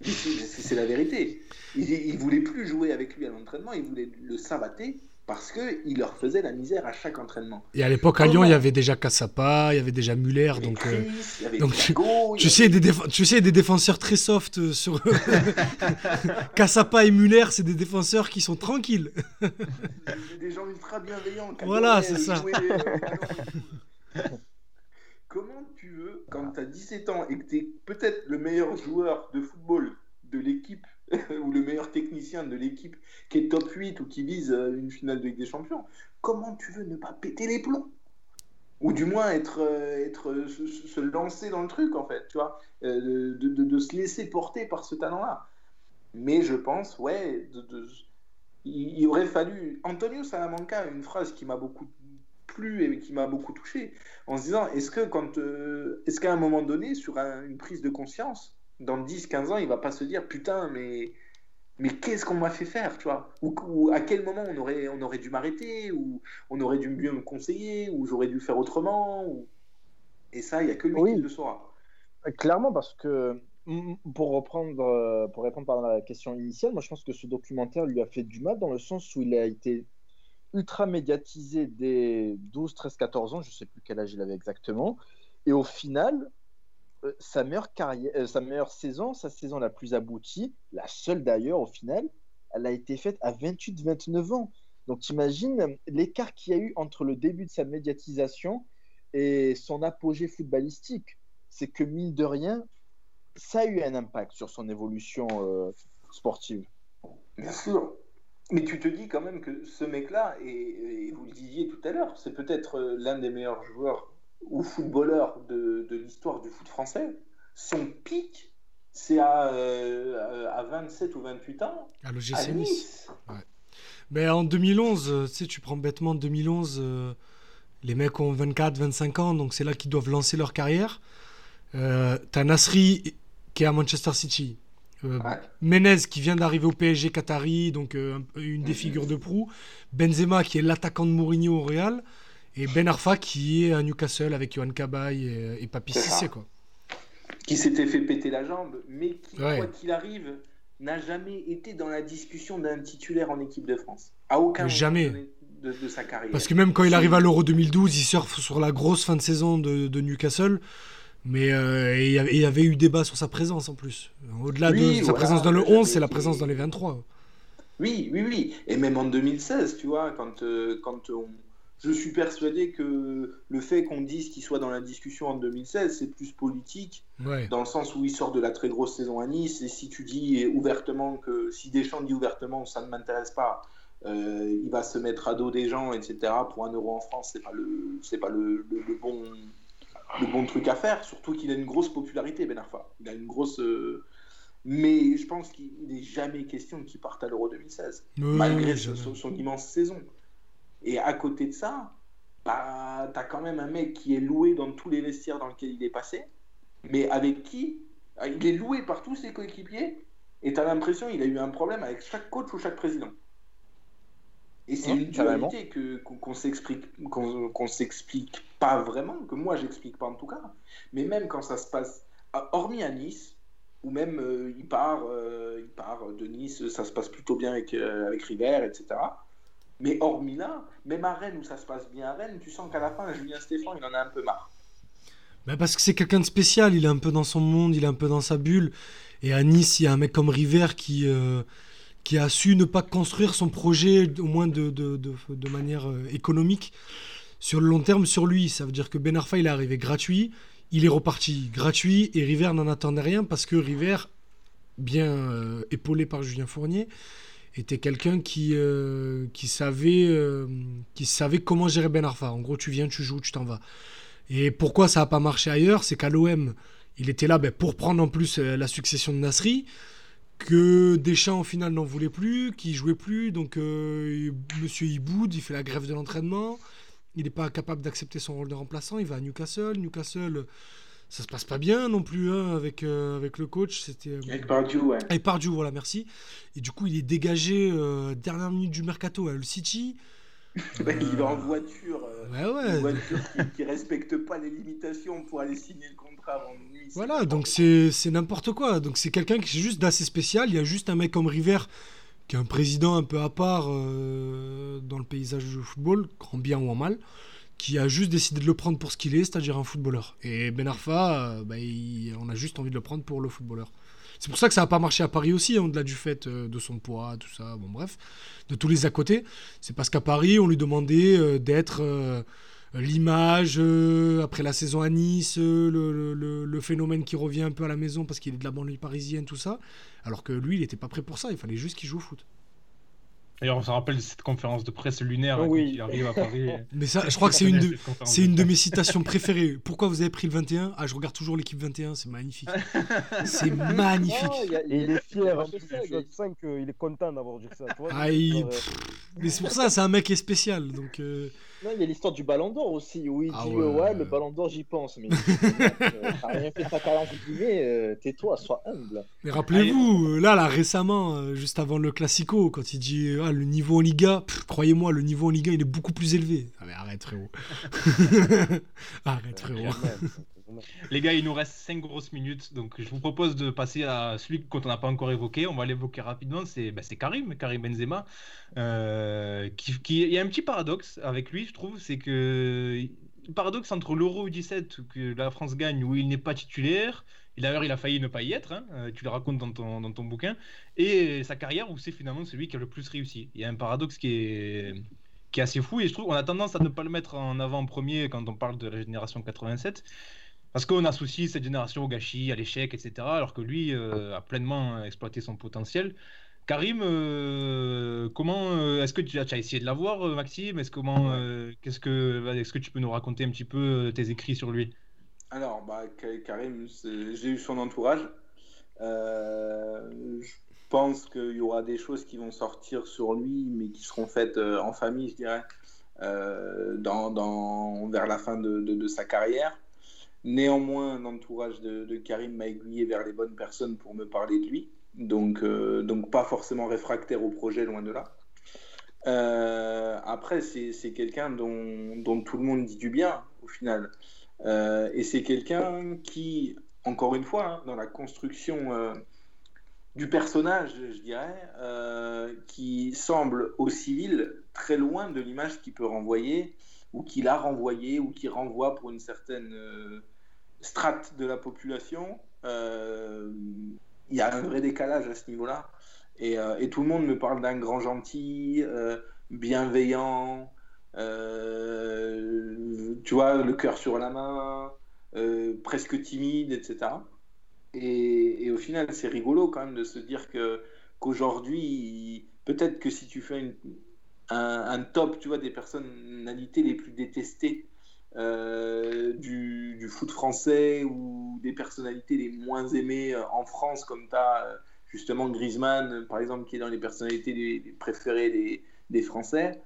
C'est la vérité. Il, il voulait plus jouer avec lui à l'entraînement, il voulait le savater parce qu'il leur faisait la misère à chaque entraînement. Et à l'époque, à Lyon, Comment il y avait déjà Cassapa, il y avait déjà Muller, donc. euh, Chris, donc tu- Thiago, sais, des tu sais, des défenseurs très soft euh, sur. Cassapa et Muller, c'est des défenseurs qui sont tranquilles. des gens ultra bienveillants. Voilà, c'est ça. jouer les- les ballons et tout. Comment tu veux, quand tu as 17 ans et que tu es peut-être le meilleur joueur de football de l'équipe, ou le meilleur technicien de l'équipe qui est top 8 ou qui vise euh, une finale de Ligue des Champions, comment tu veux ne pas péter les plombs? Ou du moins être, euh, être euh, se, lancer dans le truc en fait, tu vois, de, de- de se laisser porter par ce talent-là. Mais je pense, ouais, de, il, il aurait fallu. Antonio Salamanca a une phrase qui m'a beaucoup plu et qui m'a beaucoup touché, en se disant est-ce que quand, euh, est-ce qu'à un moment donné, sur un- une prise de conscience, dans 10-15 ans, il va pas se dire putain, mais mais qu'est-ce qu'on m'a fait faire, tu vois? Ou, ou à quel moment on aurait, on aurait dû m'arrêter, ou on aurait dû mieux me conseiller, ou j'aurais dû faire autrement, ou... et ça, il y a que lui Oui. qui le saura. Clairement, parce que pour reprendre, euh, pour répondre par la question initiale, moi je pense que ce documentaire lui a fait du mal dans le sens où il a été ultra médiatisé dès 12, 13, 14 ans, je sais plus quel âge il avait exactement, et au final, euh, sa meilleure carrière, euh, sa meilleure saison, sa saison la plus aboutie, la seule d'ailleurs au final, elle a été faite à 28-29 ans. Donc t'imagines l'écart qu'il y a eu entre le début de sa médiatisation et son apogée footballistique. C'est que mine de rien, ça a eu un impact sur son évolution euh, sportive. Bien sûr. Mais tu te dis quand même que ce mec-là, et, et vous le disiez tout à l'heure, c'est peut-être euh, l'un des meilleurs joueurs ou footballeurs de, de l'histoire du foot français. Son pic, c'est à, euh, à 27 ou 28 ans, À l'OGC Nice. Mais en 2011, euh, tu sais, tu prends bêtement 2011, euh, les mecs ont 24, 25 ans, donc c'est là qu'ils doivent lancer leur carrière. Euh, T'as Nasri qui est à Manchester City. Euh, Ouais. Menez qui vient d'arriver au PSG Qatari, donc euh, un- une des figures de proue. Benzema qui est l'attaquant de Mourinho au Real. Et Ben Arfa qui est à Newcastle avec Johan Cabaye et, et Papi. Cissé. Quoi. Qui s'était fait péter la jambe, mais qui, Ouais. quoi qu'il arrive, n'a jamais été dans la discussion d'un titulaire en équipe de France. À aucun Mais moment jamais. donné de, de sa carrière. Parce que même quand il arrive à l'Euro 2012, il surfe sur la grosse fin de saison de, de Newcastle. Mais euh, il y avait- eu débat sur sa présence en plus. Au-delà Oui, de sa voilà, présence dans le jamais 11, c'est la présence dans les 23. Oui, oui, oui. Et même en 2016, tu vois, quand, euh, quand on... je suis persuadé que le fait qu'on dise qu'il soit dans la discussion en 2016, c'est plus politique, Ouais. dans le sens où il sort de la très grosse saison à Nice, et si tu dis ouvertement que, si Deschamps dit ouvertement ça ne m'intéresse pas, euh, il va se mettre à dos des gens, etc. Pour un euro en France, c'est pas le, c'est pas le, le- le bon, le bon truc à faire. Surtout qu'il a une grosse popularité, Ben Arfa. Il a une grosse. euh, Mais je pense qu'il n'est jamais question qu'il parte à l'Euro 2016 Oui, malgré son, immense saison. Et à côté de ça, bah, tu as quand même un mec qui est loué dans tous les vestiaires dans lesquels il est passé, mais avec qui il est loué par tous ses coéquipiers, et tu as l'impression qu'il a eu un problème avec chaque coach ou chaque président. Et c'est Hein, une dualité que, qu'on, qu'on s'explique, qu'on, qu'on s'explique pas vraiment, que moi j'explique pas en tout cas. Mais même quand ça se passe, hormis à Nice, ou même euh, il, part, euh, il part de Nice, ça se passe plutôt bien avec, euh, avec River, etc. Mais hormis là, même à Rennes où ça se passe bien à Rennes, tu sens qu'à la fin, Julien Stéphane, il en a un peu marre. Bah, parce que c'est quelqu'un de spécial, il est un peu dans son monde, il est un peu dans sa bulle. Et à Nice, il y a un mec comme River qui, euh, qui a su ne pas construire son projet, au moins de, de, de, manière euh, économique, sur le long terme sur lui. Ça veut dire que Ben Arfa, il est arrivé gratuit, il est reparti gratuit, et River n'en attendait rien parce que River, bien euh, épaulé par Julien Fournier, était quelqu'un qui, euh, qui, savait, qui savait comment gérer Ben Arfa. En gros, tu viens, tu joues, tu t'en vas. Et pourquoi ça n'a pas marché ailleurs C'est qu'à l'OM, il était là ben, pour prendre en plus la succession de Nasri, que Deschamps au final n'en voulait plus, qu'il jouait plus, donc euh, Monsieur il boude, il fait la grève de l'entraînement, il n'est pas capable d'accepter son rôle de remplaçant, il va à Newcastle, Newcastle, ça se passe pas bien non plus hein, avec, euh, avec le coach, c'était... euh, Avec Pardew, ouais. et Pardew, voilà, merci. Et du coup, il est dégagé euh, dernière minute du mercato à le City. Ben, il est en voiture, euh, Ouais, une voiture qui, qui respecte pas les limitations pour aller signer le contrat avant nuit. Voilà, donc c'est n'importe quoi. Donc c'est quelqu'un qui est juste d'assez spécial. Il y a juste un mec comme River, qui est un président un peu à part euh, dans le paysage du football, en bien ou en mal, qui a juste décidé de le prendre pour ce qu'il est, c'est-à-dire un footballeur. Et Ben Arfa, euh, bah, il- on a juste envie de le prendre pour le footballeur. C'est pour ça que ça n'a pas marché à Paris aussi, hein, au-delà du fait euh, de son poids, tout ça, bon bref, de tous les à côté. C'est parce qu'à Paris, on lui demandait euh, d'être euh, l'image, après la saison à Nice, le phénomène qui revient un peu à la maison parce qu'il est de la banlieue parisienne, tout ça. Alors que lui, il n'était pas prêt pour ça, il fallait juste qu'il joue au foot. D'ailleurs, on se rappelle de cette conférence de presse lunaire hein, Oui. quand il arrive à Paris. Mais ça, je crois que c'est une, de, c'est une de mes citations préférées. Pourquoi vous avez pris le 21 Ah, je regarde toujours l'équipe 21, c'est magnifique. C'est magnifique. Y a- Et il est fier, pas en plus, il est content d'avoir dit ça. tu vois, Ah, il- euh, Mais c'est pour ça, c'est un mec qui est spécial. Donc, euh, Non, il y a l'histoire du Ballon d'Or aussi, où il Ah dit ouais. euh, ouais, le Ballon d'Or, j'y pense. Mais euh, t'as rien fait de ta carrière entre guillemets, euh, tais-toi, sois humble. Mais rappelez-vous, euh, là, là, récemment, juste avant le Classico, quand il dit ah, le niveau en Liga, croyez-moi, le niveau en Liga, il est beaucoup plus élevé. Ah, mais arrête, frérot. arrête, frérot. Les gars, il nous reste 5 grosses minutes, donc je vous propose de passer à celui qu'on n'a pas encore évoqué. On va l'évoquer rapidement. C'est c'est Karim, Karim Benzema. Euh, qui, il y a un petit paradoxe avec lui, je trouve, c'est que paradoxe entre l'Euro 17 que la France gagne où il n'est pas titulaire. D'ailleurs, il a failli ne pas y être. hein, euh, tu le racontes dans ton, dans ton bouquin. Et sa carrière où c'est finalement celui qui a le plus réussi. Il y a un paradoxe qui est qui est assez fou et je trouve on a tendance à ne pas le mettre en avant en premier quand on parle de la génération 87 parce qu'on associe cette génération au gâchis, à l'échec, etc. Alors que lui euh, a pleinement exploité son potentiel. Karim, euh, comment euh, est-ce que tu as, tu as essayé de l'avoir, Maxime? Est-ce comment qu'est-ce que est-ce que tu peux nous raconter un petit peu tes écrits sur lui? Alors, bah, Ka- Karim, j'ai eu son entourage. Je pense qu'il y aura des choses qui vont sortir sur lui, mais qui seront faites en famille, je dirais, dans, dans- vers la fin de, de- de sa carrière. Néanmoins, l'entourage de, de Karim m'a aiguillé vers les bonnes personnes pour me parler de lui. Donc, euh, donc pas forcément réfractaire au projet, loin de là. Euh, après, c'est quelqu'un dont, dont tout le monde dit du bien, au final. Euh, et c'est quelqu'un qui, encore une fois, hein, dans la construction du personnage, je dirais, qui semble au civil très loin de l'image qu'il peut renvoyer, ou qu'il a renvoyé, ou qui renvoie pour une certaine euh, strate de la population. Euh, Il y a un vrai décalage à ce niveau-là. Et, euh, tout le monde me parle d'un grand gentil, euh, bienveillant, tu vois, le cœur sur la main, presque timide, etc. Et, au final, c'est rigolo quand même de se dire que qu'aujourd'hui, peut-être que si tu fais un, un top, tu vois, des personnalités les plus détestées euh, du, foot français ou des personnalités les moins aimées euh, en France, comme tu as justement Griezmann, euh, par exemple, qui est dans les personnalités préférées des, Français,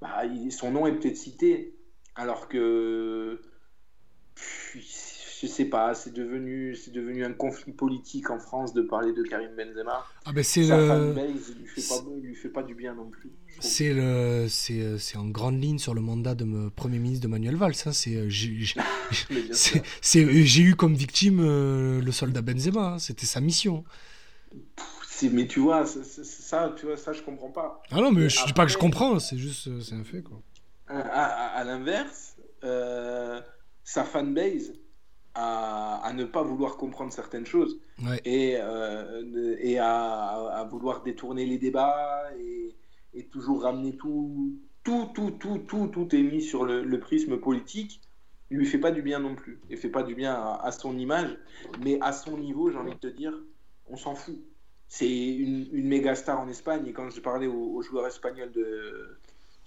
bah, son nom est peut-être cité, alors que pff, je sais pas, c'est devenu, c'est devenu un conflit politique en France de parler de Karim Benzema. Ah ben c'est Sa le, fanbase lui fait pas, lui fait pas du bien non plus. c'est le, c'est, c'est en grande ligne sur le mandat de me- Premier ministre de Manuel Valls. hein, c'est, euh, j'ai, c'est, c'est- euh, j'ai eu comme victime euh, le soldat Benzema. hein, C'était sa mission. C'est- Mais tu vois, c'est ça, tu vois, ça je comprends pas. Ah non, mais je dis pas que je après- comprends. C'est juste, c'est un fait quoi. À, à- à l'inverse, euh, sa fanbase à, à ne pas vouloir comprendre certaines choses Ouais. et, euh, et à, à vouloir détourner les débats et, et toujours ramener tout, tout, tout, tout, tout, tout est mis sur le, le prisme politique, lui fait pas du bien non plus. Il fait pas du bien à, à son image, mais à son niveau, j'ai envie de te dire, on s'en fout. C'est une, une méga star en Espagne et quand je parlais aux, aux joueurs espagnols de,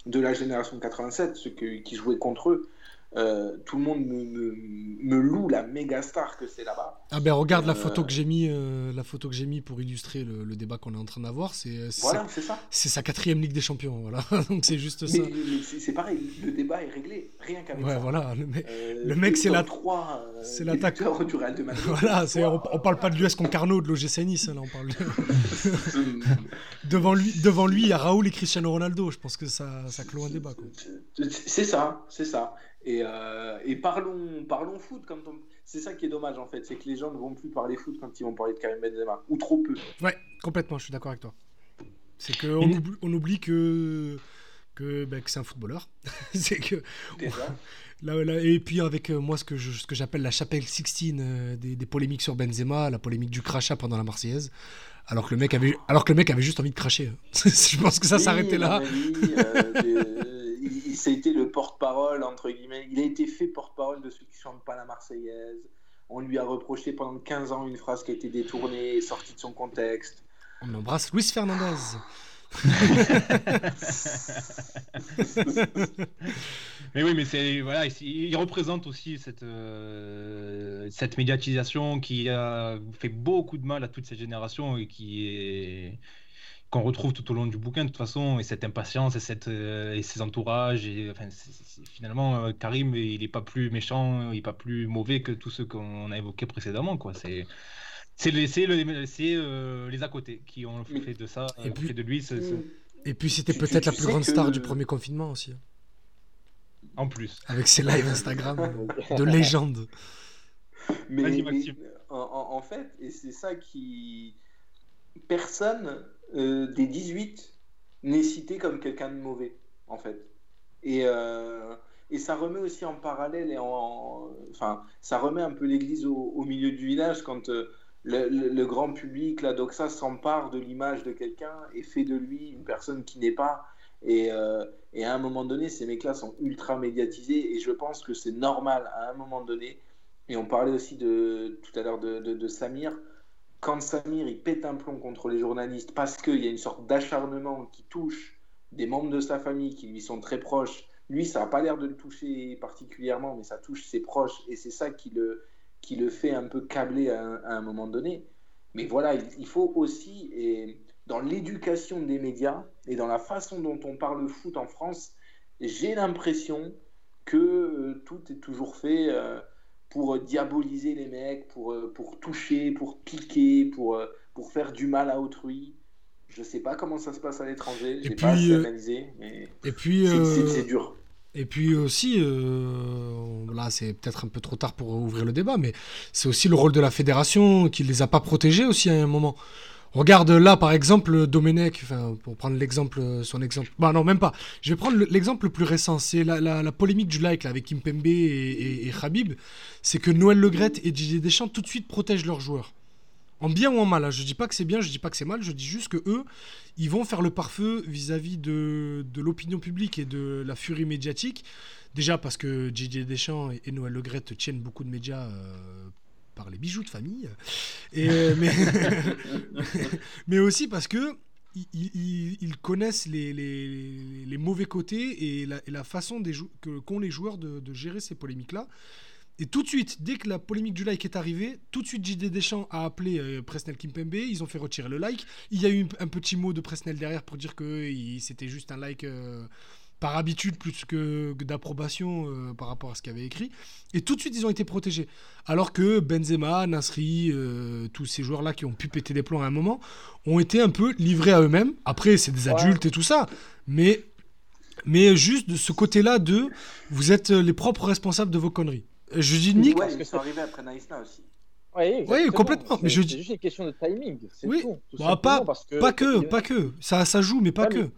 de la génération 87, ceux que- qui jouaient contre eux, euh, tout le monde me, me- me loue la méga star que c'est là-bas. Ah ben regarde la Euh, photo que j'ai mis, euh, la photo que j'ai mis pour illustrer le, le débat qu'on est en train d'avoir. C'est, Voilà, sa, c'est ça. c'est sa quatrième Ligue des Champions. Voilà. Donc c'est juste ça. Mais, c'est pareil, le débat est réglé, rien qu'avec Ouais, ça. voilà. Le mec, le mec, c'est la- 3, c'est buteurs du Real de Madrid. Voilà, on, on parle pas de l'US Concarneau, de l'OGC Nice, là, on parle de... devant lui, devant lui, il y a Raoul et Cristiano Ronaldo. Je pense que ça, ça clôt un débat. C'est ça, c'est ça. Et, euh, et parlons, parlons foot. Quand on... C'est ça qui est dommage en fait, c'est que les gens ne vont plus parler foot quand ils vont parler de Karim Benzema, ou trop peu. Ouais, complètement, je suis d'accord avec toi. C'est que on oublie, on oublie que que, ben, que c'est un footballeur. c'est que Déjà. là, là- et puis avec euh, moi ce que je- ce que j'appelle la chapelle Sixtine euh, des, des polémiques sur Benzema, la polémique du crachat pendant la Marseillaise, alors que le mec avait alors que le mec avait juste envie de cracher. je pense que ça Oui, s'arrêtait là. à il, il- ça a été le porte-parole, entre guillemets. Il a été fait porte-parole de ceux qui chantent pas la Marseillaise. On lui a reproché pendant 15 ans une phrase qui a été détournée, sortie de son contexte. On embrasse Luis Fernandez. mais oui, mais c'est voilà, il représente aussi cette euh, cette médiatisation qui a fait beaucoup de mal à toute cette génération et qui est qu'on retrouve tout au long du bouquin de toute façon et cette impatience et cette euh, et ses entourages et enfin finalement euh, Karim il est pas plus méchant il est pas plus mauvais que tous ceux qu'on a évoqués précédemment quoi c'est c'est les, le, les à côté qui ont fait de ça, et puis, de lui. Et puis c'était peut-être la plus grande star du premier confinement aussi. Hein. En plus. Avec ses lives Instagram de légende. Mais, en, fait, et c'est ça qui. Personne euh, des 18 n'est cité comme quelqu'un de mauvais, en fait. Et, euh, et ça remet aussi en parallèle et en. Enfin, ça remet un peu l'église au, milieu du village quand. Euh, le, grand public, la doxa s'empare de l'image de quelqu'un et fait de lui une personne qui n'est pas. Et, et, à un moment donné, ces mecs-là sont ultra médiatisés et je pense que c'est normal à un moment donné. Et on parlait aussi de, tout à l'heure de, de, Samir. Quand Samir il pète un plomb contre les journalistes parce qu'il y a une sorte d'acharnement qui touche des membres de sa famille qui lui sont très proches, lui, ça n'a pas l'air de le toucher particulièrement, mais ça touche ses proches et c'est ça qui le, qui le fait un peu câbler à un, moment donné. Mais voilà, il, faut aussi, et dans l'éducation des médias et dans la façon dont on parle foot en France, j'ai l'impression que euh, tout est toujours fait euh, pour diaboliser les mecs, pour, euh, pour toucher, pour piquer, pour, pour faire du mal à autrui. Je sais pas comment ça se passe à l'étranger, j'ai pas assez analysé, mais et puis, c'est dur. Et puis aussi, euh, là c'est peut-être un peu trop tard pour ouvrir le débat, mais c'est aussi le rôle de la fédération qui ne les a pas protégés aussi à un moment. Regarde là par exemple Domenech, pour prendre l'exemple, son exemple. Bah non, même pas. Je vais prendre l'exemple le plus récent. C'est la, polémique du like avec Kimpembe et, et, Khabib. C'est que Noël Legrette et Didier Deschamps tout de suite protègent leurs joueurs. En bien ou en mal. Hein. Je dis pas que c'est bien, je dis pas que c'est mal, je dis juste que eux, ils vont faire le pare-feu vis-à-vis de, l'opinion publique et de la furie médiatique. Déjà parce que Didier Deschamps et, Noël Legret tiennent beaucoup de médias euh, par les bijoux de famille. Et, mais, mais aussi parce que ils, connaissent les, les, mauvais côtés et la, façon qu'ont les joueurs de, de gérer ces polémiques-là. Et tout de suite, dès que la polémique du like est arrivée, tout de suite JD Deschamps a appelé euh, Presnel Kimpembe, ils ont fait retirer le like. Il y a eu un petit mot de Presnel derrière pour dire que c'était juste un like euh, par habitude plus que, d'approbation euh, par rapport à ce qu'il avait écrit. Et tout de suite, ils ont été protégés. Alors que Benzema, Nasri, tous ces joueurs-là qui ont pu péter des plombs à un moment, ont été un peu livrés à eux-mêmes. Après, c'est des adultes et tout ça, mais, mais juste de ce côté-là de vous êtes les propres responsables de vos conneries. Je dis Nick. parce que c'est arrivé après Naïsna aussi. Oui, complètement. Mais je dis juste une question de timing. Oui. Tout, bah, pas, que... pas que, pas que. Ça, ça joue, mais pas que.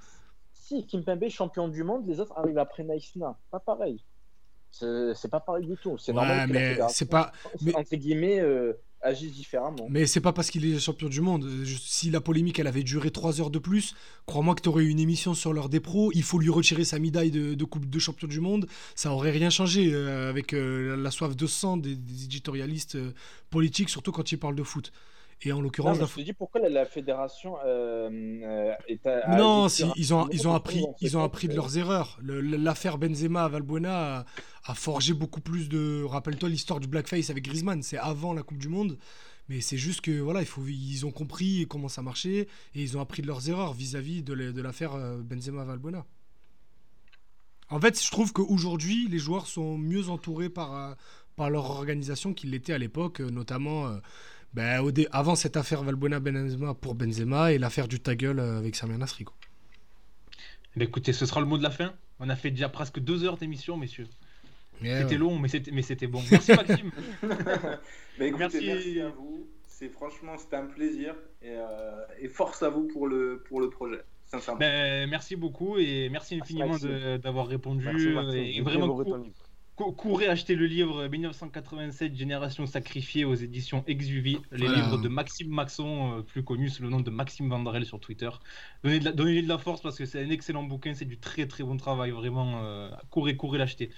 Si Kimpembe champion du monde, les autres arrivent après Naïsna. Pas pareil. C'est pas pareil du tout. C'est normal. mais c'est pas. Mais... Entre guillemets, euh, agissent différemment. Mais c'est pas parce qu'il est champion du monde. Si la polémique elle avait duré 3 heures de plus, crois-moi que tu aurais eu une émission sur l'heure des pros. Il faut lui retirer sa médaille de, coupe de champion du monde. Ça aurait rien changé euh, avec euh, la soif de sang des, éditorialistes euh, politiques, surtout quand ils parlent de foot. Et en l'occurrence, je te dis pourquoi la, fédération est à, Non, si, ils ont ils ont appris ils ont appris de leurs erreurs. L'affaire Benzema à Valbuena a, forgé beaucoup plus de. Rappelle-toi l'histoire du blackface avec Griezmann, c'est avant la Coupe du Monde. Mais c'est juste que voilà, il faut, ils ont compris comment ça marchait et ils ont appris de leurs erreurs vis-à-vis de l'affaire euh, Benzema Valbuena. En fait, je trouve qu'aujourd'hui, les joueurs sont mieux entourés par, euh, par leur organisation qu'ils l'étaient à l'époque, euh, notamment ben, avant cette affaire Valbuena Benzema pour Benzema et l'affaire du ta gueule euh, avec Samir Nasri. Quoi. Eh ben, écoutez, ce sera le mot de la fin. On a fait déjà presque deux heures d'émission, messieurs. c'était long, mais c'était, mais c'était bon. Merci Maxime. Ben, merci. à vous. C'est franchement, c'était un plaisir et, euh, et, force à vous pour le, pour le projet. Ben, merci beaucoup et merci infiniment d'avoir répondu. et vraiment courez acheter le livre 1987 Génération sacrifiée aux éditions Exuvie, les livres de Maxime Maxon, euh, plus connu sous le nom de Maxime Vandrel sur Twitter. Donnez-lui de, la, de la force parce que c'est un excellent bouquin, c'est du très très bon travail, vraiment. Euh, courez, courez l'acheter.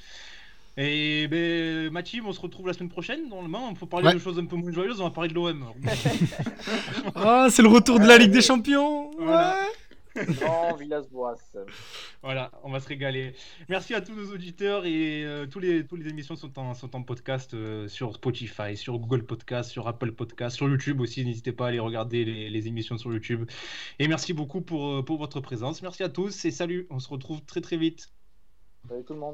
Et ben, Maxime, on se retrouve la semaine prochaine. Normalement, il faut parler de choses un peu moins joyeuses. On va parler de l'OM. ah, c'est le retour de la Ligue des Champions. Ouais. Villas-Boas. Voilà, on va se régaler. Merci à tous nos auditeurs et euh, tous les, toutes les émissions sont en, sont en podcast euh, sur Spotify, sur Google Podcast, sur Apple Podcast, sur YouTube aussi. N'hésitez pas à aller regarder les, les émissions sur YouTube. Et merci beaucoup pour, euh, pour votre présence. Merci à tous et salut. On se retrouve très très vite. Salut tout le monde.